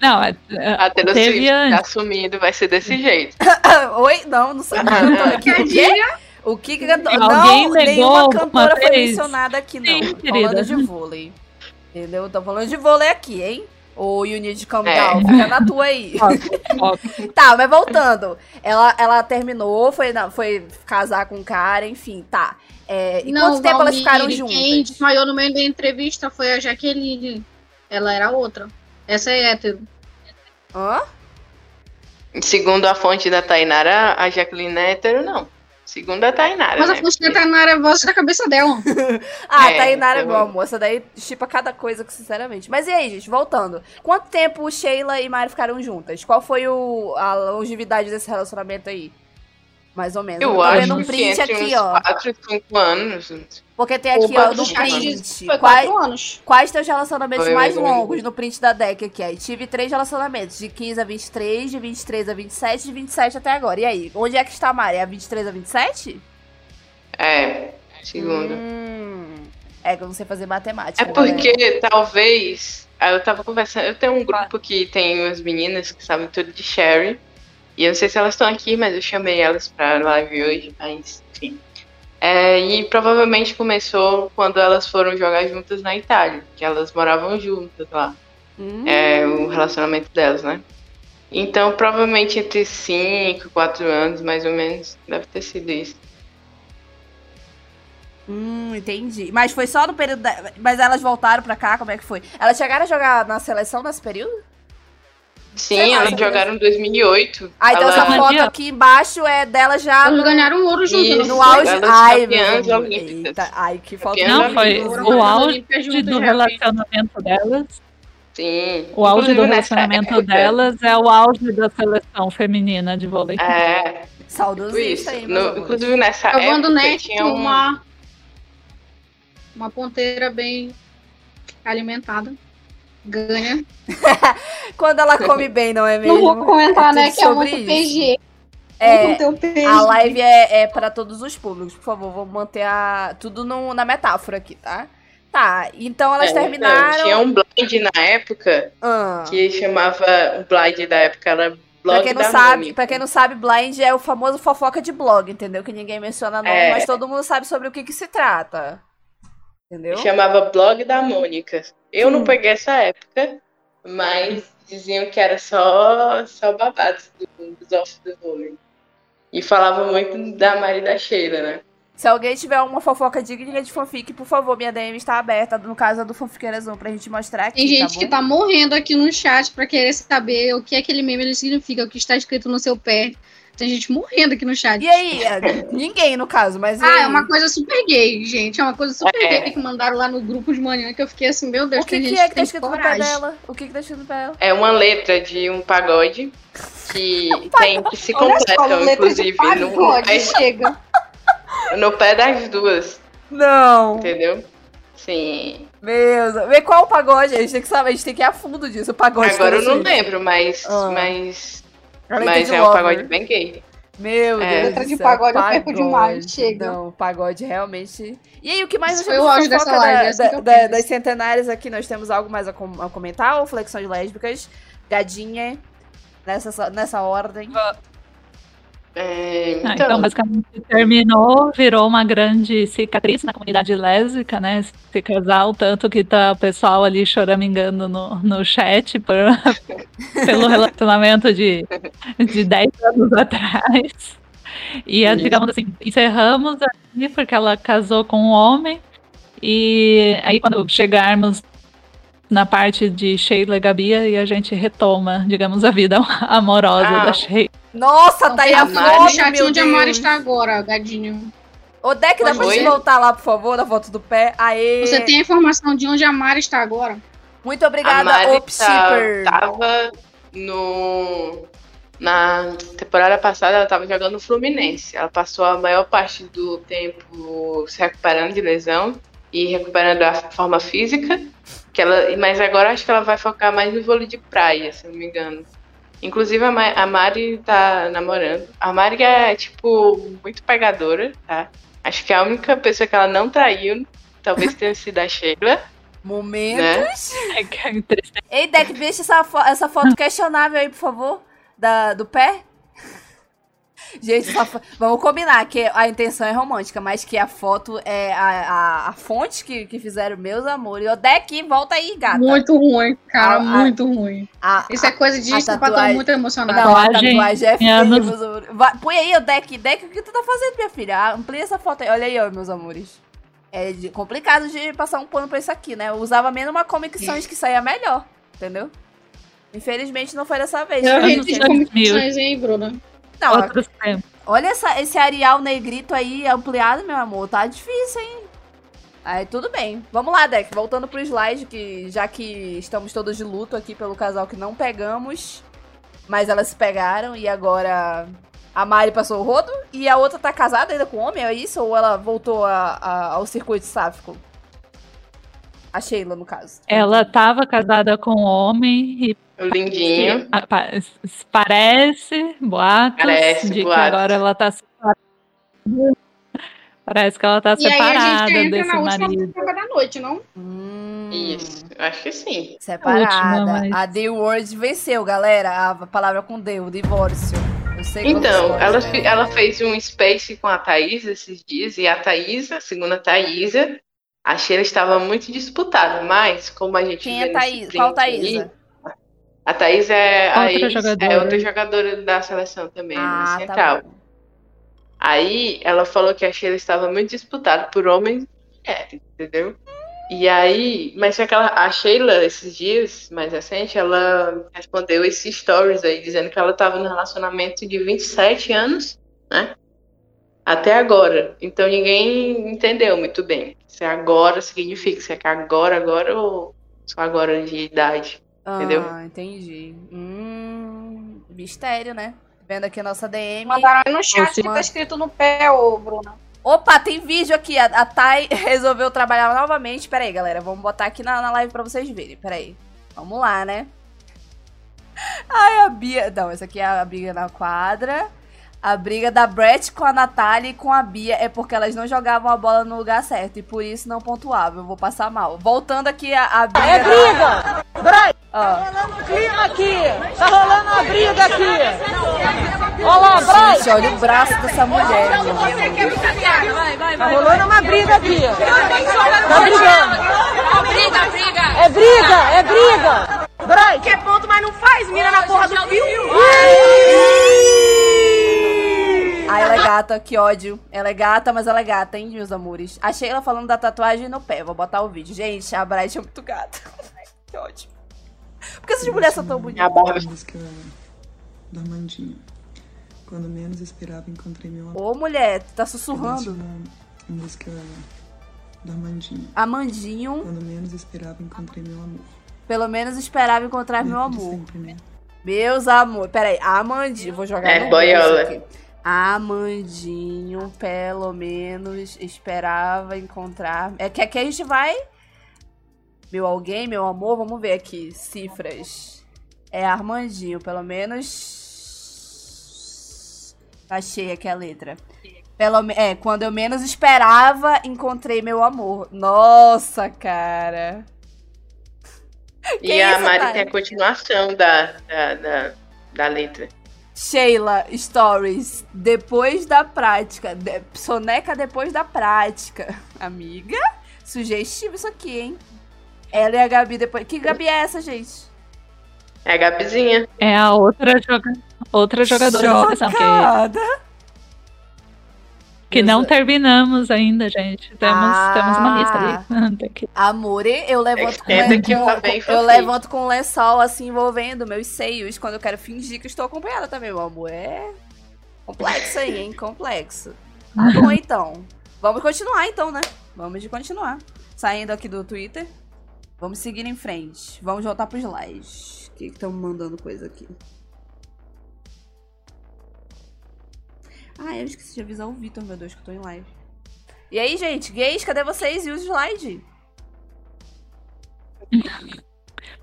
Não, é, é- A Taylor Swift tá antes. assumindo, vai ser desse jeito. Oi? Não, não sei. O que, o quê? O que que cantou? Alguém Não, negou nenhuma cantora foi vez? mencionada aqui, não. Sim, falando de vôlei. Entendeu? Tô falando de vôlei aqui, hein? Ô, You Need to Calm É. Down, fica na tua aí. tá, mas voltando. Ela, ela terminou, foi, foi casar com o cara, enfim, tá. É, e quanto tempo elas Valmir, ficaram Quem juntas? desmaiou no meio da entrevista foi a Jaqueline. Ela era outra. Essa é hétero. Hã? Segundo a fonte da Tainara, a Jacqueline é hétero, não. Segundo a Tainara, Mas a né? fonte da Tainara é a voz da cabeça dela. Ah, É, Tainara, eu- meu amor, essa daí chipa cada coisa, sinceramente. Mas e aí, gente, voltando. Quanto tempo Sheila e Mari ficaram juntas? Qual foi o, a longevidade desse relacionamento aí? Mais ou menos. Eu tô acho vendo um que print entre aqui, uns ó. 4 e 5 anos. Porque tem aqui, Opa, ó, no print. Foi Quais, quatro anos. quais teus relacionamentos Foi mais longos no print da deck aqui? Aí tive três relacionamentos, de 15 a 23, de 23 a 27, de 27 até agora. E aí, onde é que está a Mari? É a 23 a 27? É, segundo. Hum, é que eu não sei fazer matemática. É galera. porque talvez. aí Eu tava conversando. Eu tenho um grupo que tem umas meninas que sabem tudo de Sherry. E eu não sei se elas estão aqui, mas eu chamei elas pra live hoje. Mas, enfim. É, e provavelmente começou quando elas foram jogar juntas na Itália. Que elas moravam juntas lá. Hum. É, o relacionamento delas, né? Então, provavelmente entre 5, 4 anos, mais ou menos, deve ter sido isso. Hum, entendi. Mas foi só no período. Da... Mas elas voltaram pra cá? Como é que foi? Elas chegaram a jogar na seleção nesse período? Sim, elas jogaram em 2008. Ah, então Ela- essa foto aqui embaixo é dela já Elas no, ganharam ouro junto. Isso. não no auge. Ai, meu. Eita, ai, que foto. Não, foi o auge do relacionamento delas. Sim. O auge do relacionamento época- delas é o auge da seleção feminina de vôlei. É, tipo Saudosista isso. aí, No- inclusive nessa Salvando época Net tinha um... uma. Uma ponteira bem alimentada. Ganha. Quando ela come bem, não é mesmo? Não vou comentar, É né? Que é sobre muito isso. PG. É, a live é, é para todos os públicos, por favor, vamos manter a, tudo no- na metáfora aqui, tá? Tá, então elas É, terminaram. não, tinha um blind na época Ah. que chamava. O blind da época era blog Pra quem não da sabe, Mônica. para quem não sabe, blind é o famoso fofoca de blog, entendeu? Que ninguém menciona nome, É. mas todo mundo sabe sobre o que que se trata. Entendeu? Chamava blog da Mônica. Eu Hum. não peguei essa época, mas diziam que era só, só babados do- dos off do vôlei. E falava muito da Mari da Sheila, né? Se alguém tiver uma fofoca digna de fanfic, por favor, minha DM está aberta, no caso do Fanfiqueirazão, pra gente mostrar aqui, Tem gente tá que tá morrendo aqui no chat pra querer saber o que aquele meme significa, o que está escrito no seu pé. Tem gente morrendo aqui no chat. E aí? É, Ninguém, no caso, mas Ah, é uma coisa super gay, gente. É uma coisa super É. gay que mandaram lá no grupo de manhã que eu fiquei assim, meu Deus, O que, tem que gente é que tá escrito no pé coragem. dela? O que, que tá escrito no pé dela? É uma letra de um pagode que tem que se só, completam, inclusive, no, no, pagode, pé, chega. no pé das duas, Não. entendeu? Sim. Meu Deus. Vê qual o pagode, a gente tem que saber, a gente tem que ir a fundo disso, o pagode. Agora eu não lembro, mas, Ah. mas, mas é um Lover. pagode bem gay. Meu É. Deus. Letra de céu, pagode eu perco demais, chega. Não, pagode realmente. E aí, o que mais nós foi o auge dessa live, da- é assim da- da- das centenárias aqui? Nós temos algo mais a, com- a comentar? Ou flexão de lésbicas? Gadinha? Nessa, nessa ordem? É, Ah, então, então, basicamente, terminou, virou uma grande cicatriz na comunidade lésbica, né? Esse casal, tanto que tá o pessoal ali choramingando no, no chat por, pelo relacionamento de, de 10 anos atrás. E, eh, digamos assim, encerramos ali porque ela casou com um homem. E aí, quando chegarmos na parte de Sheila e Gabi, aí a gente retoma, digamos, a vida amorosa Ah. da Sheila. Nossa, tá aí a foto, chat meu onde a Mari está agora, gadinho. Ô, Deck, dá pra gente voltar lá, por favor, na foto do pé? Aê! Você tem a informação de onde a Mari está agora? Muito obrigada, Mari Op tá- tava no. Na temporada passada ela tava jogando no Fluminense. Ela passou a maior parte do tempo se recuperando de lesão e recuperando a forma física. Que ela, mas agora acho que ela vai focar mais no vôlei de praia, se não me engano. Inclusive a, Ma- a Mari tá namorando. A Mari é, tipo, muito pegadora, tá? Acho que a única pessoa que ela não traiu talvez tenha sido a Sheila. Momentos. Né? Que tristeza. Ei, Deck, deixa essa, fo- essa foto questionável aí, por favor. Da, do pé. Gente, fo- vamos combinar que a intenção é romântica, mas que a foto é a, a, a fonte que, que fizeram meus amores. Ô, Deck, volta aí, gata. Muito ruim, cara, A- a- muito ruim. A- Isso é coisa de tatuagem- muito emocionado. Não, a Tatuagem é feia, meus amores. Vai- põe aí, o Deck. Deck, o que tu tá fazendo, minha filha? Ah, Amplia essa foto aí. Olha aí, ó, meus amores. É de- complicado de passar um pano pra isso aqui, né? Eu usava menos uma Comic Sans que saía melhor, entendeu? Infelizmente não foi dessa vez. Eu vi não de sei- comunicações aí, Bruna. Não, Outros tempos. olha essa, esse Arial negrito aí ampliado, meu amor. Tá difícil, hein? Aí tudo bem. Vamos lá, Deck. Voltando pro slide, que já que estamos todos de luto aqui pelo casal que não pegamos, mas elas se pegaram e agora a Mari passou o rodo e a outra tá casada ainda com o homem, é isso? Ou ela voltou a- a- ao circuito sáfico? A Sheila, no caso. Ela estava casada com um homem e O lindinho. a- pa- parece, boatos, Parece, de que boatos. agora ela tá separada. Parece que ela tá E aí a separada gente entra desse na última marido. prova da noite, não? Hum, Isso, acho que sim. Separada. Última, mas- A The Word venceu, galera. A palavra com D, o divórcio. Que Então, ela, né? ela fez um space com a Thaís esses dias, e a Thaísa, segundo a Thaísa, a Sheila estava muito disputada, mas como a gente Quem é Thaís? Qual aí, Thaísa? A Thaís é a Outra ex, jogadora. é outra jogadora da seleção também, Ah, central. tá bom. Aí ela falou que a Sheila estava muito disputada por homens e mulheres, entendeu? E aí, mas só que ela, a Sheila, esses dias mais recente, ela respondeu esses stories aí, dizendo que ela estava num relacionamento de 27 anos, né? Até agora. Então ninguém entendeu muito bem. Se é agora significa, se é que agora, agora ou só agora de idade. Entendeu? Ah, entendi. Hum, mistério, né? Vendo aqui a nossa DM. Mandaram aí no chat que tá escrito no pé, ô, Bruna. Opa, tem vídeo aqui. A, a Thay resolveu trabalhar novamente. Pera aí, galera. Vamos botar aqui na, na live pra vocês verem. Pera aí. Vamos lá, né? Ai, a Bia. Não, essa aqui é a briga na quadra. A briga da Brett com a Natália e com a Bia é porque elas não jogavam a bola no lugar certo e por isso não pontuavam. Eu vou passar mal. Voltando aqui a, a briga. É briga! Ó. Clima aqui! Tá rolando uma briga aqui! Olha lá, Gente, olha o braço dessa mulher, mano. Tá rolando uma briga aqui! Tá brigando! Briga, briga! É briga! É briga! Brai! Quer ponto, mas não faz! Mira na porra do fio! Ah, ela é gata, que ódio. Ela é gata, mas ela é gata, hein, meus amores. Achei ela falando da tatuagem no pé. Vou botar o vídeo. Gente, a Bright é muito gata. que ódio. Por que essas mulheres são tão bonitas? A barba. música da Mandinha. Quando menos esperava, encontrei meu amor. Ô, mulher, tu tá sussurrando. da música da Mandinha. Amandinho, Quando menos esperava, encontrei meu amor. pelo menos esperava encontrar meu Sempre, amor. Sempre, né? Meus amor. Pera aí, Amandinho. Vou jogar É, no boiola. aqui. Amandinho, pelo menos esperava encontrar. É que aqui a gente vai. Meu alguém, meu amor, vamos ver aqui. Cifras. É Armandinho, pelo menos. Achei aqui a letra. Pelo, é, quando eu menos esperava, encontrei meu amor. Nossa, cara. E Que a Mari tem a continuação da, da, da, da letra. Sheila Stories, depois da prática. De- soneca depois da prática. Amiga, sugestivo isso aqui, hein? Ela e a Gabi depois. Que Gabi é essa, gente? É a Gabizinha. É a outra, joga... outra jogadora da seleção. Que, que não terminamos ainda, gente. Temos, Ah. temos uma lista ali. Amore, eu levanto com, le- com- bem eu levanto com um lençol assim envolvendo meus seios quando eu quero fingir que estou acompanhada também, meu amor. É complexo aí, hein? Complexo. Tá bom, então. Vamos continuar, então, né? Vamos de continuar. Saindo aqui do Twitter. Vamos seguir em frente. Vamos voltar pros slides. O que estão mandando coisa aqui? Ah, eu esqueci de avisar o Vitor, meu Deus, que eu tô em live. E aí, gente, gays, cadê vocês? E o slide?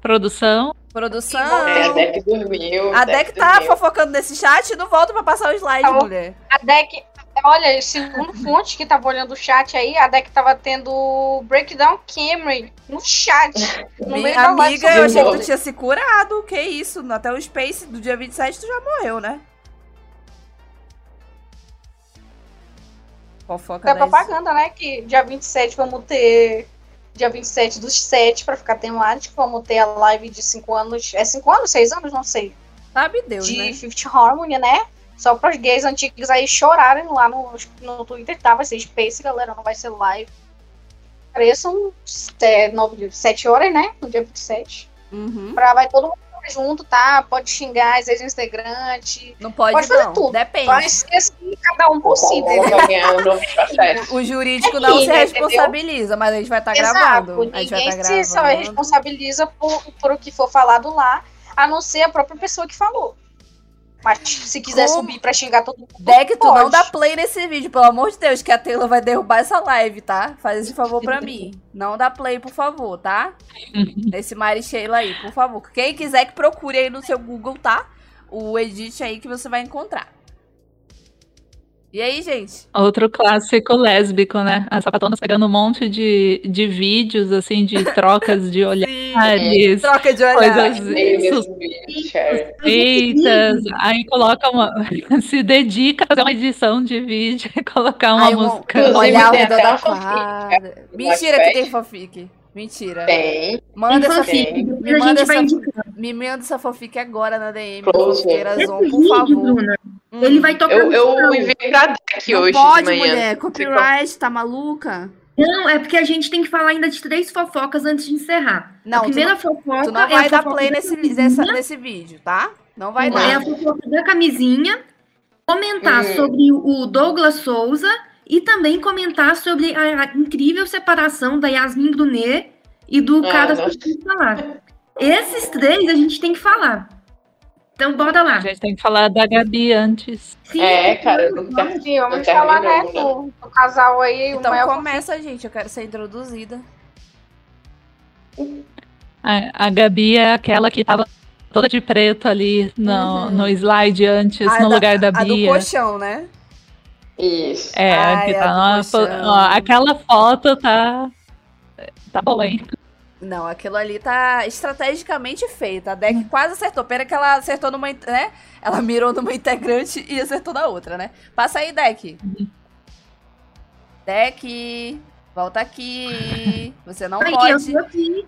Produção. Produção. É, a Deck dormiu. A Deck tá dormiu. fofocando nesse chat e não volta pra passar o slide, Tá bom. mulher. A Deck, olha, segundo fonte que tava olhando o chat aí, a Deck tava tendo Breakdown Camry no chat. No Minha meio da live amiga, eu achei que tu tinha se curado. Que isso? Até o Space do dia 27 tu já morreu, né? Fofoca da das- propaganda, né? Que dia 27 vamos ter. Dia 27 dos 7 pra ficar temático. Vamos ter a live de 5 anos. É 5 anos? 6 anos? Não sei. Sabe Deus, de né? Fifth Harmony, né? Só para os gays antigos aí chorarem lá no, no Twitter, tá? Vai ser Space, galera, não vai ser live. Pareçam 7 horas, né? No dia 27. Uhum. Pra, vai todo mundo junto, tá? Pode xingar as ex-integrantes. Não pode, Pode fazer não. tudo. Depende. Vai ser assim, cada um por si, entendeu? O jurídico É não se responsabiliza, mas a gente vai estar Exato. gravando. A gente vai Ninguém estar se só gravando. responsabiliza por, por o que for falado lá, a não ser a própria pessoa que falou. Mas se quiser Como? subir pra xingar todo mundo. Deck, tu não dá play nesse vídeo, pelo amor de Deus, que a Taylor vai derrubar essa live, tá? Faz esse favor pra mim. Não dá play, por favor, tá? Nesse Mari Sheila aí, por favor. Quem quiser que procure aí no seu Google, tá? O edit aí que você vai encontrar. E aí, gente? Outro clássico lésbico, né? As sapatonas pegando um monte de, de vídeos, assim, de trocas de olhares, Troca de olhar. coisas Deus, suspeitas. Aí coloca uma. se dedica a fazer uma edição de vídeo e colocar uma Aí, um- música. Olhar tem redor da quadra. Mentira que tem fanfic. Mentira. Tem. Manda Tem essa fanfic, Me a manda gente vai essa-. Me manda essa fanfic agora na DM. Esse por favor. Bruna, Hum. ele vai tocar Eu, no eu enviei pra Deck Não hoje pode, de manhã. mulher. Copyright, tá maluca? Não, é porque a gente tem que falar ainda de três fofocas antes de encerrar. Não, a tu primeira não- fofoca Tu não é vai a dar play da nesse, nessa- nesse vídeo, tá? Não vai É dar. a fofoca da camisinha. Comentar Hum. sobre o Douglas Souza e também comentar sobre a, a incrível separação da Yasmin Brunet e do Ah, cara nossa. que falar. Esses três a gente tem que falar. Então bora lá. A gente tem que falar da Gabi antes. Sim, É, cara, eu não ter- Sim, vamos falar, né, terminou, do, do casal aí, Então o Mel começa, gente. Eu quero ser introduzida. A, a Gabi é aquela que tava toda de preto ali no, Uhum. no slide antes, Ah, no da- lugar da A do Bia. colchão, né? Isso. É, Ai, a tá ó, aquela foto tá. Tá hein? Não, aquilo ali tá estrategicamente feito. A deck quase acertou. Pena que ela acertou numa. né? Ela mirou numa integrante e acertou na outra, né? Passa aí, deck. Deck. Volta aqui. Você não Ai, pode.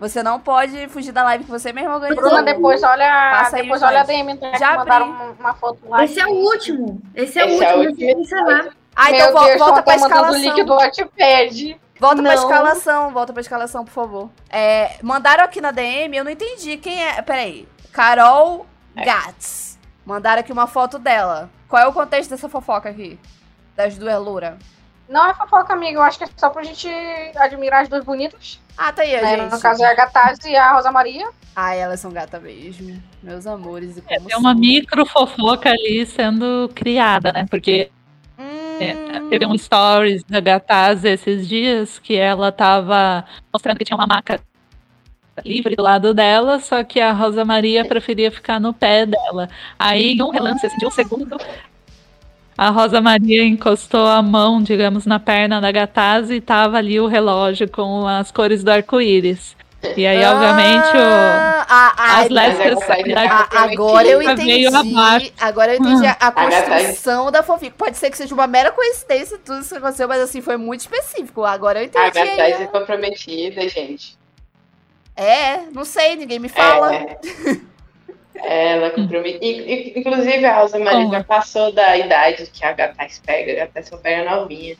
Você não pode fugir da live que você mesmo organizou. Bruna, depois olha, Passa aí depois olha a. DM, então, Já mandaram uma, uma foto lá. Esse é o último. Esse é o Esse é o último. Esse é o encerrar. Ah, Meu então vo- Deus, volta pra mandando o escalação. link do Wattpad. Volta pra Não. escalação, volta pra escalação, por favor. É, mandaram aqui na DM, eu não entendi quem é. Peraí. Carol Gats. Mandaram aqui uma foto dela. Qual é o contexto dessa fofoca aqui? Das duas louras. Não é fofoca, amiga. Eu acho que é só pra gente admirar as duas bonitas. Ah, tá aí, a Né? gente. No caso é a Gataz e a Rosa Maria. Ah, elas são gata mesmo. Meus amores. E como Tem uma são. micro fofoca ali sendo criada, né? Porque Hum, é, teve um stories da Gataz esses dias que ela tava mostrando que tinha uma maca livre do lado dela, só que a Rosa Maria preferia ficar no pé dela. Aí, em um relance assim, de um segundo, A Rosa Maria encostou a mão, digamos, na perna da Gatazzi e tava ali o relógio com as cores do arco-íris. E aí, obviamente, o, Ah, ah, ah, as lésbicas agora eu entendi. Agora eu entendi a, a construção da fanfic. Pode ser que seja uma mera coincidência tudo isso que aconteceu, mas assim, foi muito específico. Agora eu A entendi. aí, Gataz é comprometida, gente. É, não sei, ninguém me fala. É. Ela é comprometida. I- i- Inclusive, a Rosa Maria Como? já passou da idade que a Gataz pega. A Gataz só pega novinha.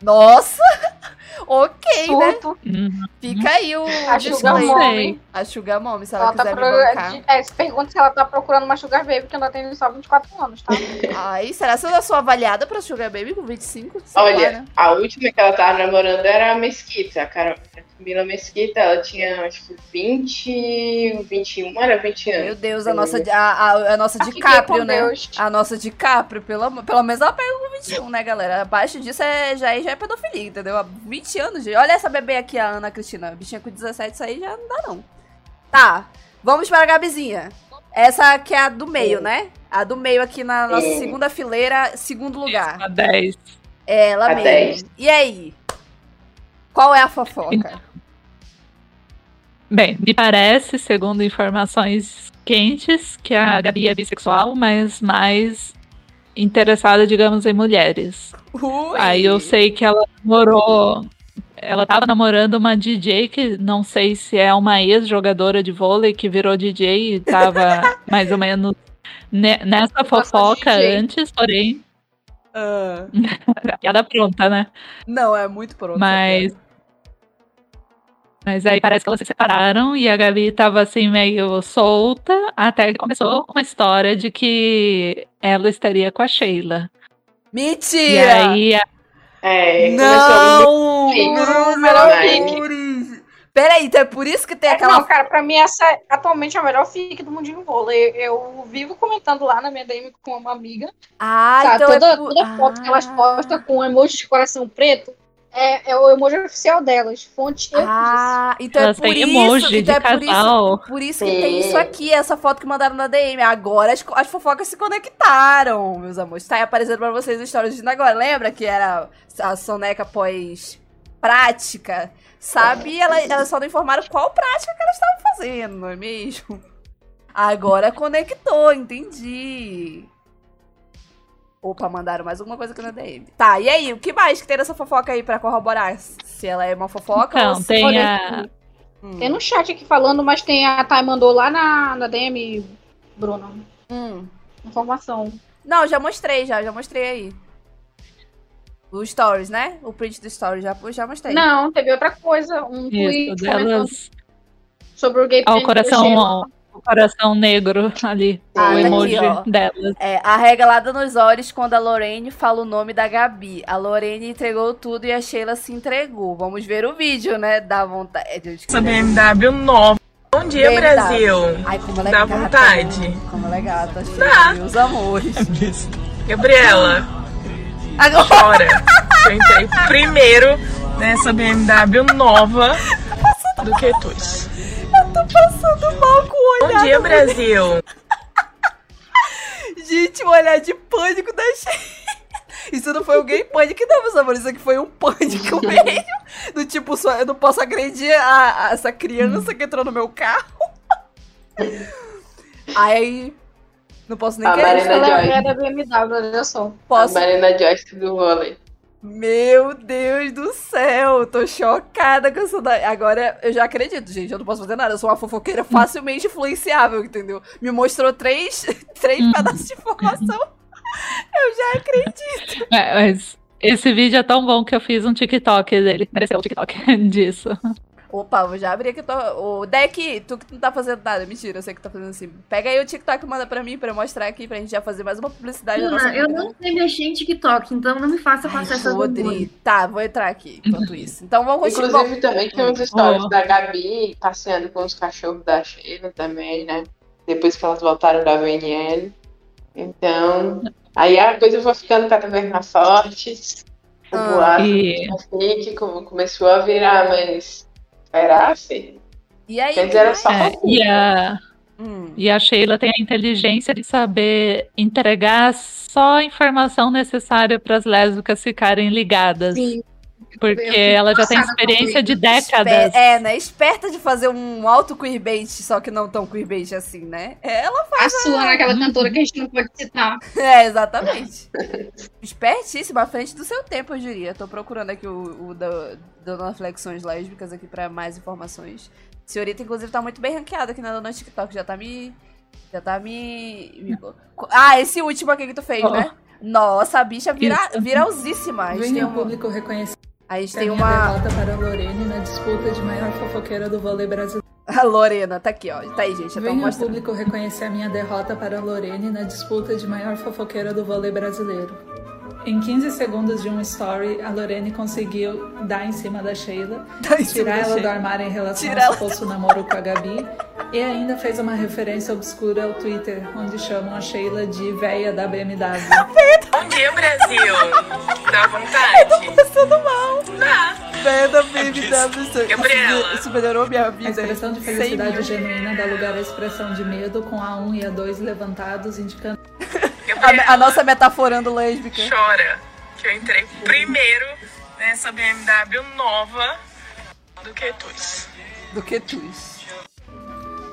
Nossa! ok, né? Surto. Uhum. Fica aí o A. Sugar. Mommy. A Sugar Mommy, se ela, Ela tá quiser pro... me bancar. é, se pergunta se ela tá procurando uma Sugar Baby, que ela tem só 24 anos, tá? Ai, será que eu já sou avaliada pra Sugar Baby com 25? Sei lá, Olha, né? a última que ela tava namorando era a Mesquita. A Carol- a Camila Mesquita, ela tinha acho que 20, 21, era 20 Meu anos. Deus, a nossa, a, a, a nossa DiCaprio, né? Deus. A nossa DiCaprio, pelo, pelo menos ela pega com 21, né, galera? Abaixo disso é, já, é- já é pedofilia, entendeu? Há 20 anos, gente. Olha essa bebê aqui, a Ana Cristina. A bichinha com 17, isso aí já não dá, não. Tá, vamos para a Gabizinha. Essa aqui é a do meio, né? A do meio aqui na nossa Sim. segunda fileira, segundo lugar. A 10. É ela A mesmo. 10. E aí? Qual é a fofoca? Bem, me parece, segundo informações quentes, que a Gabi é bissexual, mas mais interessada, digamos, em mulheres. Ui. Aí eu sei que ela namorou. Ela tava namorando uma DJ que não sei se é uma ex-jogadora de vôlei que virou DJ e tava mais ou menos ne- nessa fofoca antes, porém, Ah, piada pronta, né? não, é muito pronto. Mas. Mas aí parece que elas se separaram e a Gabi tava assim meio solta, até que começou uma história de que ela estaria com a Sheila. E Mentira! aí a- É, Não! Sim. Não, Melhor amores! Peraí, então é por isso que tem É, aquela Não, cara, pra mim essa é atualmente a melhor fic do Mundinho Vôlei. Eu, eu vivo comentando lá na minha DM com uma amiga. Ah, tá, então toda, é por... toda foto que elas Ah. postam com emoji de coração preto é, é o emoji oficial delas. Fonte eu Ah, então elas é por isso, emoji então de é por isso, por isso que tem isso aqui, essa foto que mandaram na DM. Agora as, as fofocas se conectaram, meus amores. Tá aí aparecendo pra vocês as histórias de agora. Lembra que era a soneca pós prática? Sabe? Ela, elas só não informaram qual prática que elas estavam fazendo, não é mesmo? Agora conectou, entendi. Opa, mandaram mais alguma coisa aqui na DM. Tá, e aí, o que mais que tem nessa fofoca aí pra corroborar? Se ela é uma fofoca ou Então, se tem a. Hum. Tem no chat aqui falando, mas tem a Thay mandou lá na, na DM, Bruno. Hum. Informação. Não, já mostrei, já, já mostrei aí. O stories, né? O print do stories, já, já mostrei. Não, teve outra coisa. Um Isso, tweet delas. sobre o gay Ao coração, coração negro ali. Ah, o tá emoji aqui, delas. É, arregalada nos olhos quando a Lorene fala o nome da Gabi. A Lorene entregou tudo e a Sheila se entregou. Vamos ver o vídeo, né? Dá vontade. de Essa BMW nova. Bom dia, BMW. Brasil. Ai, como ela é Dá gata, vontade. né? Como ela é gata, Dá. Sheila, meus amores. Gabriela, Agora, chora. Eu entrei primeiro nessa BMW nova do que tu. Tô passando mal com o olhar. Bom dia, Brasil. Gente, o olhar de pânico da Sheila. Isso não foi um gay pânico, não, meus amores. Isso aqui foi um pânico mesmo. Do tipo, só, eu não posso agredir a, a essa criança que entrou no meu carro. Aí. Não posso nem A querer. Marina Joyce. da BMW, olha só. Posso. A Marina Joyce do vôlei. Meu Deus do céu, tô chocada com essa daí. Agora eu já acredito, gente. Eu não posso fazer nada. Eu sou uma fofoqueira facilmente influenciável, entendeu? Me mostrou três, três pedaços de informação. Eu já acredito. É, mas esse vídeo é tão bom que eu fiz um TikTok dele. Pareceu um TikTok disso. Opa, vou já abrir aqui. Tô... O Deck, tu que não tá fazendo nada. Mentira, eu sei que tá fazendo assim. Pega aí o TikTok e manda pra mim pra eu mostrar aqui pra gente já fazer mais uma publicidade da nossa eu não sei mexer em TikTok, então não me faça passar essa vergonha. Rodri. Tá, vou entrar aqui enquanto isso. Então vamos continuar. Inclusive, também tem uns stories da Gabi passeando com os cachorros da Sheila também, né? Depois que elas voltaram da VNL. Então, aí a coisa foi ficando cada vez mais forte. O Ah. boato E como começou a virar mais. Será, filho? E aí? Quer dizer, era só É, e a, Hum. E a Sheila tem a inteligência de saber entregar só a informação necessária para as lésbicas ficarem ligadas. Sim. Porque ela já tem experiência de isso. décadas. É, né? Esperta de fazer um alto queerbait, só que não tão queerbait assim, né? Ela A faz. sua, naquela cantora que a gente não pode citar. É, exatamente. Espertíssima, à frente do seu tempo, eu diria. Tô procurando aqui o, o da Dona Flexões Lésbicas aqui pra mais informações. Senhorita, inclusive, tá muito bem ranqueada aqui na Dona TikTok. Já tá me. Já tá me. me- Ah, esse último aqui que tu fez, Oh. né? Nossa, a bicha vira, viralzíssima. A Venha ao uma, público reconhecer a gente tem uma. derrota para a Lorene na disputa de maior fofoqueira do vôlei brasileiro. A Lorena, tá aqui, ó. Tá aí, gente. Ao mostrando. público reconhecer a minha derrota para a Lorene na disputa de maior fofoqueira do vôlei brasileiro. Em 15 segundos de um story, a Lorene conseguiu dar em cima da Sheila, Tá cima tirar da ela do Sheila. armário em relação Tira ao ela. suposto namoro com a Gabi e ainda fez uma referência obscura ao Twitter, onde chamam a Sheila de véia da BMW. Bom dia, Brasil. Dá vontade. Passando mal. Dá. Venda, baby, W. Isso, Gabriela. isso melhorou minha A vida. expressão de 100 felicidade genuína dá lugar à expressão de medo, com a 1 e a 2 levantados, indicando A, a nossa metaforando lésbica. Chora. Que eu entrei primeiro nessa BMW nova do que tus. Do que tus.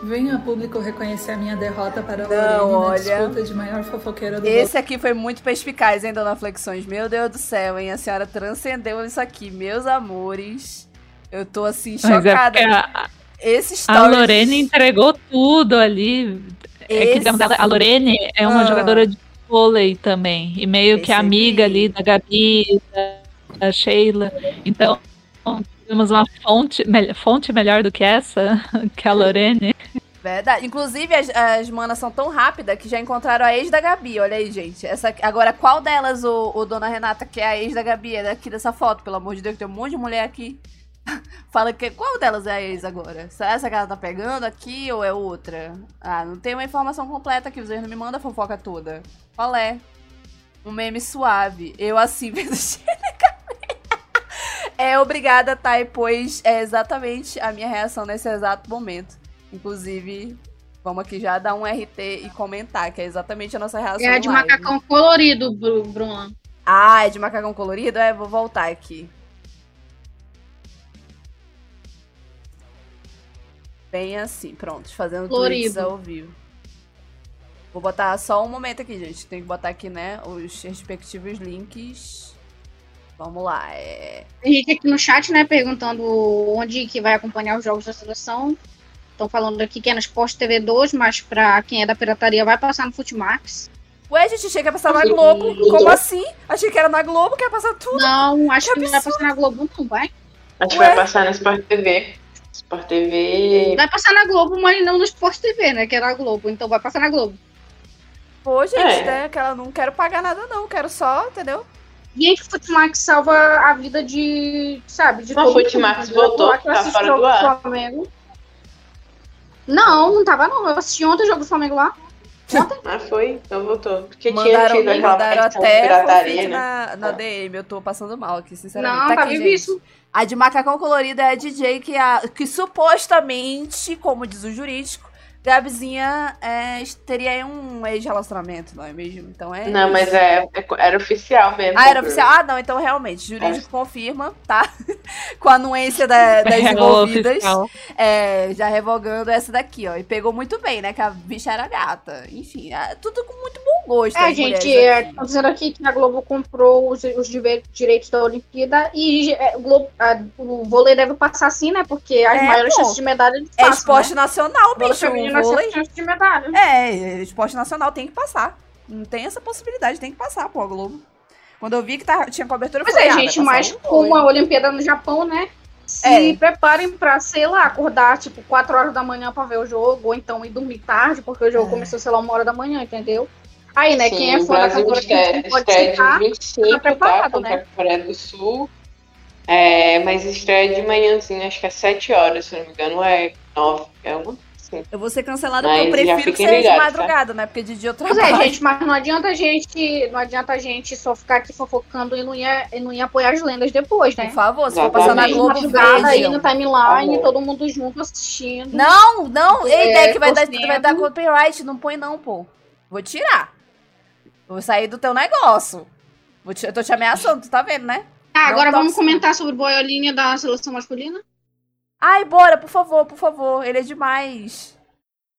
Venha a público reconhecer a minha derrota para a Não, Lorene olha. na disputa de maior fofoqueira do Esse aqui foi muito perspicaz, hein, Dona Flexões? Meu Deus do céu, hein? A senhora transcendeu isso aqui, meus amores. Eu tô assim, é chocada. a, Esse a stories... Lorene entregou tudo ali. É que, a a Lorene é uma Ah. jogadora de vôlei também. E meio que amiga ali da Gabi, da, Sheila. Então, temos uma fonte, mel- fonte melhor do que essa, que a Lorene. Verdade. Inclusive, as, as manas são tão rápidas que já encontraram a ex da Gabi. Olha aí, gente. Essa, agora, qual delas, o, o Dona Renata, que é a ex da Gabi? É daqui dessa foto, pelo amor de Deus, tem um monte de mulher aqui. Fala que qual delas é a ex agora? Essa que ela tá pegando aqui ou é outra? Ah, não tem uma informação completa aqui. Vocês não me mandam a fofoca toda. Qual é? Um meme suave. Eu assim, vendo É, obrigada, Thay, pois é exatamente a minha reação nesse exato momento. Inclusive, vamos aqui já dar um RT e comentar, que é exatamente a nossa reação. É de live. macacão colorido, Bru- Bruna. Ah, é de macacão colorido? É, vou voltar aqui. Bem assim, pronto, fazendo tweets Colorido. ao vivo. Vou botar só um momento aqui, gente. Tem que botar aqui, né, os respectivos links. Vamos lá, é... Henrique aqui no chat, né, perguntando onde que vai acompanhar os jogos da seleção. Estão falando aqui que é no Sport TV 2, mas pra quem é da pirataria vai passar no Futimax. Ué, gente, achei que ia passar na Globo. Como assim? Achei que era na Globo, que ia passar tudo. Não, acho que não vai passar na Globo, não, vai. Acho que vai passar no Sport TV. Sport TV. Vai passar na Globo, mas não no Sport TV, né, que era a Globo. Então vai passar na Globo. Pô, gente, É. né, que ela não quero pagar nada não, quero só, entendeu? Gente, o Futimax salva a vida de, sabe, de Mas todo o Futimax voltou, que eu tá fora o jogo do ar. Flamengo. Não, não tava não. Eu assisti ontem o jogo do Flamengo lá. Ah, foi? Então voltou. Porque Mandaram, tinha tido aquela mandaram até pirataria, né? na, na DM, eu tô passando mal aqui, sinceramente. Não, tá tá aqui, gente. vivíssimo. A de macacão colorido é a DJ que, a, que supostamente, como diz o jurídico, Gabizinha é, teria aí um ex-relacionamento, não é mesmo? Então é. Não, isso. mas é, é- era oficial mesmo. Ah, era oficial? Ah, não, então realmente, jurídico confirma, tá? Com a anuência da- das É envolvidas. É, já revogando essa daqui, ó. E pegou muito bem, né? Que a bicha era gata. Enfim, é tudo com muito bom gosto. É, gente, é, tô dizendo aqui que a Globo comprou os, os direitos da Olimpíada e é, o, Globo, a- o vôlei deve passar sim, né? Porque as É, maiores chances de medalha É esporte né? nacional, bicho. Vôlei. é chance de medalha. É, esporte nacional tem que passar. Não tem essa possibilidade, tem que passar, pô, a Globo. Quando eu vi que tava, tinha cobertura, eu Pois falei, é, ah, gente, vai mas vôlei. com a Olimpíada no Japão, né? Se É. preparem pra, sei lá, acordar tipo 4 horas da manhã pra ver o jogo, ou então ir dormir tarde, porque o jogo É. começou, sei lá, uma hora da manhã, entendeu? Aí, né, Sim, quem é fã da cantora que pode de 25, tá? preparado, Contra né? a Coreia do Sul. É, mas estreia de manhãzinho, acho que é 7 horas, se não me engano, é 9. É uma sim. Eu vou ser cancelada Mas porque eu prefiro que seja de tá? madrugada, né? Porque de dia eu Pois trabalho. é, gente, mas não adianta a gente, não adianta a gente só ficar aqui fofocando e não ia, e não ia apoiar as lendas depois, né? Por favor, se for passar na. Globo, Madrugada aí no timeline, todo mundo junto assistindo. Não, não, É, eita, é que vai dar, vai dar copyright, não põe não, pô. Vou tirar. Vou sair do teu negócio. Vou te- eu tô te ameaçando, tu tá vendo, né? Ah, agora vamos sim. comentar sobre boiolinha da seleção masculina? Ai, bora, por favor, por favor. Ele é demais.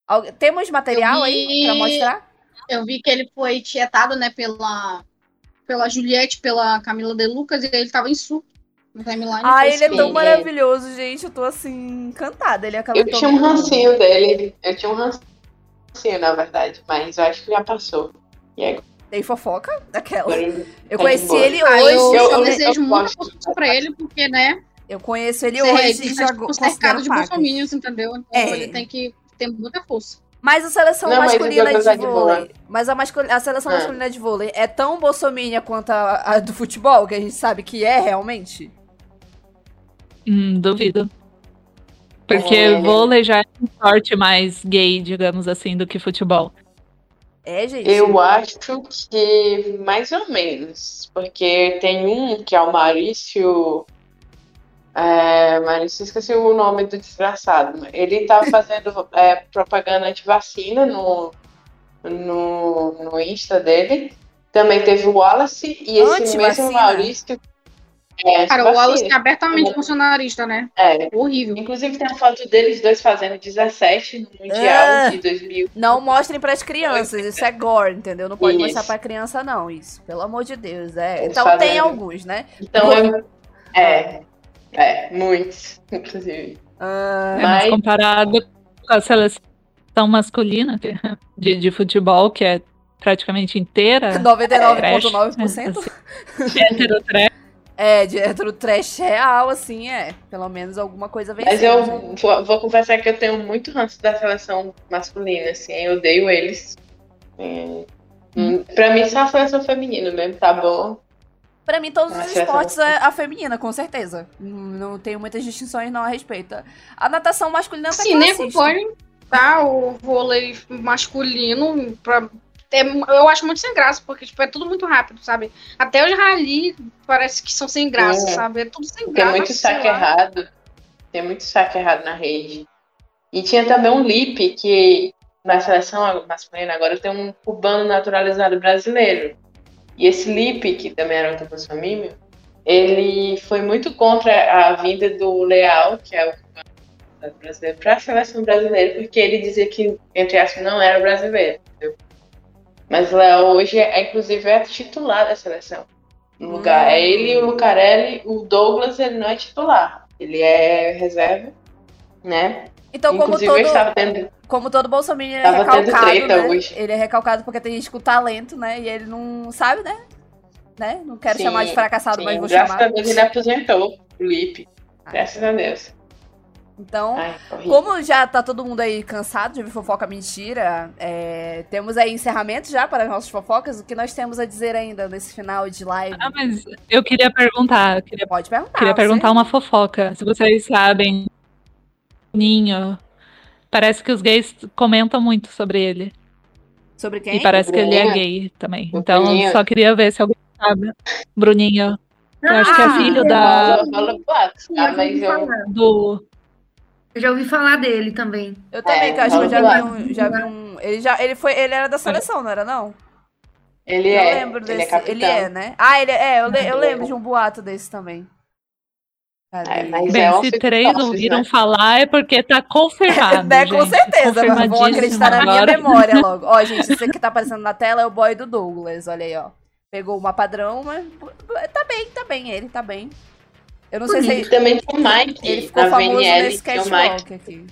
Algu- Temos material Eu aí vi- pra mostrar? Eu vi que ele foi tietado, né, pela, pela Juliette, pela Camila De Lucas, e ele tava em surto no timeline. Ai, Foi ele é tão maravilhoso, gente. Eu tô assim, encantada. Ele acabou Eu tinha um rancinho dele. Eu tinha um rancinho, na verdade, mas eu acho que já passou. E aí, Tem fofoca daquela. Eu tá conheci ele Ah, hoje. eu, Eu- eu eu- desejo eu muita gosto. pra ele, porque, né, Eu conheço ele ele hoje é, e ele já tá go- cercado de bolsominions, entendeu? Então É. ele tem que ter muita força. Mas a seleção Não, mas masculina de gozar de vôlei. Mas a, mascul- a seleção Ah. masculina de vôlei é tão bolsominion quanto a, a do futebol, que a gente sabe que é realmente? Hum, duvido. Porque É. vôlei já é um esporte mais gay, digamos assim, do que futebol. É, gente. Eu acho que mais ou menos. Porque tem um que é o Maurício. É, Maurício, esqueci o nome do desgraçado. Ele tava fazendo é, propaganda anti-vacina no, no, no Insta dele. Também teve o Wallace e esse mesmo Maurício. É, Cara, o. Wallace é abertamente funcionarista, né? É. Horrível. Inclusive tem uma foto deles dois fazendo 17 no Mundial Ah. de 2000. Não mostrem pras crianças, isso é gore, entendeu? Não pode Isso. mostrar pra criança, não, isso. Pelo amor de Deus, é. Eles Então fazem- tem alguns, né? Então é, é, é, muitos, inclusive. Ah, É, mas comparado com a seleção masculina de, de futebol, que é praticamente inteira. 99,9%? trash, de hétero trash. É, de hétero trash real, assim, é. Pelo menos alguma coisa Mas venceu. eu vou, vou confessar que eu tenho muito ranço da seleção masculina, assim, eu odeio eles. É, hum, Pra mim só a seleção feminina mesmo, tá bom? Pra mim, todos os certo. esportes é a feminina, com certeza. Não tenho muitas distinções não a respeito. A natação masculina que Sim, nem acompanho, tá? O vôlei masculino. Pra, é, eu acho muito sem graça, porque tipo, é tudo muito rápido, sabe? Até os rally parece que são sem graça, É. sabe? É tudo sem Tem graça. muito sei saque errado. Tem muito saque errado na rede. E tinha também um lip que na seleção masculina agora tem um cubano naturalizado brasileiro. E esse lip, que também era outro bolsominion, ele foi muito contra a vinda do Leal, que é o cubano brasileiro, para a seleção brasileira, porque ele dizia que, entre aspas, não era brasileiro. entendeu? Mas o Leal hoje, é, inclusive, é titular da seleção. No lugar, é ele e o Lucarelli. O Douglas, ele não é titular. Ele é reserva, né? Então, como todo, eu estava tendo como todo Bolsonaro, ele é recalcado, né? hoje. Ele é recalcado porque tem gente com talento, né? E ele não sabe, né? né? Não quero Sim, chamar de fracassado, sim, mas vou graças chamar. a Deus ele aposentou o Lipe. Graças a Deus. Então, Ai, como já tá todo mundo aí cansado de ouvir fofoca mentira, é, temos aí encerramento já para as nossas fofocas. O que nós temos a dizer ainda nesse final de live? Ah, mas eu queria perguntar. eu Queria, Pode perguntar. queria você- perguntar uma fofoca. Se vocês sabem, Ninho. Parece que os gays comentam muito sobre ele. Sobre quem? E parece que ele é gay também. O Então, Bruninho? só queria ver se alguém sabe. Bruninho. Eu acho que é Ah, filho eu da, tá? eu já Mas ouvi eu, falar. do. Eu já ouvi falar dele também. Eu também, É, que eu acho que eu já vamos vi um. Já vi um ele, já, ele, foi, ele era da seleção, não era não? ele eu é. lembro ele é desse. capitão. Ele é, né? Ah, ele é. Eu, le- eu Ele é. lembro de um boato desse também. É, mas Bem, é um se três ouviram né? falar é porque tá confirmado. né, com certeza, mas vão acreditar na minha memória logo. Ó, gente, esse que tá aparecendo na tela é o boy do Douglas, olha aí, ó. Pegou uma padrão, mas tá bem, tá bem, ele tá bem. Eu não sei se ele, também tem o Mike, ele ficou na famoso VNL, nesse catwalk aqui.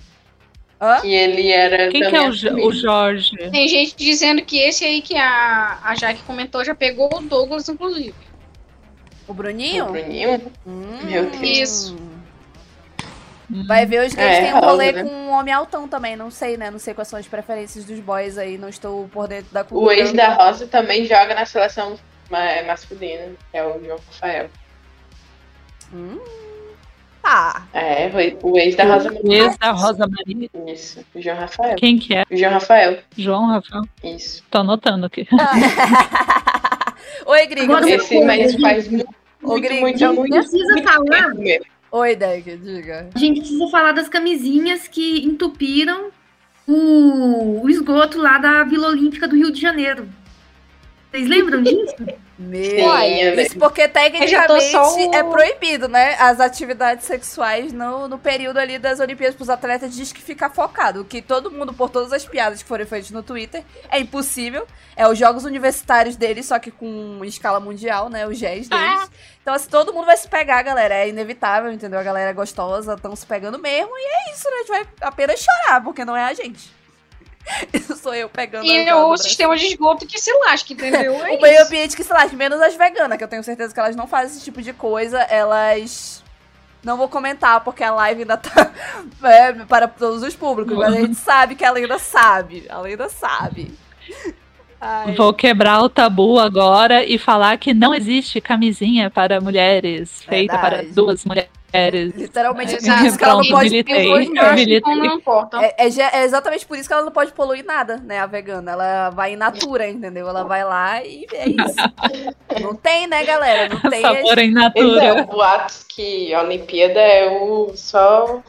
Hã? que ele era Quem que é o, o Jorge? Tem gente dizendo que esse aí que a, a Jaque comentou já pegou o Douglas, inclusive. O Bruninho? O Bruninho? Hum. Meu Deus. Isso. Vai ver os gays É, tem um rolê né? com um homem altão também, não sei, né? Não sei quais são as preferências dos boys aí, não estou por dentro da O cultura. ex da Rosa também joga na seleção ma- masculina, que é o João Rafael. Hum, Ah, É, foi o ex da Rosa O Maria. ex da Rosa Maria. Isso, o João Rafael. Quem que é? O João Rafael. João Rafael. Isso. Tô anotando aqui. Oi, você- Esse mas faz muito, Ô, muito, Gringo, muito, muito, Precisa muito falar. Oi, Deck, diga. A gente precisa falar das camisinhas que entupiram o, o esgoto lá da Vila Olímpica do Rio de Janeiro. Vocês lembram disso? Meu, Sim, isso porque tecnicamente o- é proibido, né? As atividades sexuais no, no período ali das Olimpíadas pros atletas diz que fica focado. Que todo mundo, por todas as piadas que foram feitas no Twitter, é impossível. É os jogos universitários deles, só que com escala mundial, né? Os GES deles. Então, assim, todo mundo vai se pegar, galera. É inevitável, entendeu? A galera é gostosa, estão se pegando mesmo. E é isso, né? A gente vai apenas chorar, porque não é a gente. Isso sou eu pegando E o sistema de esgoto que se lasca, entendeu? É o meio ambiente que se lasque, menos as veganas, que eu tenho certeza que elas não fazem esse tipo de coisa. Elas. Não vou comentar, porque a live ainda tá é, para todos os públicos, mas a gente sabe que a Lenda sabe. A Lenda sabe. Ai. Vou quebrar o tabu agora e falar que não existe camisinha para mulheres, feita para Verdade. duas mulheres. Literalmente é por isso que ela não Pronto, pode militei. poluir Eu nada. militei. Então não importa. É, é é exatamente por isso que ela não pode poluir nada, né? A vegana. Ela vai in natura, entendeu? Ela vai lá e é isso. Não tem, né, galera? Não tem. Sabor em é, natura. o boatos que a Olimpíada é o só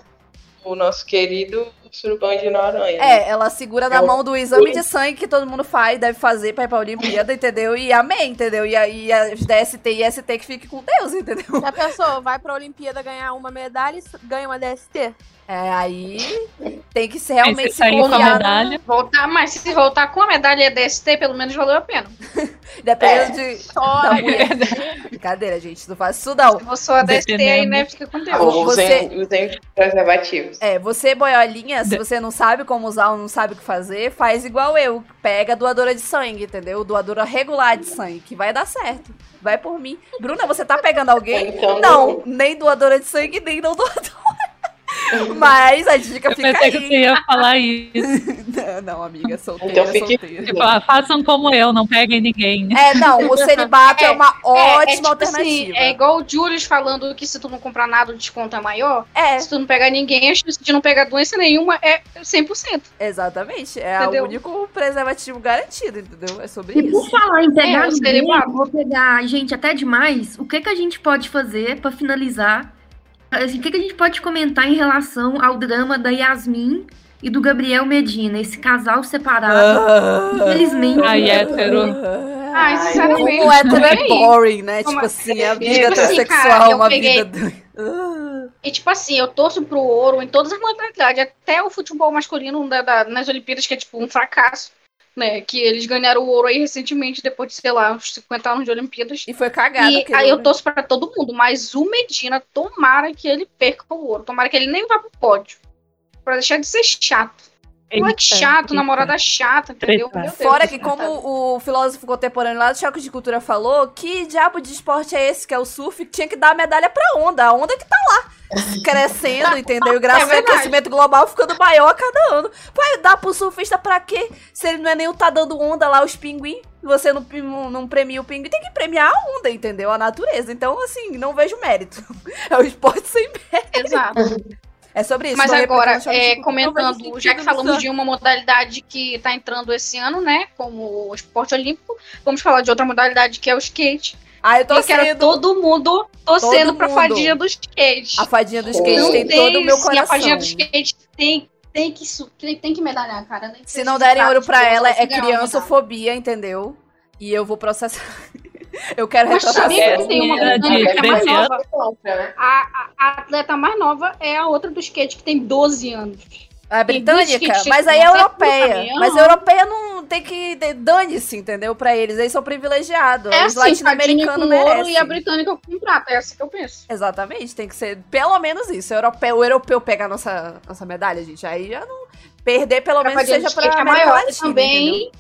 o nosso querido surubão de Noronha. né? É, ela segura na mão do exame de sangue que todo mundo faz, deve fazer pra ir pra Olimpíada, entendeu? E amém, entendeu? E aí as DST e ST que fique com Deus, entendeu? Já pensou? Vai pra Olimpíada ganhar uma medalha e ganha uma DST? É, aí tem que ser realmente se você sair com a no- medalha. Voltar, mas se voltar com a medalha DST, pelo menos valeu a pena. Dependendo de. Só Da mulher. Brincadeira, gente. Não faz isso, não. Se for só a DST, aí né, fica com Deus. Ou você- usem, preservativos. É, você, boiolinha, se você não sabe como usar ou não sabe o que fazer, faz igual eu. Pega a doadora de sangue, entendeu? Doadora regular de sangue, que vai dar certo. Vai por mim. Bruna, você tá pegando alguém? Então, Não, nem doadora de sangue, nem não doadora. Mas a dica Eu fica pensei que você ia falar isso. Não, não, amiga, solteira, Então fique- solteira. Tipo, ah, façam como eu, não peguem ninguém. É, não, o celibato é, É, uma É, ótima é tipo alternativa. assim, é igual o Julius falando que se tu não comprar nada, o desconto é maior. É, Se tu não pegar ninguém, a chance de não pegar doença nenhuma é 100%. exatamente. É Entendeu? o único preservativo garantido, entendeu? É sobre E por isso. falar em pegar É, o ninguém, vou pegar gente até demais. O que, que a gente pode fazer pra finalizar? Assim, o que, que a gente pode comentar em relação ao drama da Yasmin e do Gabriel Medina, esse casal separado? Ah. Infelizmente. Ai, hétero. Ai, sinceramente. O hétero é aí. boring, né? Como- Tipo assim, a Tipo vida assim, heterossexual cara, é eu uma peguei- vida. Ah. E tipo assim, eu torço pro ouro em todas as modalidades, até o futebol masculino da- da- nas Olimpíadas, que é tipo um fracasso, né? Que eles ganharam o ouro aí recentemente, depois de, sei lá, uns 50 anos de Olimpíadas. E foi cagado. E aí eu torço pra todo mundo, mas o Medina, tomara que ele perca o ouro. Tomara que ele nem vá pro pódio. Pra deixar de ser chato. É Eita, chato, eita. namorada chata, entendeu? Deus. Fora que, como o filósofo contemporâneo lá do Choque de Cultura falou, que diabo de esporte é esse que é o surf? Que tinha que dar a medalha pra onda. A onda que tá lá. Crescendo, entendeu? E graças É ao aquecimento global ficando maior a cada ano. Vai dar pro surfista pra quê? Se ele não é nem o tá dando onda lá, os pinguim. Você não, não, não premia o pinguim, tem que premiar a onda, entendeu? A natureza. Então, assim, não vejo mérito. É o esporte sem mérito. Exato. É sobre isso. Mas agora, é, comentando, já que falamos de uma modalidade que tá entrando esse ano, né? Como o esporte olímpico, vamos falar de outra modalidade que é o skate. Ah, eu tô eu quero sendo todo mundo torcendo Todo pra fadinha do skate. A fadinha do skate Não tem todo o meu coração. A fadinha do skate tem, tem, que, su- tem, tem que medalhar, cara. Nem que Se não de derem ouro pra ela, é criançofobia, entendeu? E eu vou processar. eu quero Mas retroceder. sabia que tem uma Menina que é mais 13 anos. nova? A, a- a atleta mais nova é a outra do skate, que tem 12 anos. A duas britânica, mas aí é europeia. Mas a europeia não tem que. Dane-se, entendeu? Pra eles. Eles são privilegiados. É Os assim, latino-americanos merecem. e a britânica com prata. É assim que eu penso. Exatamente, tem que ser pelo menos isso. O europeu, o europeu pegar nossa, nossa medalha, gente. Aí já não. Perder, pelo A menos, seja pra é maior. E Latina. também, entendeu?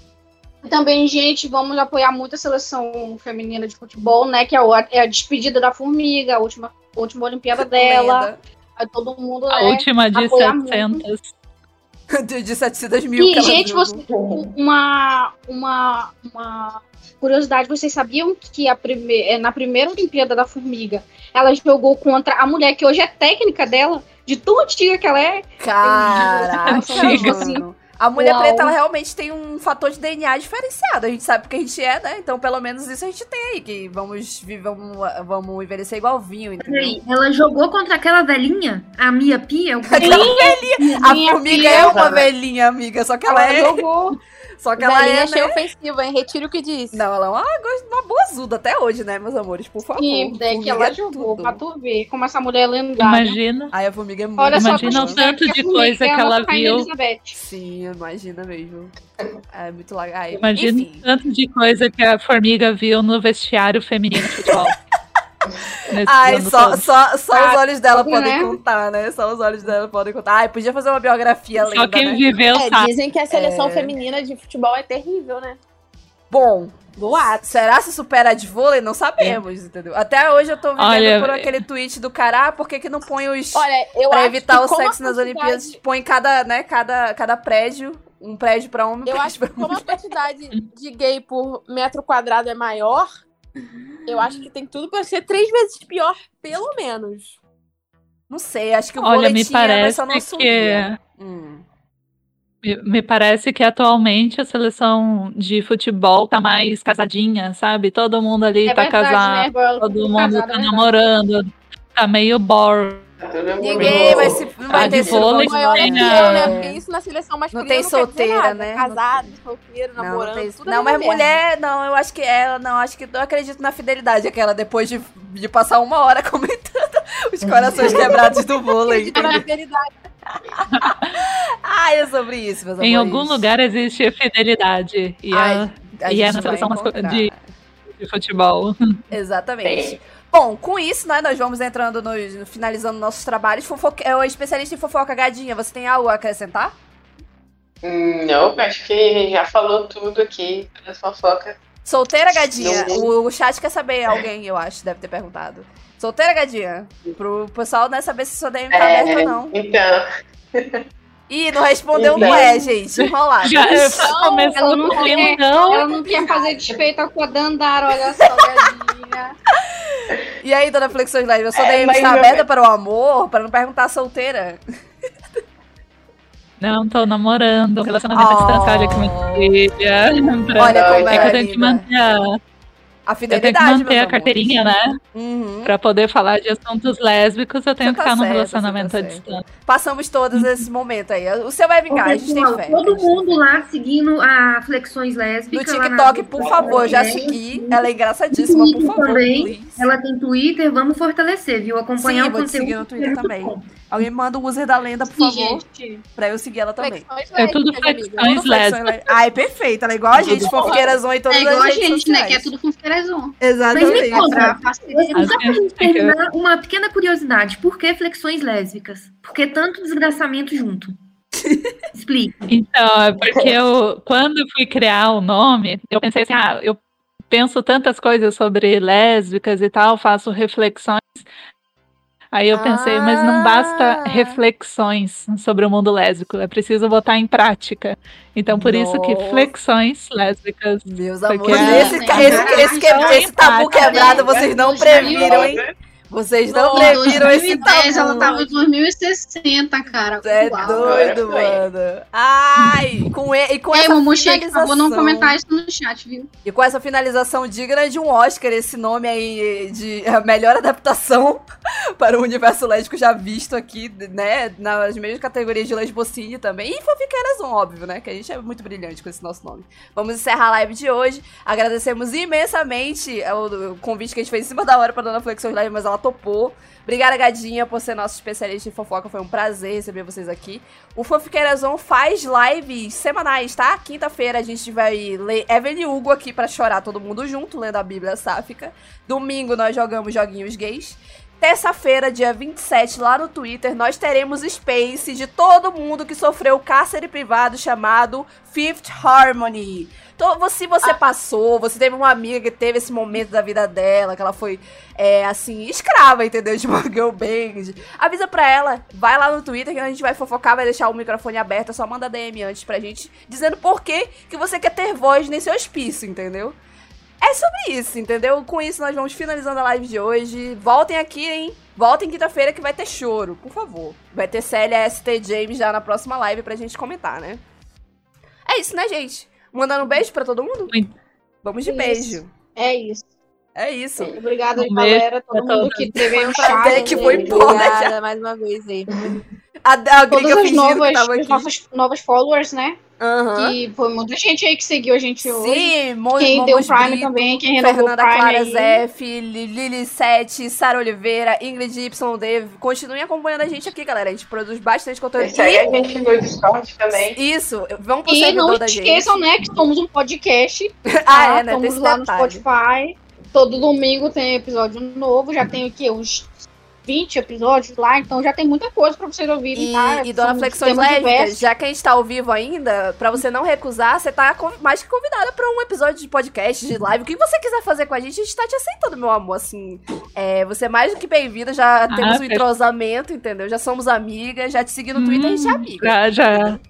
também, gente, vamos apoiar muito a seleção feminina de futebol, né? Que é a, é a despedida da Formiga, a última, a última Olimpíada dela. Aí todo mundo, A né, última de apoiar 700. de, de 700 mil. E, gente, você, uma, uma, uma curiosidade, vocês sabiam que a prime, eh, na primeira Olimpíada da Formiga, ela jogou contra a mulher que hoje é técnica dela, de tão antiga que ela é? Caraca, Antiga. mano. A mulher Uau. preta, ela realmente tem um fator de DNA diferenciado. A gente sabe porque a gente é, né? Então, pelo menos isso a gente tem aí. Que vamos, vamos, vamos envelhecer igual vinho, entendeu? Peraí, ela jogou contra aquela velhinha, a Mia Pia? Aquela velhinha. A Minha formiga é uma velhinha, amiga. Só que ela, Ela é. jogou. Só que ela Velhinha é. achei Né? ofensiva, hein? Retiro o que disse. Não, ela é uma, uma boazuda até hoje, né, meus amores? Por favor. Que ideia que ela é jogou, tudo. pra tu ver como essa mulher é lendária. Imagina. Ai, a formiga é muito Olha só Imagina o ver tanto de coisa é que ela viu. Elizabeth. Imagina mesmo. É muito legal. Ai, Imagina enfim. tanto de coisa que a formiga viu no vestiário feminino de futebol. Ai, só, todo. só, só os Ah, olhos dela né? podem contar, né? Só os olhos dela podem contar. Ai, podia fazer uma biografia Só lenda, quem né? viveu É, sabe. dizem que a seleção É. feminina de futebol é terrível, né? Bom, Boato. será se supera de vôlei? Não sabemos, entendeu? Até hoje eu tô vivendo Olha, por aquele tweet do cara, ah, por que que não põe os... Olha, eu pra evitar o sexo nas quantidade- Olimpíadas, põe cada, né, cada, cada prédio, um prédio pra homem, um Eu acho que como mulher. a quantidade de gay por metro quadrado é maior, eu acho que tem tudo pra ser três vezes pior, pelo menos. Não sei, acho que o Olha, me parece só não que subia. Hum. Me- parece que atualmente a seleção de futebol tá mais casadinha, sabe? Todo mundo ali É tá verdade, casado, né? Todo mundo casada, tá é verdade. namorando, tá meio boring. Ninguém vai se. Não vai A ter vôlei Maior tem eu, né? Porque isso na seleção masculina tem não quer dizer solteira, nada. né? Casado, solteiro, Não, namorando, não, tem- tudo não é mas merda. mulher, não, eu acho que ela, não, acho que eu acredito na fidelidade, aquela depois de, de passar uma hora comentando os corações quebrados do vôlei. Acredita na entendeu? fidelidade. Ah, é sobre isso, meus Em amores. algum lugar existe fidelidade. E, Ai, a, a e é na seleção de, de futebol. Exatamente. Bom, com isso, né, nós vamos entrando nos, no- finalizando nossos trabalhos. Fofoca, é o especialista em fofoca, Gadinha, você tem algo a acrescentar? Hum, Não, acho que já falou tudo aqui da fofoca. Solteira, Gadinha? Não. O, o chat quer saber, alguém, eu acho, deve ter perguntado. Solteira, Gadinha? Pro pessoal né, saber se sua DM tá É, aberta ou não. Então, Ih, não respondeu, Então. não é, gente. Enrolado. Já é, Ela começou não com quer, não. ela não quer fazer despeito com a Dandara, olha só, gadinha. E aí, dona Flexões Live, a sua É, DM está não- aberta para o amor? Para não perguntar solteira? Não, tô namorando. Relacionamento à Oh. distância, olha que maravilha. Pra- Olha como é que ela eu é tenho que manter a, A eu tenho que fidelidade, manter a carteirinha, né? Uhum. Pra poder falar de assuntos lésbicos, eu tenho Você que tá estar num certa, relacionamento à tá certa. distância. Passamos todos esse momento aí. O seu vai vingar, a gente tem fé. todo mundo lá seguindo a Flexões No Lésbicas. na- TikTok, por favor, já É, segui. Ela é engraçadíssima, por favor. também. please. Ela tem Twitter, vamos fortalecer, viu? Acompanhar Sim, o vou te conteúdo. seguir no Twitter também. bom. Alguém manda o user da lenda, por favor, Gente, pra eu seguir ela também. Flexões É tudo flexões lésbicas. flexões, Ai, perfeito. Ela é igual a gente, fofoqueirazão e todas é igual as a redes gente, né? Que é tudo com ferezão. Mas me Exatamente. conta, só pra gente terminar, uma pequena curiosidade. Por que flexões lésbicas? Por que tanto desgraçamento junto? Explica. Então, é porque eu, quando eu fui criar o nome, eu pensei assim, ah, eu penso tantas coisas sobre lésbicas e tal, faço reflexões. Aí eu pensei, mas não Ah. basta reflexões sobre o mundo lésbico, é preciso botar em prática. Então, por isso que Nossa. flexões lésbicas. Meus Porque amores, é- esse, esse, esse, esse tabu quebrado vocês não previram, hein? Vocês não Em previram esse 2010, ela tabu. tava em 2060, cara. É Uau. doido, Agora mano. Ai, com, e, e com Ei, essa Momoshake, finalização. favor, não comentar isso no chat, viu? E com essa finalização digna de um Oscar, esse nome aí de a melhor adaptação para o universo lésbico já visto aqui, né? Nas mesmas categorias de lesbocine também. E fanfiqueirazão, óbvio, né? Que a gente é muito brilhante com esse nosso nome. Vamos encerrar a live de hoje. Agradecemos imensamente o, o convite que a gente fez em cima da hora para Dona Flexões Live, mas ela topou. Obrigada, Gadinha, por ser nosso especialista em fofoca. Foi um prazer receber vocês aqui. O Fanfiqueirazão faz lives semanais, tá? Quinta-feira a gente vai ler Evelyn Hugo aqui pra chorar todo mundo junto, lendo a Bíblia Sáfica. Domingo nós jogamos joguinhos gays. Terça-feira, dia 27, lá no Twitter, nós teremos Space de todo mundo que sofreu cárcere privado chamado Fifth Harmony. Então, se você passou, você teve uma amiga que teve esse momento da vida dela, que ela foi, é, assim, escrava, entendeu? De uma girl band. Avisa pra ela, vai lá no Twitter que a gente vai fofocar, vai deixar o microfone aberto, é só manda DM antes pra gente, dizendo por que que você quer ter voz nesse hospício, entendeu? É sobre isso, entendeu? Com isso nós vamos finalizando a live de hoje. Voltem aqui, hein? Voltem quinta-feira que vai ter choro, por favor. Vai ter CLST James já na próxima live pra gente comentar, né? É isso, né, gente? Mandando um beijo pra todo mundo? Vamos de Isso. beijo. É isso. É isso. Obrigada, Um galera. Todo mundo todos. que teve aí um Até chat. que foi embora Obrigada já. mais uma vez aí. A, a Todas as novas, tava os aqui. nossos novos followers, né? Aham. Que foi muita gente aí que seguiu a gente hoje. Sim, Mo- Quem Momos deu Prime Brito, também, quem renovou Fernanda Prime Clara aí. Zef, Li- Lili Sete, Sara Oliveira, Ingrid YD. Continuem acompanhando a gente aqui, galera. A gente produz bastante conteúdo. Segue a gente no Discord também. Isso, vamos pro E servidor não da gente. esqueçam, né, que somos um podcast. Ah, é, né? Tem Estamos lá detalhe. no Spotify. Todo domingo tem episódio novo. Já tem o quê? Uns 20 episódios lá. Então já tem muita coisa pra vocês ouvirem, E, tá? e Dona São Flexões Lésbicas, já que a gente tá ao vivo ainda, pra você não recusar, você tá mais que convidada pra um episódio de podcast, de live. O que você quiser fazer com a gente, a gente tá te aceitando, meu amor. Assim, é, você é mais do que bem-vinda, já temos um perfeito. entrosamento, entendeu? Já somos amigas, já te segui no Twitter, a gente é amiga. Já, já,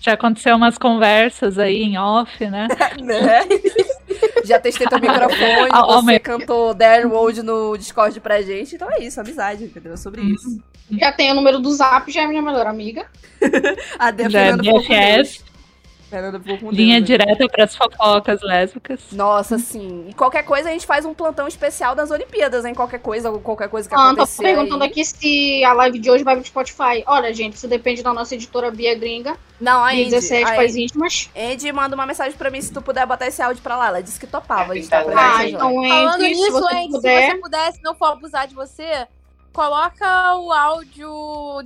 já aconteceu umas conversas aí em off, né? né? Já testei teu microfone, Ah, ó, você mas- cantou Darren Road no Discord pra gente, então é isso, amizade, entendeu? É sobre isso. Já tem o número do Zap, já é minha melhor amiga. A Dea Já é BFF. Fernanda ficou com Linha Deus, né? direta para as fofocas lésbicas. Nossa, sim. E qualquer coisa a gente faz um plantão especial das Olimpíadas, hein? Qualquer coisa, qualquer coisa que Ah, tô acontecer. perguntando aí. aqui se a live de hoje vai pro Spotify. Olha, gente, isso depende da nossa editora Bia Gringa. Não, a Andy, 17 a faz Andy- íntimas. Andy manda uma mensagem pra mim se tu puder botar esse áudio pra lá. Ela disse que topava. A gente tá Ah, presente então lá. Falando nisso, você Andy, puder. se você puder, se não for abusar de você, coloca o áudio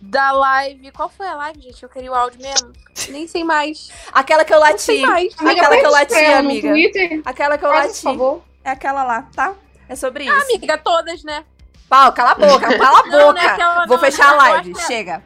da live. Qual foi a live, gente? Eu queria o áudio mesmo. Nem sei mais. Aquela que eu Não lati. sei mais. Aquela que eu lati, amiga. Twitter. Aquela que eu Faz, lati. por favor. É aquela lá, tá? É sobre isso. Ah, amiga, todas, né? Pau, cala a boca, cala a Não, boca. não é aquela- Vou não, fechar a não, live. é- Chega.